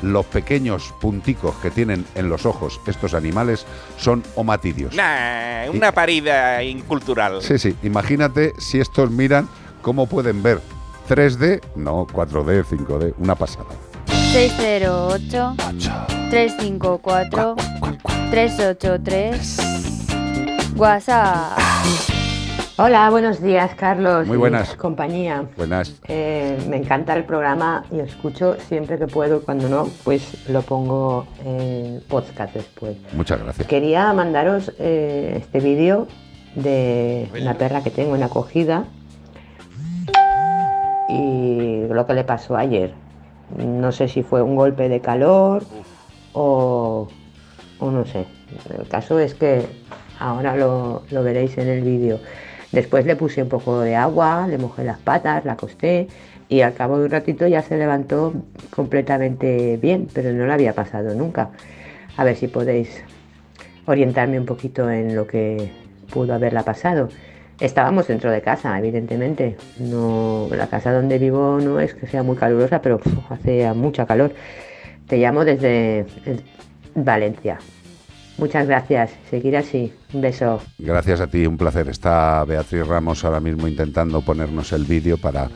S5: Los pequeños punticos que tienen en los ojos estos animales son omatidios.
S6: Nah, una parida incultural.
S5: Sí, sí. Imagínate si estos miran cómo pueden ver 3D, no 4D, 5D, una pasada.
S10: 608 354 383 WhatsApp.
S29: Hola, buenos días, Carlos.
S5: Muy
S29: y
S5: buenas.
S29: Compañía.
S5: Buenas.
S29: Eh, me encanta el programa y escucho siempre que puedo. Cuando no, pues lo pongo en podcast después.
S5: Muchas gracias.
S29: Quería mandaros eh, este vídeo de una perra que tengo en acogida y lo que le pasó ayer. No sé si fue un golpe de calor o, no sé. El caso es que ahora lo, veréis en el vídeo. Después le puse un poco de agua, le mojé las patas, la acosté y al cabo de un ratito ya se levantó completamente bien, pero no le había pasado nunca. A ver si podéis orientarme un poquito en lo que pudo haberla pasado. Estábamos dentro de casa, evidentemente. No, la casa donde vivo no es que sea muy calurosa, pero hace mucha calor. Te llamo desde eh, Valencia. Muchas gracias. Seguir así. Un beso.
S5: Gracias a ti, un placer. Está Beatriz Ramos ahora mismo intentando ponernos el vídeo para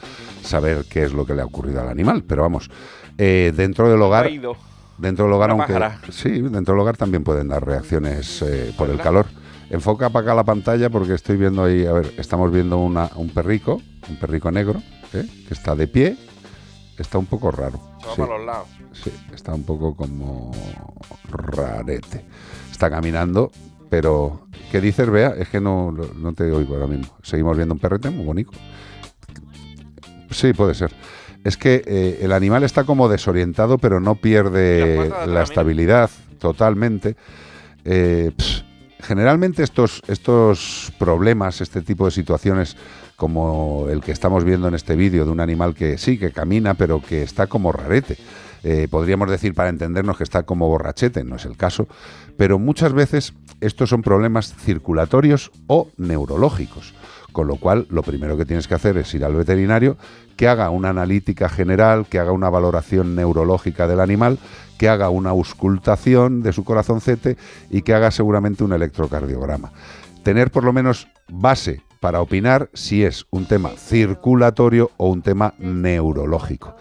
S5: saber qué es lo que le ha ocurrido al animal. Pero vamos, eh, dentro del hogar, dentro del hogar, aunque sí, dentro del hogar también pueden dar reacciones eh, por el calor. Enfoca para acá la pantalla porque estoy viendo ahí, a ver, estamos viendo una, un perrico, un perrico negro, ¿eh? que está de pie, está un poco raro.
S6: Se va
S5: sí.
S6: para los lados.
S5: Sí, está un poco como rarete. Está caminando, pero ¿qué dices, Bea? Es que no, no te oigo ahora mismo. Seguimos viendo un perrete muy bonito. Sí, puede ser. Es que eh, el animal está como desorientado, pero no pierde la estabilidad totalmente. Eh, generalmente estos, estos problemas, este tipo de situaciones, como el que estamos viendo en este vídeo de un animal que sí, que camina, pero que está como rarete. Eh, podríamos decir para entendernos que está como borrachete, no es el caso, pero muchas veces estos son problemas circulatorios o neurológicos. Con lo cual, lo primero que tienes que hacer es ir al veterinario, que haga una analítica general, que haga una valoración neurológica del animal, que haga una auscultación de su corazoncete y que haga seguramente un electrocardiograma. Tener por lo menos base para opinar si es un tema circulatorio o un tema neurológico.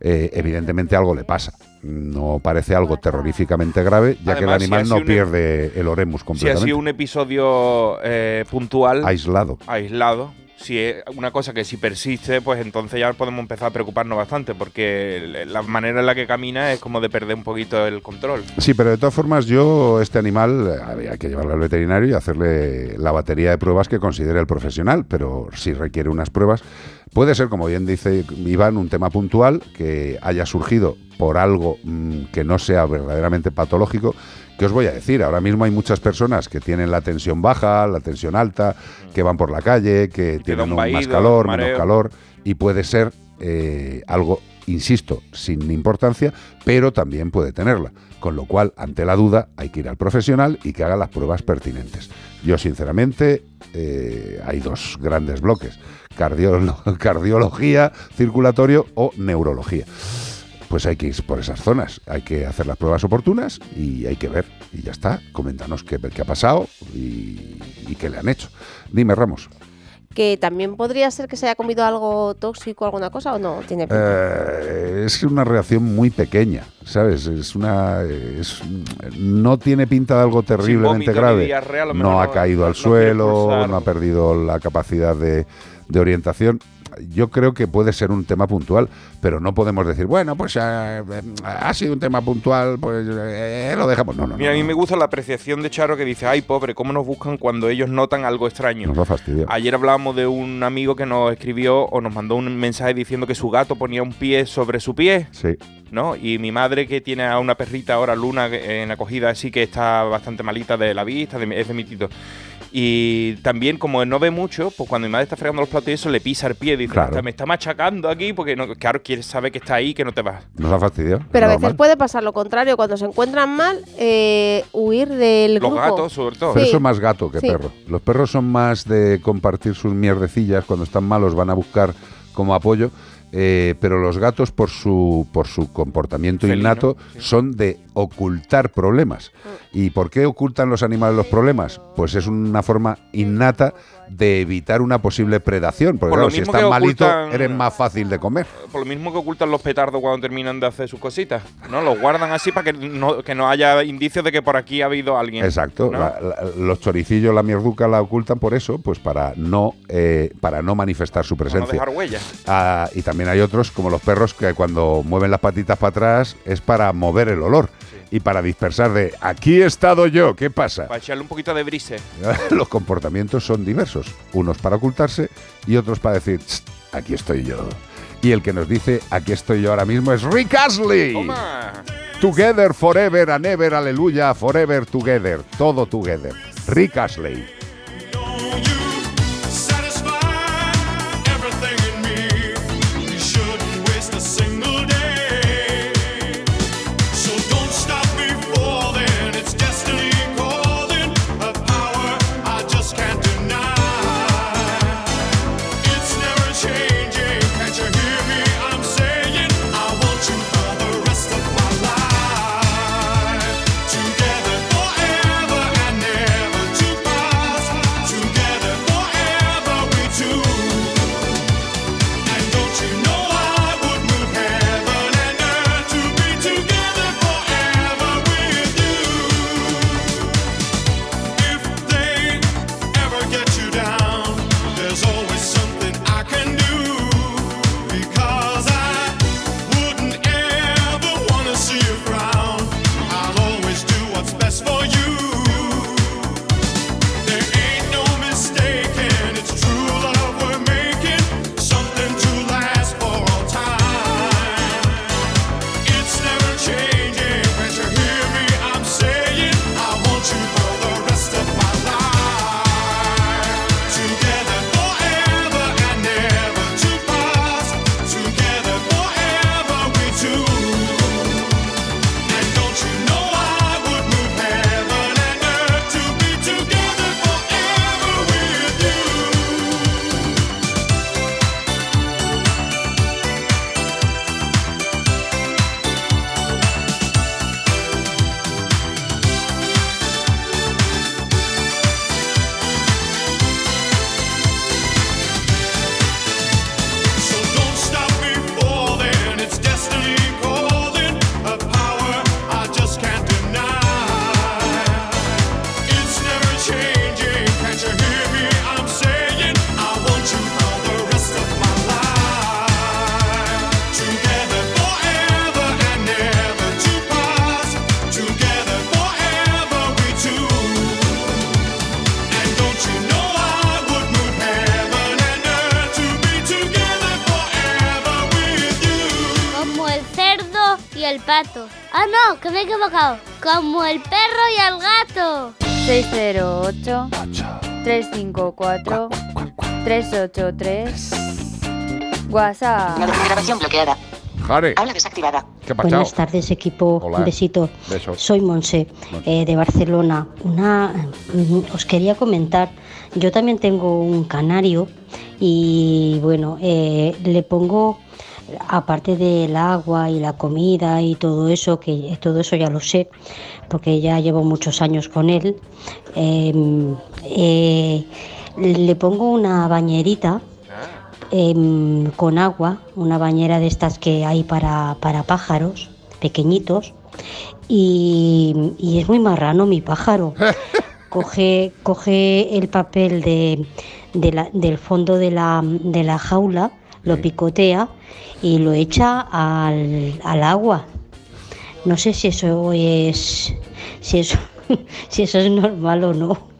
S5: Eh, evidentemente algo le pasa. No parece algo terroríficamente grave, ya que el
S6: si
S5: animal no pierde el oremus
S6: Si ha
S5: completamente.
S6: sido un episodio eh, puntual,
S5: Aislado.
S6: aislado, si es una cosa que si persiste, pues entonces ya podemos empezar a preocuparnos bastante, porque la manera en la que camina es como de perder un poquito el control.
S5: Sí, pero de todas formas yo, este animal, eh, había que llevarlo al veterinario y hacerle la batería de pruebas que considere el profesional, pero si requiere unas pruebas, puede ser, como bien dice Iván, un tema puntual que haya surgido por algo mm, que no sea verdaderamente patológico. ¿Qué os voy a decir? Ahora mismo hay muchas personas que tienen la tensión baja, la tensión alta, que van por la calle, que tienen
S6: un
S5: más calor,
S6: mareo.
S5: menos calor, y puede ser eh, algo, insisto, sin importancia, pero también puede tenerla. Con lo cual, ante la duda, hay que ir al profesional y que haga las pruebas pertinentes. Yo, sinceramente, eh, hay dos grandes bloques, cardiolo- cardiología, circulatorio o neurología. Pues hay que ir por esas zonas, hay que hacer las pruebas oportunas y hay que ver. Y ya está, coméntanos qué, qué ha pasado y, y qué le han hecho. Dime, Ramos.
S16: Que también podría ser que se haya comido algo tóxico, alguna cosa, o no tiene pinta?
S5: Eh, es una reacción muy pequeña, ¿sabes? Es una. es- no tiene pinta de algo terriblemente
S6: vómito
S5: grave.
S6: diarrea,
S5: no ha caído al
S6: no
S5: suelo, no ha perdido la capacidad de, de orientación. Yo creo que puede ser un tema puntual, pero no podemos decir, bueno, pues eh, eh, ha sido un tema puntual, pues eh, lo dejamos. No, no, no.
S6: Mira, a mí me gusta la apreciación de Charo que dice, ay pobre, ¿cómo nos buscan cuando ellos notan algo extraño?
S5: Nos va a fastidiar.
S6: Ayer hablábamos de un amigo que nos escribió o nos mandó un mensaje diciendo que su gato ponía un pie sobre su pie.
S5: Sí.
S6: ¿no? Y mi madre que tiene a una perrita ahora, Luna, en acogida, sí que está bastante malita de la vista, de, es de mi tito. Y también, como no ve mucho, pues cuando mi madre está fregando los platos y eso, le pisa el pie. Dice,
S5: Claro.
S6: "Hasta me está machacando aquí porque, no, claro, quiere saber que está ahí, que no te vas.
S5: Nos ha fastidiado.
S16: Pero a veces
S5: normal.
S16: puede pasar lo contrario, cuando se encuentran mal, eh, huir del
S6: Los
S16: grupo.
S6: gatos, sobre todo.
S5: Pero
S16: Sí.
S5: eso es más gato que
S16: Sí.
S5: perro. Los perros son más de compartir sus mierdecillas. Cuando están malos van a buscar como apoyo. Eh, pero los gatos, por su, por su comportamiento
S6: Felino,
S5: innato, son de ocultar problemas. ¿Y por qué ocultan los animales los problemas? Pues es una forma innata de evitar una posible predación. Porque
S6: Por
S5: claro, si estás malito, eres más fácil de comer.
S6: Por lo mismo que ocultan los petardos cuando terminan de hacer sus cositas, ¿no? Los guardan así para que no, que no haya indicios de que por aquí ha habido alguien.
S5: Exacto.
S6: ¿no?
S5: La- la- los choricillos, la mierduca la ocultan por eso, pues para no, eh, para no manifestar su
S6: Para no
S5: presencia.
S6: dejar huellas.
S5: Ah, y también hay otros, como los perros, que cuando mueven las patitas para atrás es para mover el olor y para dispersar de aquí he estado yo, ¿qué pasa?
S6: Para echarle un poquito de brise.
S5: Los comportamientos son diversos, unos para ocultarse y otros para decir, "Tst, aquí estoy yo. Y el que nos dice, aquí estoy yo ahora mismo, es Rick Astley.
S6: Toma.
S5: Together, forever and ever, aleluya, forever together, todo together. Rick Astley.
S30: El pato. Ah, no, que me he equivocado. Como el perro y el gato.
S10: 608 354 383 WhatsApp.
S31: Grabación bloqueada.
S5: Jare,
S31: Habla desactivada.
S5: ¿qué?
S32: Buenas tardes, equipo.
S5: Hola.
S32: Un besito.
S5: Besos.
S32: Soy Monse, eh, de Barcelona. Una, mm, os quería comentar, yo también tengo un canario y bueno, eh, le pongo, aparte del agua y la comida y todo eso, que todo eso ya lo sé, porque ya llevo muchos años con él, em, eh, le pongo una bañerita em, con agua, una bañera de estas que hay para, para pájaros pequeñitos y, y es muy marrano mi pájaro. coge, coge el papel de, de la- del fondo de la, de la jaula, lo picotea y lo echa al, al agua. No sé si eso es si eso, si eso es normal o no.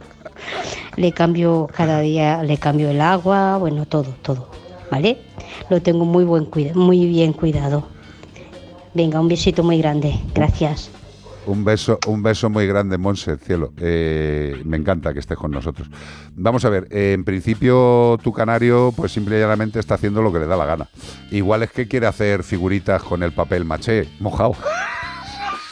S32: Le cambio cada día, le cambio el agua, bueno, todo, todo, ¿vale? Lo tengo muy buen muy bien cuidado. Venga, un besito muy grande. Gracias.
S5: Un beso, un beso muy grande, Monse, cielo. Eh, me encanta que estés con nosotros. Vamos a ver, eh, en principio tu canario, pues simple y llanamente está haciendo lo que le da la gana. Igual es que quiere hacer figuritas con el papel maché mojado.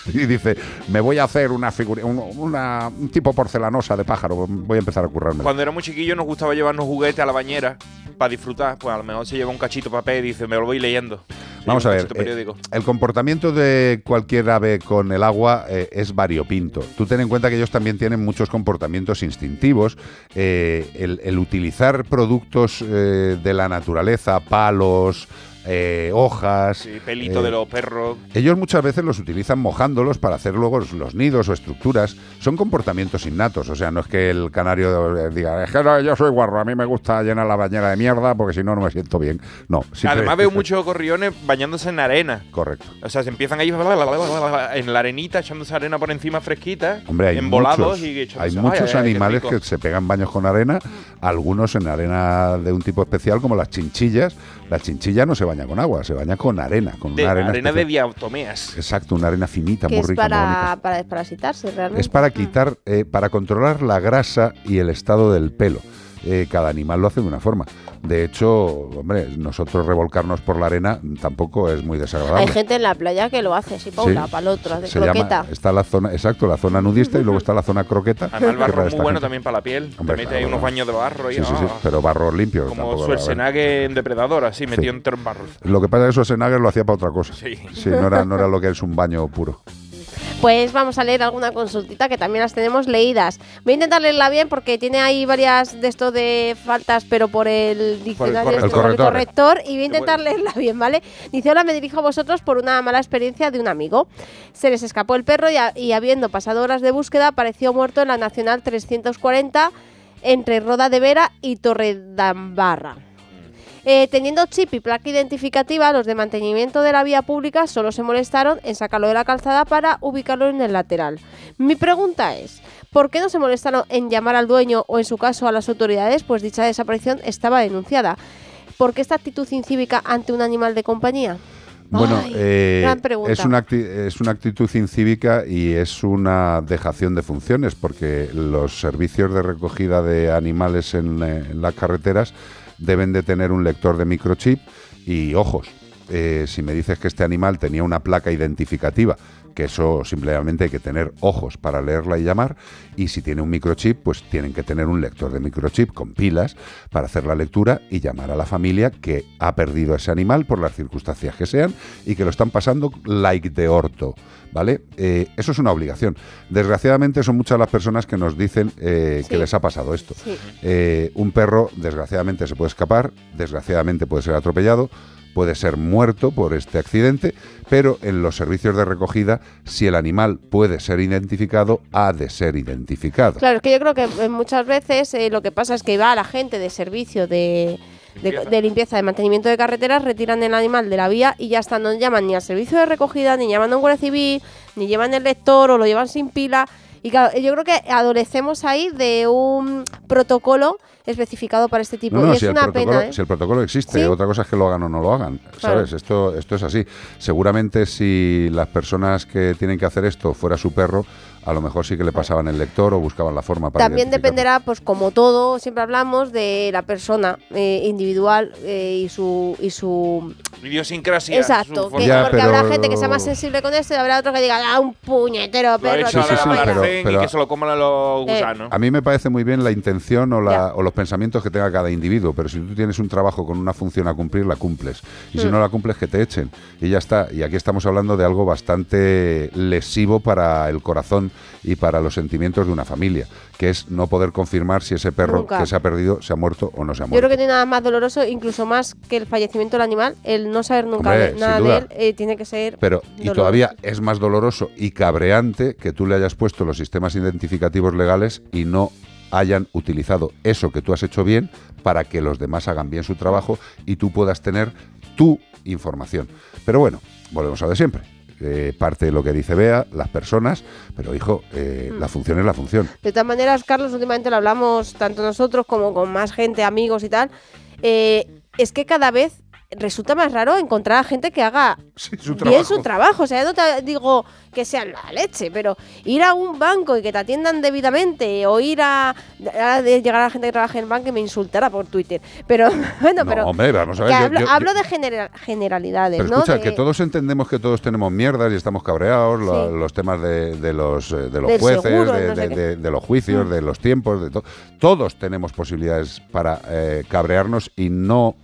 S5: Y dice, me voy a hacer una figura, un, una- un tipo porcelanosa de pájaro, voy a empezar a currarme.
S6: Cuando éramos chiquillos nos gustaba llevarnos juguetes a la bañera para disfrutar. Pues a lo mejor se lleva un cachito de papel y dice, me lo voy leyendo.
S5: Vamos a ver, eh, el comportamiento de cualquier ave con el agua eh, es variopinto. Tú ten en cuenta que ellos también tienen muchos comportamientos instintivos. Eh, el, el utilizar productos de la naturaleza, palos, eh, hojas...
S6: Sí, pelito
S5: eh,
S6: de los perros.
S5: ellos muchas veces los utilizan mojándolos para hacer luego los- nidos o estructuras. Son comportamientos innatos. O sea, no es que el canario eh, diga, es que no, yo soy guarro, a mí me gusta llenar la bañera de mierda porque si no, no me siento bien. No,
S6: Además veo muchos gorriones bañándose en arena.
S5: Correcto.
S6: O sea, se empiezan ahí en la arenita, echándose arena por encima fresquita,
S5: Hombre, hay
S6: embolados
S5: muchos,
S6: y echándose-
S5: hay
S6: Ay,
S5: muchos
S6: ay,
S5: animales que se pegan baños con arena, algunos en arena de un tipo especial como las chinchillas. La chinchilla no se baña con agua, se baña con arena, con
S6: De
S5: una arena,
S6: arena de diatomeas.
S5: Exacto, una arena finita,
S16: Que
S5: muy
S16: es
S5: rica,
S16: para, para desparasitarse realmente.
S5: Es para quitar, eh, para controlar la grasa y el estado del pelo. Eh, cada animal lo hace de una forma. De hecho, hombre, nosotros revolcarnos por la arena tampoco es muy desagradable.
S16: Hay gente en la playa que lo hace para un
S5: Sí.
S16: lado, para el otro, hace croqueta.
S5: llama, está la zona, exacto, la zona nudista y luego está la zona croqueta.
S6: Además, el barro es muy bueno
S5: gente.
S6: también para la piel.
S5: Hombre,
S6: Te mete
S5: claro,
S6: ahí unos baños de barro y
S5: Sí, sí, sí,
S6: ah,
S5: pero barro limpio.
S6: Como Schwarzenegger en Depredador, así,
S5: Sí.
S6: metido entre barros.
S5: Lo que pasa es que Schwarzenegger lo hacía para otra cosa.
S6: Sí.
S5: no era, no era lo que es un baño puro.
S16: Pues vamos a leer alguna consultita que también las tenemos leídas. Voy a intentar leerla bien porque tiene ahí varias de esto de faltas, pero por el diccionario,
S5: corrector.
S16: este, por el
S5: El corrector.
S16: corrector, y voy a intentar leerla bien, ¿vale? Dice, hola, me dirijo a vosotros por una mala experiencia de un amigo. Se les escapó el perro y, a- y habiendo pasado horas de búsqueda, apareció muerto en la Nacional 340 entre Roda de Vera y Torredambarra. Eh, teniendo chip y placa identificativa, los de mantenimiento de la vía pública solo se molestaron en sacarlo de la calzada para ubicarlo en el lateral. Mi pregunta es, ¿por qué no se molestaron en llamar al dueño o en su caso a las autoridades? Pues dicha desaparición estaba denunciada. ¿Por qué esta actitud incívica ante un animal de compañía?
S5: Bueno,
S16: Ay,
S5: eh, es, una acti- es una actitud incívica y es una dejación de funciones, porque los servicios de recogida de animales en, eh, en las carreteras deben de tener un lector de microchip y ojos. Eh, si me dices que este animal tenía una placa identificativa, que eso simplemente hay que tener ojos para leerla y llamar, y si tiene un microchip, pues tienen que tener un lector de microchip con pilas para hacer la lectura y llamar a la familia que ha perdido ese animal por las circunstancias que sean y que lo están pasando like de orto. ¿Vale? Eh, eso es una obligación. Desgraciadamente son muchas las personas que nos dicen eh, que les ha pasado esto.
S16: Sí.
S5: Eh, un perro, desgraciadamente, se puede escapar, desgraciadamente puede ser atropellado, puede ser muerto por este accidente, pero en los servicios de recogida, si el animal puede ser identificado, ha de ser identificado.
S16: Claro, es que yo creo que eh, muchas veces eh, lo que pasa es que va la gente de servicio de, de
S6: limpieza,
S16: de mantenimiento de carreteras, retiran el animal de la vía y ya está, no llaman ni al servicio de recogida, ni llaman a un guardia civil, ni llevan el lector o lo llevan sin pila Y claro, yo creo que adolecemos ahí de un protocolo especificado para este tipo.
S5: No, no,
S16: y es
S5: si,
S16: una pena, ¿eh?
S5: si el protocolo existe,
S16: ¿Sí?
S5: otra cosa es que lo hagan o no lo hagan,
S16: Claro.
S5: ¿sabes? Esto, esto es así. Seguramente si las personas que tienen que hacer esto fuera su perro, a lo mejor sí que le pasaban el lector o buscaban la forma para
S16: También dependerá, pues como todo, siempre hablamos de la persona eh, individual eh, y su y su
S6: Idiosincrasia.
S16: exacto,
S6: su
S16: que-
S5: Ya,
S16: porque habrá gente que sea más sensible con esto y habrá otro que diga, ah, un puñetero perro.
S6: a a
S5: pero-
S6: y
S5: pero-
S6: que se lo coman los
S16: Eh.
S6: gusanos.
S5: A mí me parece muy bien la intención o, la- o los pensamientos que tenga cada individuo, pero si tú tienes un trabajo con una función a cumplir, la cumples. Y si
S16: Mm.
S5: no la cumples, que te echen. Y ya está. Y aquí estamos hablando de algo bastante lesivo para el corazón y para los sentimientos de una familia, que es no poder confirmar si ese perro
S16: Nunca.
S5: que se ha perdido se ha muerto o no se ha
S16: Yo
S5: muerto.
S16: creo que hay nada más doloroso, incluso más que el fallecimiento del animal, el no saber nunca
S5: Hombre,
S16: de-
S5: sin
S16: nada de él, eh, tiene que ser.
S5: Pero, y
S16: doloroso.
S5: todavía es más doloroso y cabreante que tú le hayas puesto los sistemas identificativos legales y no hayan utilizado eso que tú has hecho bien para que los demás hagan bien su trabajo y tú puedas tener tu información. Pero bueno, volvemos a lo de siempre. Eh, parte de lo que dice Bea, las personas, pero hijo, eh,
S16: Mm.
S5: la función es la función.
S16: De todas maneras, Carlos, últimamente lo hablamos tanto nosotros como con más gente, amigos y tal. eh, es que cada vez resulta más raro encontrar a gente que haga
S5: su
S16: bien su trabajo. O sea, no te digo que sea la leche, pero ir a un banco y que te atiendan debidamente, o ir a. de llegar a la gente que trabaja en el banco y me insultará por Twitter. Pero bueno,
S5: No,
S16: pero.
S5: hombre, vamos a ver, yo-
S16: hablo,
S5: yo-
S16: hablo de genera- generalidades,
S5: Pero
S16: ¿no?
S5: escucha,
S16: De-
S5: que todos entendemos que todos tenemos mierdas y estamos cabreados, lo- los temas de, de los, eh, de los
S16: Del
S5: jueces,
S16: seguro,
S5: de,
S16: no sé
S5: de-
S16: qué.
S5: de- de los juicios,
S16: Mm.
S5: de los tiempos, de todo. Todos tenemos posibilidades para eh, cabrearnos y no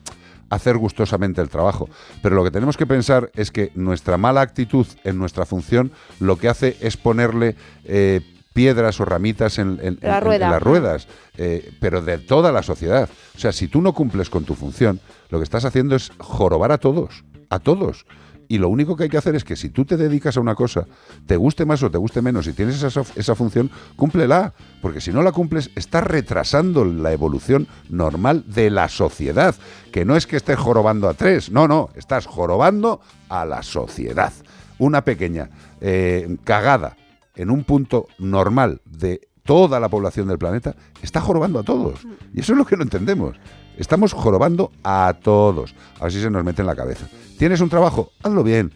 S5: hacer gustosamente el trabajo. Pero lo que tenemos que pensar es que nuestra mala actitud en nuestra función lo que hace es ponerle eh, piedras o ramitas en, en-
S16: La
S5: en- en las ruedas, eh, pero de toda la sociedad. O sea, si tú no cumples con tu función, lo que estás haciendo es jorobar a todos, a todos. Y lo único que hay que hacer es que si tú te dedicas a una cosa, te guste más o te guste menos, si tienes esa, esa función, cúmplela. Porque si no la cumples, estás retrasando la evolución normal de la sociedad. Que no es que estés jorobando a tres, no, no, estás jorobando a la sociedad. Una pequeña eh, cagada en un punto normal de toda la población del planeta está jorobando a todos. Y eso es lo que no entendemos. Estamos jorobando a todos. Así se nos mete en la cabeza. ¿Tienes un trabajo? Hazlo bien.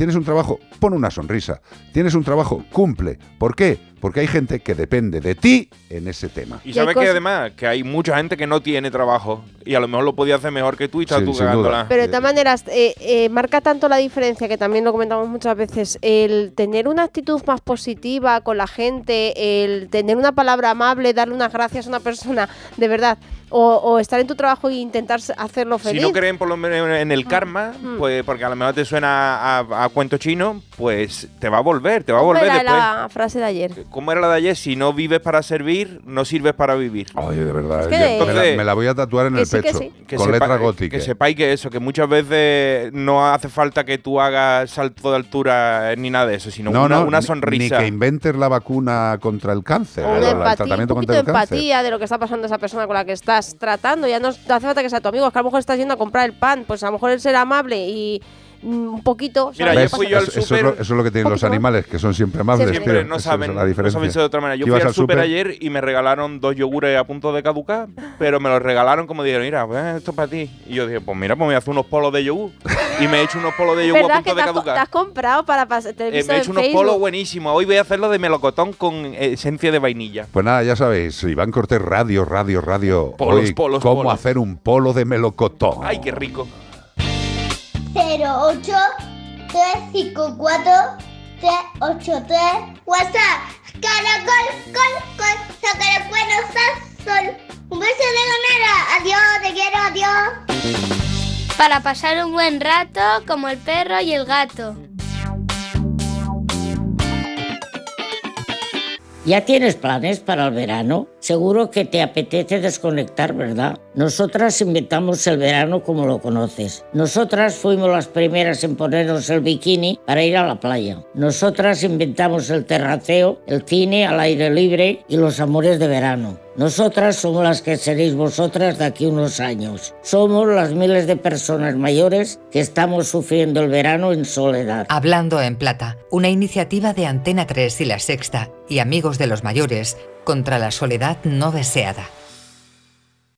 S5: ¿Tienes un trabajo? Pon una sonrisa. ¿Tienes un trabajo? Cumple. ¿Por qué? Porque hay gente que depende de ti en ese tema.
S6: Y sabes que además que hay mucha gente que no tiene trabajo y a lo mejor lo podía hacer mejor que tú y estás
S5: Sí,
S6: tú cagándola.
S16: Pero de todas maneras, eh, eh, marca tanto la diferencia, que también lo comentamos muchas veces, el tener una actitud más positiva con la gente, el tener una palabra amable, darle unas gracias a una persona, de verdad, o, o estar en tu trabajo e intentar hacerlo
S6: Si
S16: feliz.
S6: no creen por lo menos en el karma,
S16: Mm.
S6: pues porque a lo mejor te suena a, a cuento chino, pues te va a volver, te va a
S16: ¿Cómo
S6: volver
S16: era
S6: después.
S16: la frase de ayer?
S6: ¿Cómo era la de ayer? Si no vives para servir, no sirves para vivir.
S5: Oye, de verdad.
S16: que-
S5: me, la,
S6: Entonces-
S5: me la voy a tatuar en
S16: Que
S5: el
S16: sí, que
S5: pecho.
S16: sí.
S5: Con
S6: sepa-
S5: letra gótica.
S6: Que sepáis que eso, que muchas veces no hace falta que tú hagas salto de altura ni nada de eso, sino
S5: no,
S6: una,
S5: no,
S6: una
S5: ni-
S6: sonrisa.
S5: Ni que inventes la vacuna contra el cáncer.
S16: O
S5: el
S16: empatía, un
S5: tratamiento
S16: poquito
S5: contra
S16: de
S5: el cáncer.
S16: empatía de lo que está pasando esa persona con la que estás tratando. Ya no hace falta que sea tu amigo, es que a lo mejor estás yendo a comprar el pan. Pues a lo mejor el ser amable y un poquito.
S6: Mira,
S16: ¿sabes?
S6: yo fui yo al
S5: eso, eso es lo, eso es lo que tienen los animales, que son siempre amables.
S6: Siempre
S5: tío.
S6: no
S5: Esa
S6: saben,
S5: es la
S6: no
S5: diferencia.
S6: saben ser de otra manera. Yo
S5: ¿Tú
S6: fui al súper ayer y me regalaron dos yogures a punto de caducar, pero me los regalaron como dijeron, mira, pues, esto es para ti. Y yo dije, pues mira, pues me voy a hacer unos polos de yogur. Y me he hecho unos polos de yogur a
S16: ¿Verdad que
S6: punto
S16: te
S6: de
S16: co- te
S6: caducar.
S16: has comprado para pasar? Te
S6: Eh, me he hecho unos
S16: Facebook.
S6: polos buenísimos. Hoy voy a hacerlo de melocotón con esencia de vainilla.
S5: Pues nada, ya sabéis, Iván Cortés, radio, radio, radio.
S6: Polos,
S5: Hoy,
S6: polos,
S5: cómo
S6: polos.
S5: hacer un polo de melocotón.
S6: Ay, qué rico.
S30: 08 354 383 WhatsApp. Caracol, col, col, saca el cuerno, sal, sol. Un beso de ganera, adiós, te quiero, adiós. Para pasar un buen rato como el perro y el gato
S31: ¿Ya tienes planes para el verano? Seguro que te apetece desconectar, ¿verdad? Nosotras inventamos el verano como lo conoces. Nosotras fuimos las primeras en ponernos el bikini para ir a la playa. Nosotras inventamos el terraceo, el cine al aire libre y los amores de verano. Nosotras somos las que seréis vosotras de aquí unos años. Somos las miles de personas mayores que estamos sufriendo el verano en soledad.
S33: Hablando en Plata, una iniciativa de Antena 3 y La Sexta y Amigos de los Mayores contra la soledad no deseada.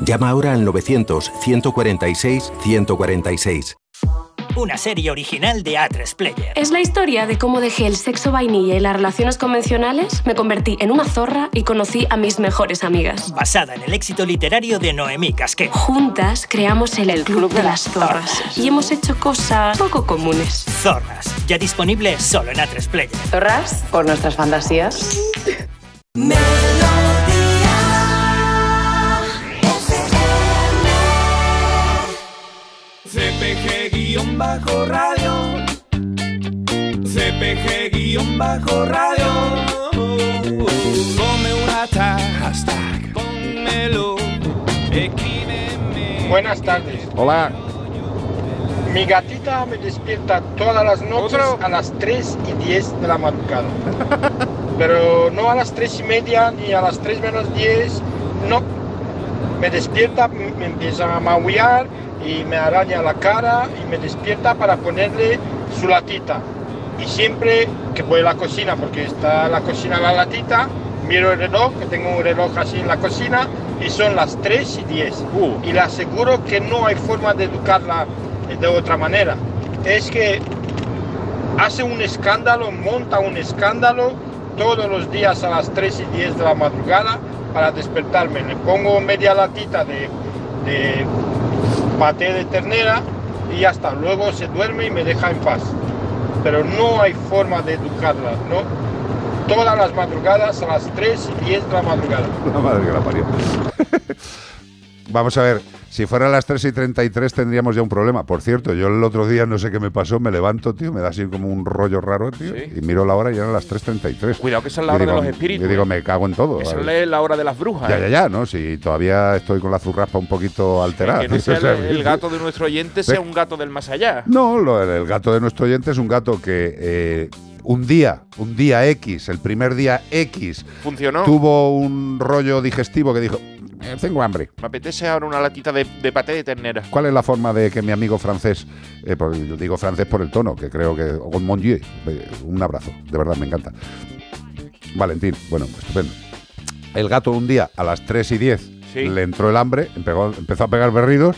S9: Llama ahora al 900-146-146.
S23: Una serie original de A3 Player.
S34: Es la historia de cómo dejé el sexo vainilla y las relaciones convencionales, me convertí en una zorra y conocí a mis mejores amigas.
S23: Basada en el éxito literario de Noemí Casquet.
S34: Juntas creamos el, Club de las Zorras y hemos hecho cosas poco comunes.
S23: Zorras, ya disponible solo en A3 Player.
S25: Zorras por nuestras fantasías.
S35: CPG-radio. CPG-radio. Ponme un hashtag. Pónmelo. Escríbeme.
S36: Buenas tardes.
S5: Hola.
S36: Mi gatita me despierta todas las noches a las 3 y 10 de la madrugada. Pero no a las 3 y media ni a las 3 menos 10. No. Me despierta, me empieza a maullar y me araña la cara y me despierta para ponerle su latita. Y siempre que voy a la cocina, porque está la cocina la latita, miro el reloj, que tengo un reloj así en la cocina, y son las 3 y 10. Y le aseguro que no hay forma de educarla de otra manera. Es que hace un escándalo, monta un escándalo todos los días a las 3 y 10 de la madrugada para despertarme. Le pongo media latita de, de paté de ternera y ya está. Luego se duerme y me deja en paz. Pero no hay forma de educarla, ¿no? Todas las madrugadas a las 3 y 10 de la madrugada.
S5: La madre que la parió. Vamos a ver, si fuera a las 3 y 33 tendríamos ya un problema. Por cierto, yo el otro día no sé qué me pasó, me levanto, tío, me da así como un rollo raro, tío, y miro la hora y eran las 3.33.
S6: Cuidado que esa es la
S5: Y
S6: hora de los espíritus.
S5: Yo digo, me cago en todo.
S6: Esa es la hora de las brujas.
S5: Ya,
S6: ¿eh?
S5: ya, ya, ¿no? Si todavía estoy con la zurraspa un poquito alterada.
S6: Que no
S5: tío,
S6: sea
S5: o sea,
S6: el, el gato de nuestro oyente sea un gato del más allá.
S5: No, lo- el gato de nuestro oyente es un gato que eh, un día, un día X, el primer día X,
S6: Funcionó.
S5: tuvo un rollo digestivo que dijo, "Eh, tengo hambre.
S6: Me apetece ahora una latita de, de paté de ternera.
S5: ¿Cuál es la forma de que mi amigo francés, eh, por- yo digo francés por el tono, que creo que, o con mon Dieu, eh, un abrazo, de verdad, me encanta. Valentín, bueno, estupendo. El gato un día a las 3 y 10 le entró el hambre, empezó, empezó a pegar berridos,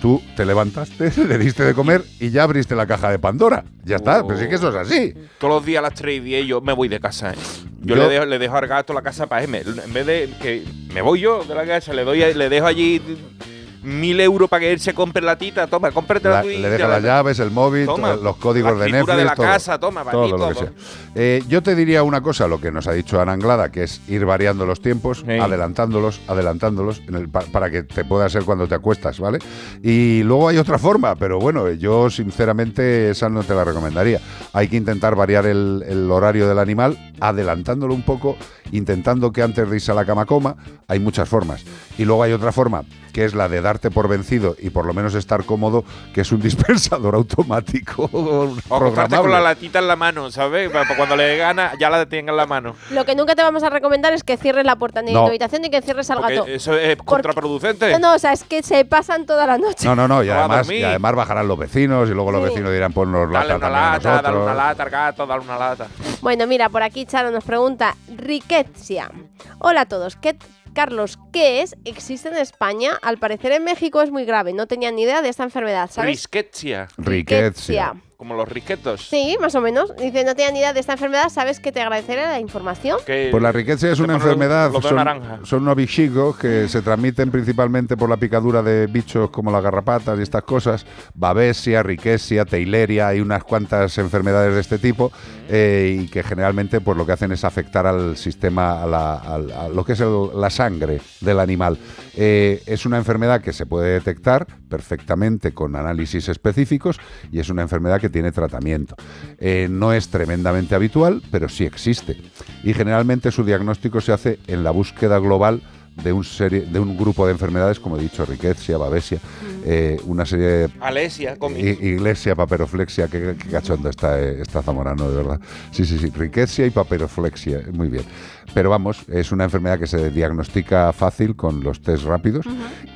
S5: tú te levantaste, le diste de comer y ya abriste la caja de Pandora. Ya está, pero sí que eso es así.
S6: Todos los días a las 3 y 10 yo me voy de casa. ¿eh? Yo,
S5: Yo-
S6: le, dejo, le dejo al gato la casa para él. En vez de que me voy yo de la casa, le doy le dejo allí mil euros para que él se compre la tita. Toma, cómprate
S5: La-
S6: tú y
S5: le deja las llaves, el móvil,
S6: Toma,
S5: los códigos
S6: la
S5: de Netflix.
S6: de la
S5: todo,
S6: casa, toma, para
S5: todo
S6: ti,
S5: lo que
S6: todo.
S5: sea. Eh, yo te diría una cosa, lo que nos ha dicho Ana Anglada, que es ir variando los tiempos, adelantándolos, adelantándolos, en el- pa- para que te pueda ser cuando te acuestas, ¿vale? Y luego hay otra forma, pero bueno, yo sinceramente esa no te la recomendaría. Hay que intentar variar el, el horario del animal, adelantándolo un poco, intentando que antes de irse a la cama coma. Hay muchas formas. Y luego hay otra forma, que es la de darte por vencido y por lo menos estar cómodo, que es un dispensador automático
S6: O acostarte con
S5: programable.
S6: la latita en la mano, ¿sabes? Cuando le gana, ya la tenga en la mano.
S16: Lo que nunca te vamos a recomendar es que cierres la puerta ni de
S6: No.
S16: tu habitación ni que cierres al
S6: Porque
S16: gato.
S6: eso es contraproducente.
S16: No, no, o sea, es que se pasan toda la noche.
S5: No, no, no, y además, y además bajarán los vecinos y luego los
S16: Sí.
S5: vecinos dirán, pues nos
S6: Dale
S5: lata
S6: una lata, dale una lata al gato, dale una lata.
S16: Bueno, mira, por aquí Charo nos pregunta, Riquetzia. Hola a todos, ¿qué, Carlos, ¿qué es? ¿Existe en España? Al parecer en México es muy grave, no tenía ni idea de esta enfermedad, ¿sabes?
S6: Risquetzia.
S16: Riquetzia.
S6: Como los risquetos.
S16: Sí, más o menos. Dice, no tenía ni idea de esta enfermedad, ¿sabes que te agradeceré la información?
S5: Pues la riqueza es
S6: te
S5: una enfermedad, son,
S6: naranja.
S5: son unos bichicos que se transmiten principalmente por la picadura de bichos como las garrapatas y estas cosas, babesia, riquesia, teileria, hay unas cuantas enfermedades de este tipo eh, y que generalmente pues lo que hacen es afectar al sistema, a, la- al- a lo que es el- la sangre del animal. Eh, es una enfermedad que se puede detectar perfectamente con análisis específicos y es una enfermedad que tiene tratamiento. Eh, no es tremendamente habitual, pero sí existe. Y generalmente su diagnóstico se hace en la búsqueda global de un, serie, de un grupo de enfermedades, como he dicho, riquezia, babesia, eh, una serie de
S6: Alesia,
S5: Iglesia, paperoflexia, qué, qué cachondo está, eh, está Zamorano, de verdad. Sí, sí, sí, riquezia y paperoflexia, muy bien. Pero vamos, es una enfermedad que se diagnostica fácil con los test rápidos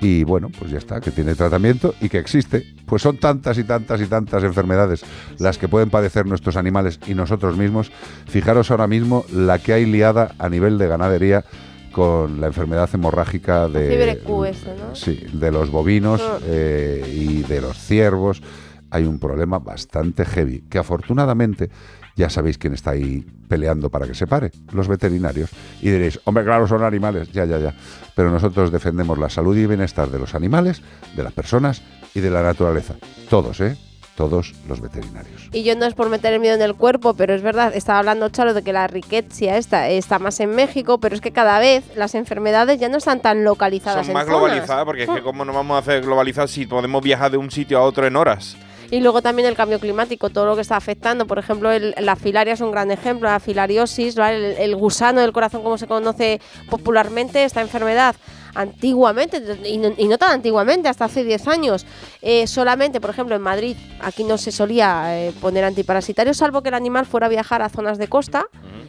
S5: y bueno, pues ya está, que tiene tratamiento y que existe. Pues son tantas y tantas y tantas enfermedades las que pueden padecer nuestros animales y nosotros mismos. Fijaros ahora mismo la que hay liada a nivel de ganadería con la enfermedad hemorrágica de,
S16: Fiebre Q ese, ¿no?
S5: Sí, de los bovinos
S16: Ah.
S5: eh, y de los ciervos. Hay un problema bastante heavy, que afortunadamente ya sabéis quién está ahí peleando para que se pare, los veterinarios. Y diréis, hombre, claro, son animales, ya, ya, ya. Pero nosotros defendemos la salud y bienestar de los animales, de las personas y de la naturaleza. Todos, ¿eh? Todos los veterinarios.
S16: Y yo no es por meter el miedo en el cuerpo, pero es verdad, estaba hablando Charo de que la riqueza esta está más en México, pero es que cada vez las enfermedades ya no están tan localizadas
S6: Son más
S16: en zonas.
S6: globalizadas, porque es que cómo no vamos a hacer globalizadas si podemos viajar de un sitio a otro en horas.
S16: Y luego también el cambio climático, todo lo que está afectando. Por ejemplo, el- la filaria es un gran ejemplo, la filariosis, ¿vale? el, el gusano del corazón, como se conoce popularmente, esta enfermedad. Antiguamente, y no, y no tan antiguamente, hasta hace 10 años, eh, solamente, por ejemplo, en Madrid, aquí no se solía eh, poner antiparasitarios, salvo que el animal fuera a viajar a zonas de costa.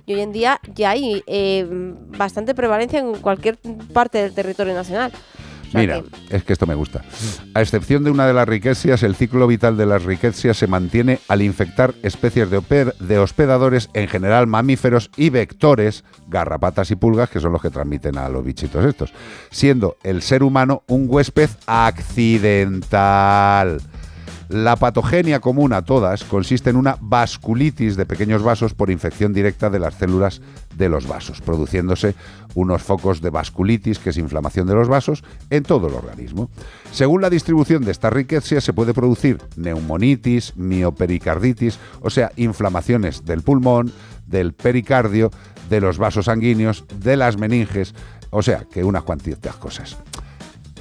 S16: Y hoy en día ya hay eh, bastante prevalencia en cualquier parte del territorio nacional. Sea
S5: Mira, es que esto me gusta. A excepción de una de las riquecias, el ciclo vital de las riquecias se mantiene al infectar especies de hospedadores, en general mamíferos y vectores, garrapatas y pulgas, que son los que transmiten a los bichitos estos, siendo el ser humano un huésped accidental. La patogenia común a todas consiste en una vasculitis de pequeños vasos por infección directa de las células de los vasos, produciéndose unos focos de vasculitis, que es inflamación de los vasos, en todo el organismo. Según la distribución de esta riqueza, se puede producir neumonitis, miopericarditis, o sea, inflamaciones del pulmón, del pericardio, de los vasos sanguíneos, de las meninges, o sea, que unas cuantitas cosas.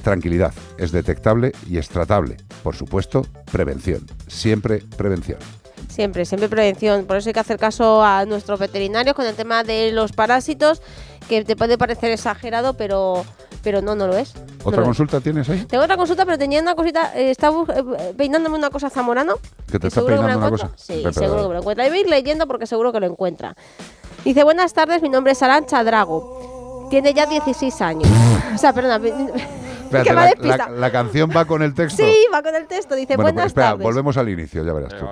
S5: Tranquilidad, es detectable y es tratable. Por supuesto, prevención. Siempre prevención.
S16: Siempre, siempre prevención. Por eso hay que hacer caso a nuestros veterinarios con el tema de los parásitos, que te puede parecer exagerado, pero, pero no, no lo es. No
S5: ¿Otra
S16: lo es.
S5: consulta tienes ahí?
S16: Tengo otra consulta, pero tenía una cosita. eh, estaba eh, peinándome una cosa zamorano.
S5: ¿Que te está peinando una cosa?
S16: Sí, seguro que me lo encuentra. Y voy a ir leyendo porque seguro que lo encuentra. Dice, buenas tardes, mi nombre es Arancha Drago. Tiene ya 16 años. o sea, perdona.
S5: Espérate,
S16: que me
S5: la, canción va con el texto.
S16: Sí, va con el texto. Dice,
S5: Bueno, pues
S16: buenas
S5: espera,
S16: tardes.
S5: volvemos al inicio, ya verás tú.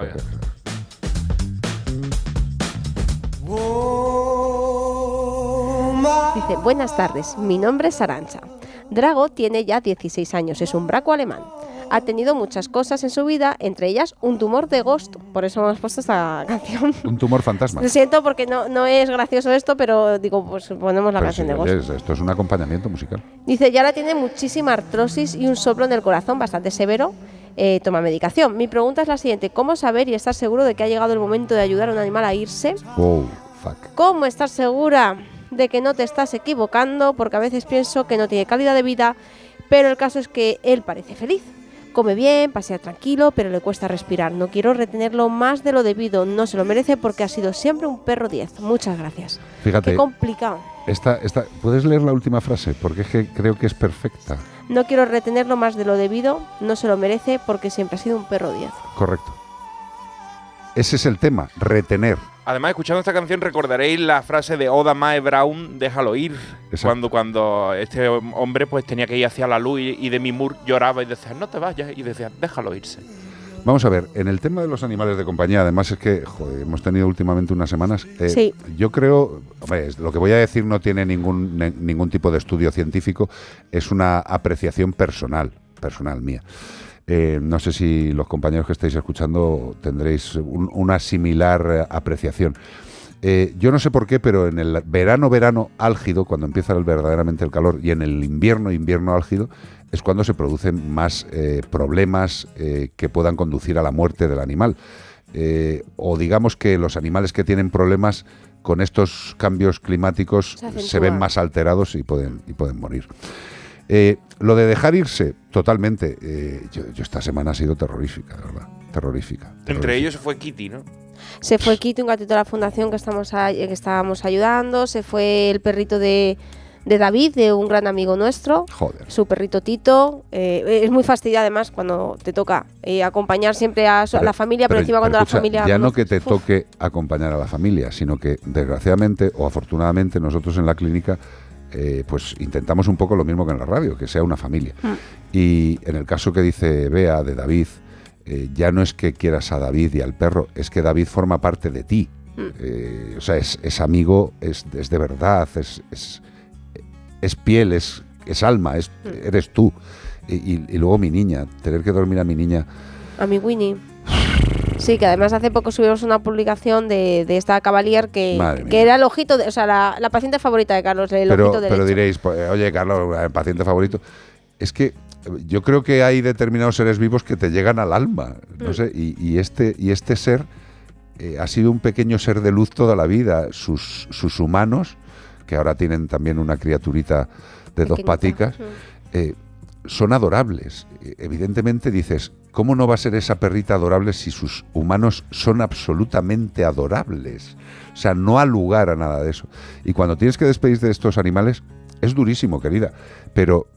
S16: Dice, buenas tardes, mi nombre es Arancha. Drago tiene ya 16 años, es un braco alemán. Ha tenido muchas cosas en su vida, entre ellas un tumor de Ghost. Por eso hemos puesto esta canción.
S5: Un tumor fantasma.
S16: Lo siento porque no, no es gracioso esto, pero digo, pues ponemos la
S5: Pero
S16: canción
S5: sí,
S16: de Ghost.
S5: oye, esto es un acompañamiento musical.
S16: Dice, y ahora tiene muchísima artrosis y un soplo en el corazón bastante severo. Eh, toma medicación. Mi pregunta es la siguiente, ¿cómo saber y estar seguro de que ha llegado el momento de ayudar a un animal a irse?
S5: Wow, fuck.
S16: ¿Cómo estar segura de que no te estás equivocando? Porque a veces pienso que no tiene calidad de vida, pero el caso es que él parece feliz. Come bien, pasea tranquilo, pero le cuesta respirar. No quiero retenerlo más de lo debido. No se lo merece porque ha sido siempre un perro 10. Muchas gracias.
S5: Fíjate.
S16: Qué complicado.
S5: Esta, esta, ¿Puedes leer la última frase? Porque es que creo que es perfecta.
S16: No quiero retenerlo más de lo debido. No se lo merece porque siempre ha sido un perro 10.
S5: Correcto. Ese es el tema, retener.
S6: Además, escuchando esta canción recordaréis la frase de Oda Mae Brown, déjalo ir. Cuando, cuando este hombre pues tenía que ir hacia la luz y, y Demi Moore lloraba y decía, no te vayas, y decía, déjalo irse.
S5: Vamos a ver, en el tema de los animales de compañía, además es que joder, hemos tenido últimamente unas semanas. eh,
S16: Sí.
S5: Yo creo, hombre, lo que voy a decir no tiene ningún, ne- ningún tipo de estudio científico, es una apreciación personal, personal mía. Eh, no sé si los compañeros que estáis escuchando tendréis un- una similar eh, apreciación. Eh, yo no sé por qué, pero en el verano, verano álgido, cuando empieza el- verdaderamente el calor, y en el invierno, invierno álgido, es cuando se producen más eh, problemas que puedan conducir a la muerte del animal. o digamos que los animales que tienen problemas con estos cambios climáticos
S16: Se
S5: ven más alterados y pueden, y pueden morir. Eh, lo de dejar irse, totalmente. eh, yo, yo esta semana ha sido terrorífica, de verdad. Terrorífica.
S6: Entre ellos fue Kitty, ¿no?
S16: Se fue Kitty, un gatito de la fundación que, estamos a- que estábamos ayudando. Se fue el perrito de, de David, de un gran amigo nuestro.
S5: Joder.
S16: Su perrito Tito. Eh, es muy fastidio además cuando te toca eh, acompañar siempre a, su- a la familia, pero, encima cuando
S5: escucha,
S16: la familia...
S5: Ya no que te toque acompañar a la familia, sino que desgraciadamente o afortunadamente nosotros en la clínica eh, pues intentamos un poco lo mismo que en la radio, que sea una familia. Y en el caso que dice Bea de David, eh, ya no es que quieras a David y al perro, es que David forma parte de ti. Eh, o sea, es, es amigo, es, es de verdad, es, es, es piel, es, es alma, es, eres tú. Y, y- y luego mi niña, tener que dormir a mi niña.
S16: A mi Winnie. Sí, que además hace poco subimos una publicación de, de esta Cavalier que, que era el ojito, de, o sea, la, la paciente favorita de Carlos, el
S5: pero,
S16: ojito derecho.
S5: pero diréis, pues, oye, Carlos, el paciente favorito. Es que yo creo que hay determinados seres vivos que te llegan al alma, no
S16: Mm.
S5: sé, y, y este, y este ser eh, ha sido un pequeño ser de luz toda la vida. Sus, sus humanos, que ahora tienen también una criaturita de dos paticas,
S16: Mm.
S5: eh, son adorables. Evidentemente dices, ¿cómo no va a ser esa perrita adorable si sus humanos son absolutamente adorables? O sea, no ha lugar a nada de eso. Y cuando tienes que despedirte de estos animales, es durísimo, querida. Pero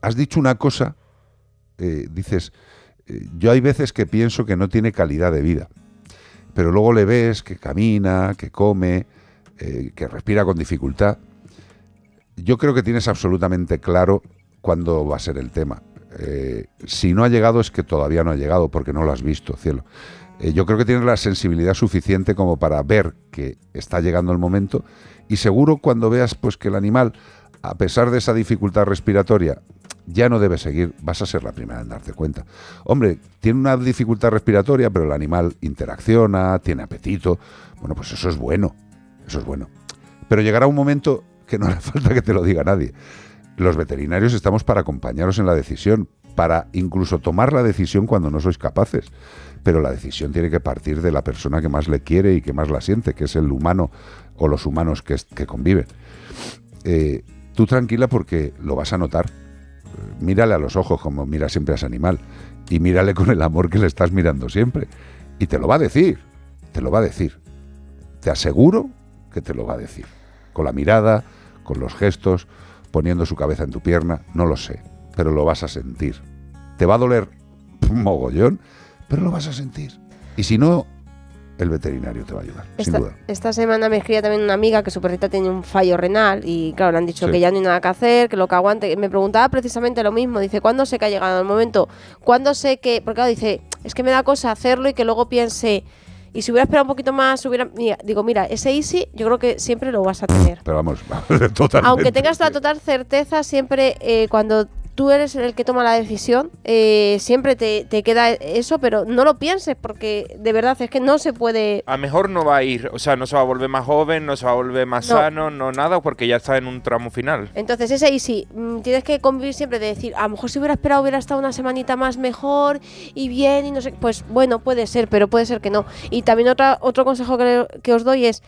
S5: has dicho una cosa, eh, dices, eh, yo hay veces que pienso que no tiene calidad de vida. Pero luego le ves que camina, que come, eh, que respira con dificultad. Yo creo que tienes absolutamente claro cuándo va a ser el tema. Eh, si no ha llegado es que todavía no ha llegado porque no lo has visto, cielo. Eh, yo creo que tienes la sensibilidad suficiente como para ver que está llegando el momento y seguro cuando veas pues que el animal, a pesar de esa dificultad respiratoria, ya no debe seguir, vas a ser la primera en darte cuenta. Hombre, tiene una dificultad respiratoria, pero el animal interacciona, tiene apetito. Bueno, pues eso es bueno, eso es bueno. Pero llegará un momento que no hará falta que te lo diga nadie. Los veterinarios estamos para acompañaros en la decisión, para incluso tomar la decisión cuando no sois capaces. Pero la decisión tiene que partir de la persona que más le quiere y que más la siente, que es el humano o los humanos que, que conviven. Eh, tú tranquila porque lo vas a notar. Mírale a los ojos como mira siempre a ese animal y mírale con el amor que le estás mirando siempre. Y te lo va a decir, te lo va a decir. Te aseguro que te lo va a decir. Con la mirada, con los gestos, poniendo su cabeza en tu pierna, no lo sé, pero lo vas a sentir. Te va a doler un mogollón, pero lo vas a sentir. Y si no, el veterinario te va a ayudar, sin
S16: Esta,
S5: duda.
S16: esta semana me escribía también una amiga que su perrita tiene un fallo renal y claro, le han dicho
S5: Sí.
S16: que ya no hay nada que hacer, que lo que aguante. Me preguntaba precisamente lo mismo, dice, ¿cuándo sé que ha llegado el momento? ¿Cuándo sé que...? Porque claro, dice, es que me da cosa hacerlo y que luego piense, y si hubiera esperado un poquito más, hubiera... Mira, digo, mira, ese easy yo creo que siempre lo vas a tener.
S5: Pero vamos, totalmente.
S16: Aunque tengas la total certeza, siempre eh, cuando tú eres el que toma la decisión, eh, siempre te, te queda eso, pero no lo pienses porque de verdad es que no se puede...
S6: A mejor no va a ir, o sea, no se va a volver más joven, no se va a volver más
S16: No.
S6: sano, no nada, porque ya está en un tramo final.
S16: Entonces ese easy, mm, tienes que convivir siempre de decir, a lo mejor si hubiera esperado hubiera estado una semanita más mejor y bien y no sé, pues bueno, puede ser, pero puede ser que no. Y también otra, otro consejo que, que os doy es,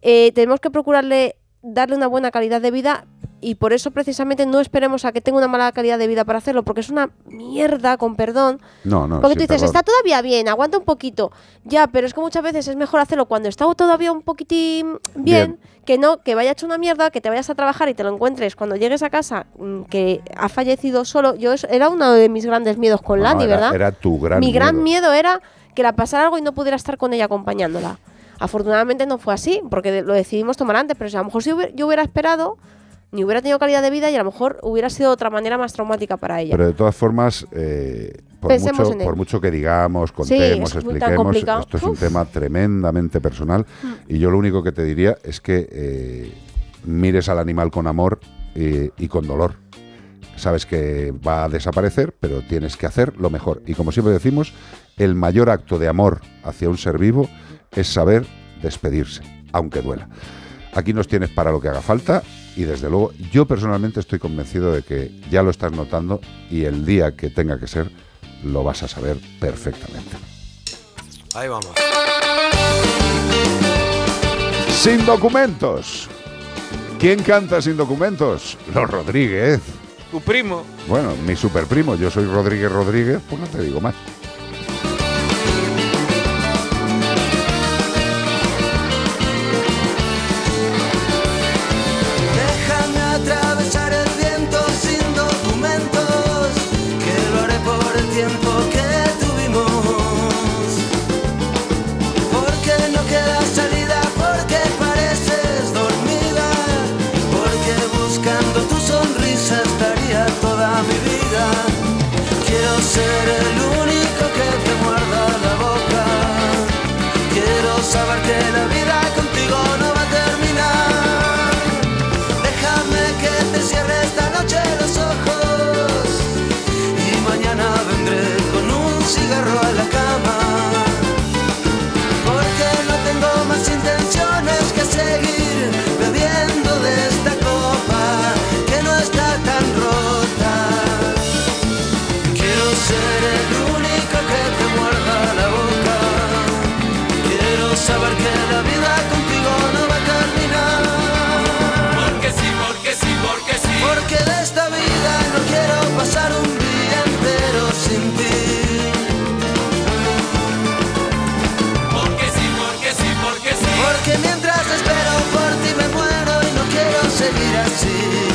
S16: eh, tenemos que procurarle darle una buena calidad de vida y por eso precisamente no esperemos a que tenga una mala calidad de vida para hacerlo, porque es una mierda, con perdón.
S5: No, no,
S16: porque tú dices,
S5: perdón.
S16: está todavía bien, aguanta un poquito. Ya, pero es que muchas veces es mejor hacerlo cuando está todavía un poquitín bien,
S5: Bien.
S16: que no que vaya hecho una mierda, que te vayas a trabajar y te lo encuentres cuando llegues a casa mm, que ha fallecido solo. Yo eso era uno de mis grandes miedos con
S5: No,
S16: Lani,
S5: era-
S16: ¿verdad?
S5: era tu gran
S16: Mi gran
S5: miedo.
S16: era que la pasara algo y no pudiera estar con ella acompañándola. Afortunadamente no fue así, porque lo decidimos tomar antes, pero si a lo mejor si yo hubiera esperado, ni hubiera tenido calidad de vida y a lo mejor hubiera sido de otra manera más traumática para ella.
S5: Pero de todas formas, eh, por, mucho, por que digamos,
S16: Sí,
S5: contemos,
S16: tan
S5: expliquemos, esto es un tema tremendamente personal.
S16: Mm.
S5: Y yo lo único que te diría es que eh, mires al animal con amor eh, y con dolor. Sabes que va a desaparecer, pero tienes que hacer lo mejor. Y como siempre decimos, el mayor acto de amor hacia un ser vivo es saber despedirse, aunque duela. Aquí nos tienes para lo que haga falta y desde luego yo personalmente estoy convencido de que ya lo estás notando y el día que tenga que ser lo vas a saber perfectamente.
S37: Ahí vamos.
S5: Sin documentos. ¿Quién canta sin documentos? Los Rodríguez.
S6: Tu primo.
S5: Bueno, mi superprimo. Yo soy Rodríguez Rodríguez, pues no te digo más.
S8: pasar un día entero sin ti. Porque sí, porque sí, porque sí. Porque mientras espero por ti me muero y no quiero seguir así.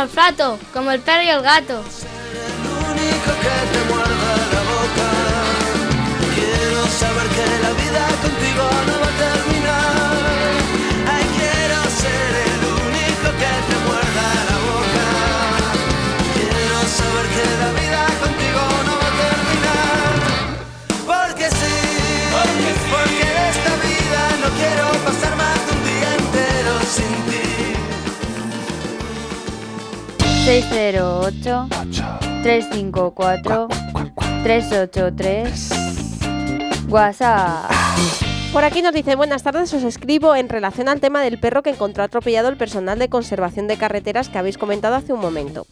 S37: olfato, como el perro y el gato.
S8: Ser el único que te muerde la boca. Quiero saber que la vida contigo no va a terminar.
S10: 608 354 383 WhatsApp.
S16: Por aquí nos dice, buenas tardes, os escribo en relación al tema del perro que encontró atropellado el personal de conservación de carreteras que habéis comentado hace un momento.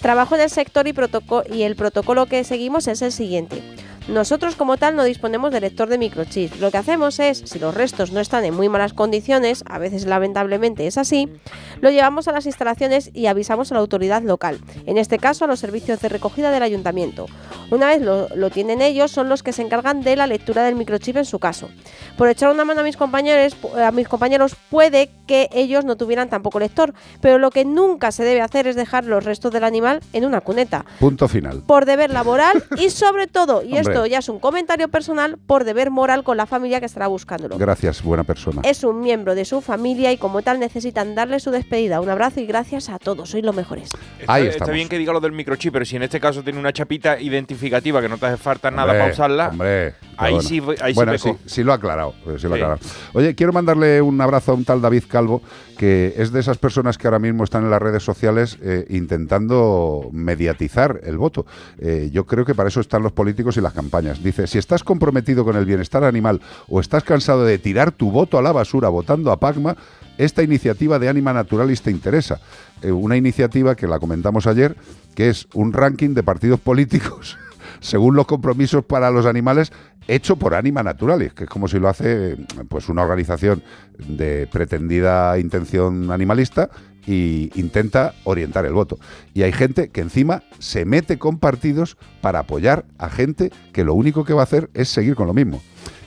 S16: Trabajo en el sector y, y el protocolo que seguimos es el siguiente. Nosotros como tal no disponemos de lector de microchip. Lo que hacemos es, si los restos no están en muy malas condiciones, a veces lamentablemente es así, lo llevamos a las instalaciones y avisamos a la autoridad local, en este caso a los servicios de recogida del ayuntamiento. Una vez lo, tienen ellos, son los que se encargan de la lectura del microchip en su caso. Por echar una mano a mis compañeros, a mis compañeros puede que ellos no tuvieran tampoco lector, pero lo que nunca se debe hacer es dejar los restos del animal en una cuneta.
S5: Punto final.
S16: Por deber laboral y sobre todo, y
S5: Hombre.
S16: esto ya es un comentario personal, por deber moral con la familia que estará buscándolo.
S5: Gracias, buena persona.
S16: Es un miembro de su familia y como tal necesitan darle su despedida. Un abrazo y gracias a todos, sois los mejores.
S6: Está,
S5: Ahí
S6: está
S5: estamos.
S6: bien que diga lo del microchip, pero si en este caso tiene una chapita identificativa que no te hace falta nada para usarla,
S5: Hombre,
S6: ahí sí, ahí sí
S5: bueno, sí, sí lo ha aclarado. sí lo ha aclarado. Oye, quiero mandarle un abrazo a un tal David Calvo, que es de esas personas que ahora mismo están en las redes sociales eh, intentando mediatizar el voto. Eh, yo creo que para eso están los políticos y las campañas. Dice, si estás comprometido con el bienestar animal o estás cansado de tirar tu voto a la basura votando a Pagma, esta iniciativa de Anima Naturalis te interesa. Eh, una iniciativa que la comentamos ayer, que es un ranking de partidos políticos según los compromisos para los animales hecho por Anima Naturalis, que es como si lo hace pues una organización de pretendida intención animalista y intenta orientar el voto. Y hay gente que encima se mete con partidos para apoyar a gente que lo único que va a hacer es seguir con lo mismo.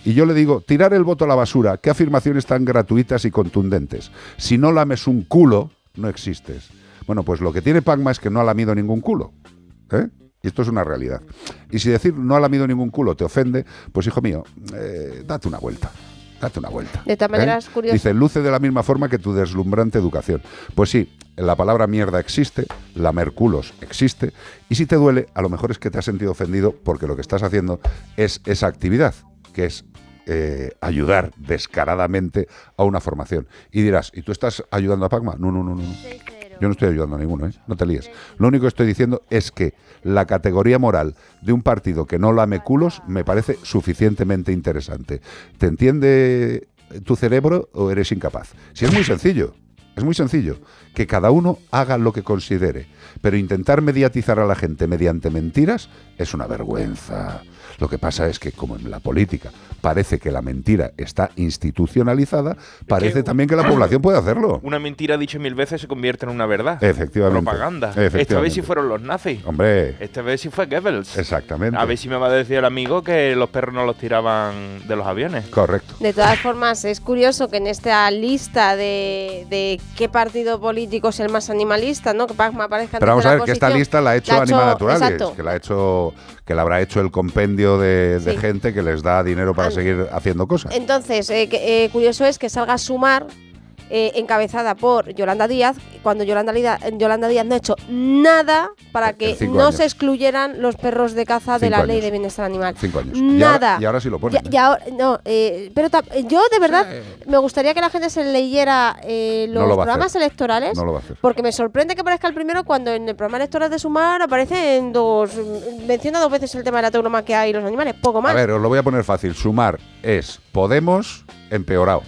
S5: Y yo le digo, tirar el voto a la basura, qué afirmaciones tan gratuitas y contundentes. Si no lames un culo, no existes. Bueno, pues lo que tiene Pagma es que no ha lamido ningún culo. ¿eh? Y esto es una realidad. Y si decir no ha lamido ningún culo te ofende, pues hijo mío, eh, date una vuelta. Date una vuelta.
S16: De todas
S5: ¿eh?
S16: maneras, curioso.
S5: Dice, luce de la misma forma que tu deslumbrante educación. Pues sí, la palabra mierda existe, la merculos existe, y si te duele, a lo mejor es que te has sentido ofendido porque lo que estás haciendo es esa actividad, que es eh, ayudar descaradamente a una formación. Y dirás, ¿y tú estás ayudando a Pacma? No, no, no, no. Yo no estoy ayudando a ninguno, ¿eh? no te líes. Lo único que estoy diciendo es que la categoría moral de un partido que no lame culos me parece suficientemente interesante. ¿Te entiende tu cerebro o eres incapaz? Si es muy sencillo, es muy sencillo. Que cada uno haga lo que considere. Pero intentar mediatizar a la gente mediante mentiras es una vergüenza. Lo que pasa es que, como en la política parece que la mentira está institucionalizada, parece también que la población puede hacerlo.
S6: Una mentira dicha mil veces se convierte en una verdad.
S5: Efectivamente.
S6: Propaganda.
S5: Efectivamente.
S6: Esta vez sí fueron los nazis.
S5: Hombre,
S6: Esta vez sí fue Goebbels.
S5: exactamente.
S6: A ver si me va a decir el amigo que los perros no los tiraban de los aviones.
S5: Correcto.
S16: De todas formas, es curioso que en esta lista de, de qué partido político es el más animalista, ¿no? Que Pacma aparezca
S5: Pero vamos a ver que esta lista la ha hecho
S16: La ha
S5: Anima Naturales,
S16: exacto.
S5: que la ha hecho, que la habrá hecho el compendio de, de
S16: Sí.
S5: gente que les da dinero para seguir haciendo cosas.
S16: Entonces, eh, que- eh, curioso es que salga a sumar, eh, encabezada por Yolanda Díaz, cuando Yolanda, Lida- Yolanda Díaz no ha hecho nada para que
S5: cinco
S16: no
S5: años.
S16: se excluyeran los perros de caza de la ley de bienestar animal.
S5: Cinco años. Y
S16: Nada.
S5: ahora, y ahora sí lo ponen.
S16: Ya-
S5: ¿eh?
S16: y ahora- no, eh, pero yo de verdad me gustaría que la gente se leyera eh, los
S5: No lo
S16: programas
S5: hacer.
S16: electorales.
S5: No lo va a hacer.
S16: Porque me sorprende que aparezca el primero cuando en el programa electoral de Sumar aparece en dos. Menciona dos veces el tema de la tauromaquia y los animales, poco más.
S5: A ver, os lo voy a poner fácil. Sumar es Podemos empeorado.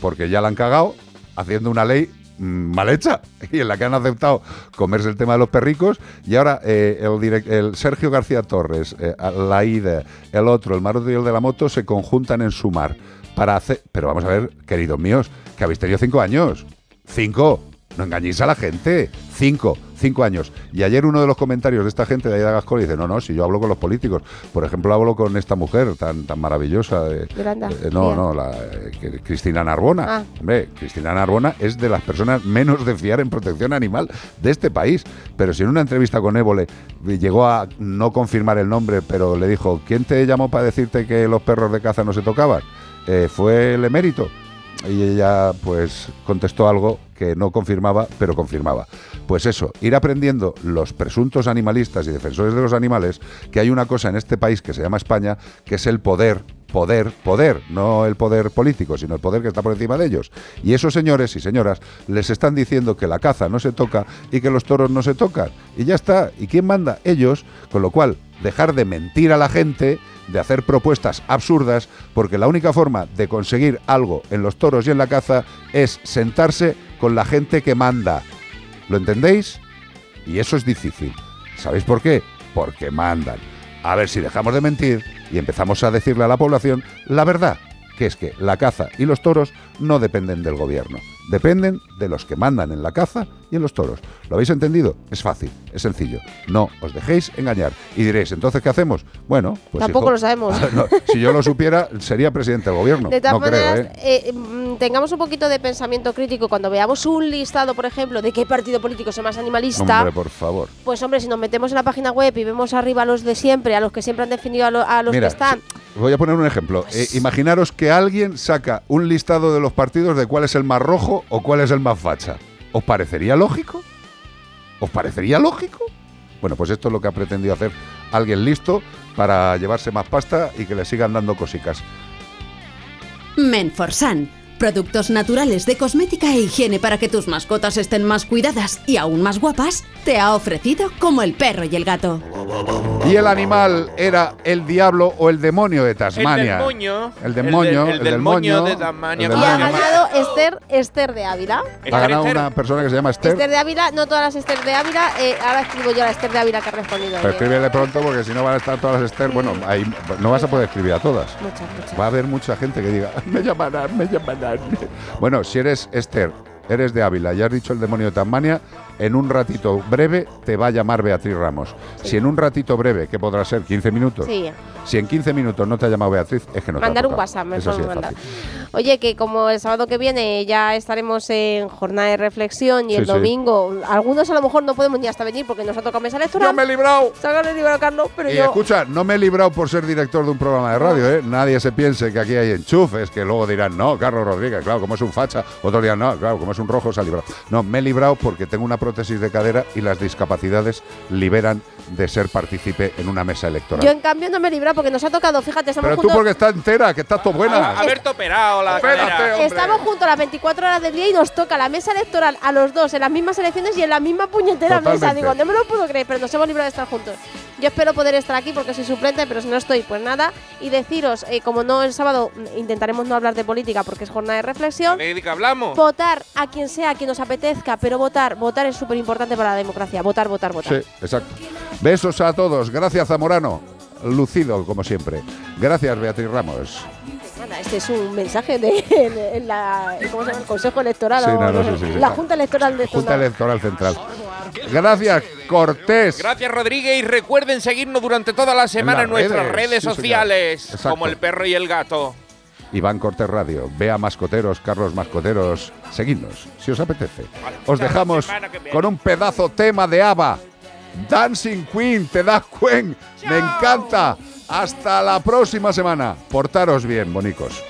S5: Porque ya la han cagado haciendo una ley mm, mal hecha y en la que han aceptado comerse el tema de los perricos y ahora eh, el, el Sergio García Torres, eh, la IDE, el otro, el Maroto y el de la moto se conjuntan en sumar para hacer... Pero vamos a ver, queridos míos, que habéis tenido cinco años. Cinco. No engañéis a la gente. Cinco. Cinco años. Y ayer uno de los comentarios de esta gente de Aida Gascón dice, no, no, si yo hablo con los políticos. Por ejemplo, hablo con esta mujer tan, tan maravillosa. de-
S16: Yolanda
S5: eh, no, no, la, eh, Cristina Narbona.
S16: Ah.
S5: Hombre, Cristina Narbona es de las personas menos de fiar en protección animal de este país. Pero si en una entrevista con Évole llegó a no confirmar el nombre, pero le dijo, ¿quién te llamó para decirte que los perros de caza no se tocaban? Eh, fue el emérito. Y ella pues contestó algo que no confirmaba, pero confirmaba. Pues eso, ir aprendiendo los presuntos animalistas y defensores de los animales que hay una cosa en este país que se llama España, que es el poder, poder, poder, no el poder político, sino el poder que está por encima de ellos. Y esos señores y señoras les están diciendo que la caza no se toca y que los toros no se tocan. Y ya está. ¿Y quién manda? Ellos. Con lo cual, dejar de mentir a la gente, de hacer propuestas absurdas, porque la única forma de conseguir algo en los toros y en la caza es sentarse con la gente que manda. ¿Lo entendéis? Y eso es difícil. ¿Sabéis por qué? Porque mandan. A ver si dejamos de mentir y empezamos a decirle a la población la verdad, que es que la caza y los toros no dependen del gobierno, dependen de los que mandan en la caza y en los toros. ¿Lo habéis entendido? Es fácil, es sencillo. No os dejéis engañar. Y diréis, ¿entonces qué hacemos? Bueno, pues
S16: Tampoco
S5: hijo,
S16: lo sabemos.
S5: no, si yo lo supiera, sería presidente del gobierno.
S16: De todas
S5: no creo,
S16: maneras,
S5: ¿eh?
S16: eh, mm, tengamos un poquito de pensamiento crítico cuando veamos un listado, por ejemplo, de qué partido político es el más animalista.
S5: Hombre, por favor.
S16: Pues hombre, si nos metemos en la página web y vemos arriba a los de siempre, a los que siempre han definido a, lo- a los
S5: Mira,
S16: que están,
S5: Voy a poner un ejemplo. Eh, imaginaros que alguien saca un listado de los partidos de cuál es el más rojo o cuál es el más facha. ¿Os parecería lógico? ¿Os parecería lógico? Bueno, pues esto es lo que ha pretendido hacer alguien listo para llevarse más pasta y que le sigan dando cosicas.
S2: Menforsan. Productos naturales de cosmética e higiene para que tus mascotas estén más cuidadas y aún más guapas, te ha ofrecido como el perro y el gato.
S5: Y el animal era el diablo o el demonio de Tasmania.
S6: El del moño.
S5: El demonio,
S6: El,
S5: el
S6: del
S5: del
S6: moño
S5: moño,
S6: de Tasmania.
S16: y ha ganado Esther, Esther de Ávila.
S5: Ha ganado una persona que se llama Esther.
S16: Esther de Ávila, no todas las Esther de Ávila, eh, ahora escribo yo la Esther de Ávila que ha respondido.
S5: Pero escríbele pronto porque si no van a estar todas las Esther. Bueno, ahí no vas a poder escribir a todas.
S16: Muchas, muchas.
S5: Va a haber mucha gente que diga, me llamarán, me llamarán. Bueno, si eres Esther, eres de Ávila y has dicho el demonio de Tasmania, en un ratito breve te va a llamar Beatriz Ramos. Si en un ratito breve, que podrá ser 15 minutos,
S16: Sí.
S5: si en 15 minutos no te ha llamado Beatriz, es que no te ha
S16: Mandar un. WhatsApp,
S5: Eso
S16: mejor
S5: sí
S16: mandar. Oye, que como el sábado que viene ya estaremos en jornada de reflexión y el domingo, algunos a lo mejor no podemos ni hasta venir porque nos ha tocado mesa electoral.
S5: ¡No me he librado!
S16: Libro a Carlos, pero
S5: Y
S16: yo.
S5: escucha, no me he librado por ser director de un programa de radio, ¿eh? Nadie se piense que aquí hay enchufes, que luego dirán, no, Carlos Rodríguez, claro, como es un facha. Otros dirán, no, claro, como es un rojo se ha librado. No, me he librado porque tengo una prótesis de cadera y las discapacidades liberan de ser partícipe en una mesa electoral.
S16: Yo en cambio no me he librado porque nos ha tocado, fíjate, estamos
S5: Pero tú
S16: juntos.
S5: porque estás entera, que estás todo buena.
S6: Haberte operado la
S5: Espérate.
S16: Estamos juntos las 24 horas del día y nos toca la mesa electoral a los dos en las mismas elecciones y en la misma puñetera mesa.
S5: Totalmente.
S16: Digo, no me lo puedo creer, pero nos hemos librado de estar juntos. Yo espero poder estar aquí porque soy suplente, pero si no estoy, pues nada. Y deciros, eh, como no el sábado mm, intentaremos no hablar de política porque es jornada de reflexión.
S6: ¿De qué hablamos?
S16: Votar a quien sea, a quien nos apetezca, pero votar, votar es súper importante para la democracia. Votar, votar, votar.
S5: Sí, exacto. Besos a todos. Gracias, Zamorano. Lucido, como siempre. Gracias, Beatriz Ramos.
S16: Este es un mensaje de, de- en la, ¿cómo se llama? el Consejo Electoral
S5: Sí, no, no, sí,
S16: la Junta Electoral de
S5: Junta. Electoral Central. Gracias, Cortés.
S6: Gracias, Rodríguez. Y recuerden seguirnos durante toda la semana en,
S5: las
S6: nuestras
S5: redes,
S6: redes sociales,
S5: Exacto.
S6: como el perro y el gato.
S5: Iván Cortés Radio, Vea Mascoteros, Carlos Mascoteros, seguidnos, si os apetece. Os dejamos con un pedazo tema de ABBA. Dancing Queen, te da Queen. Me encanta. Hasta la próxima semana. Portaros bien, bonicos.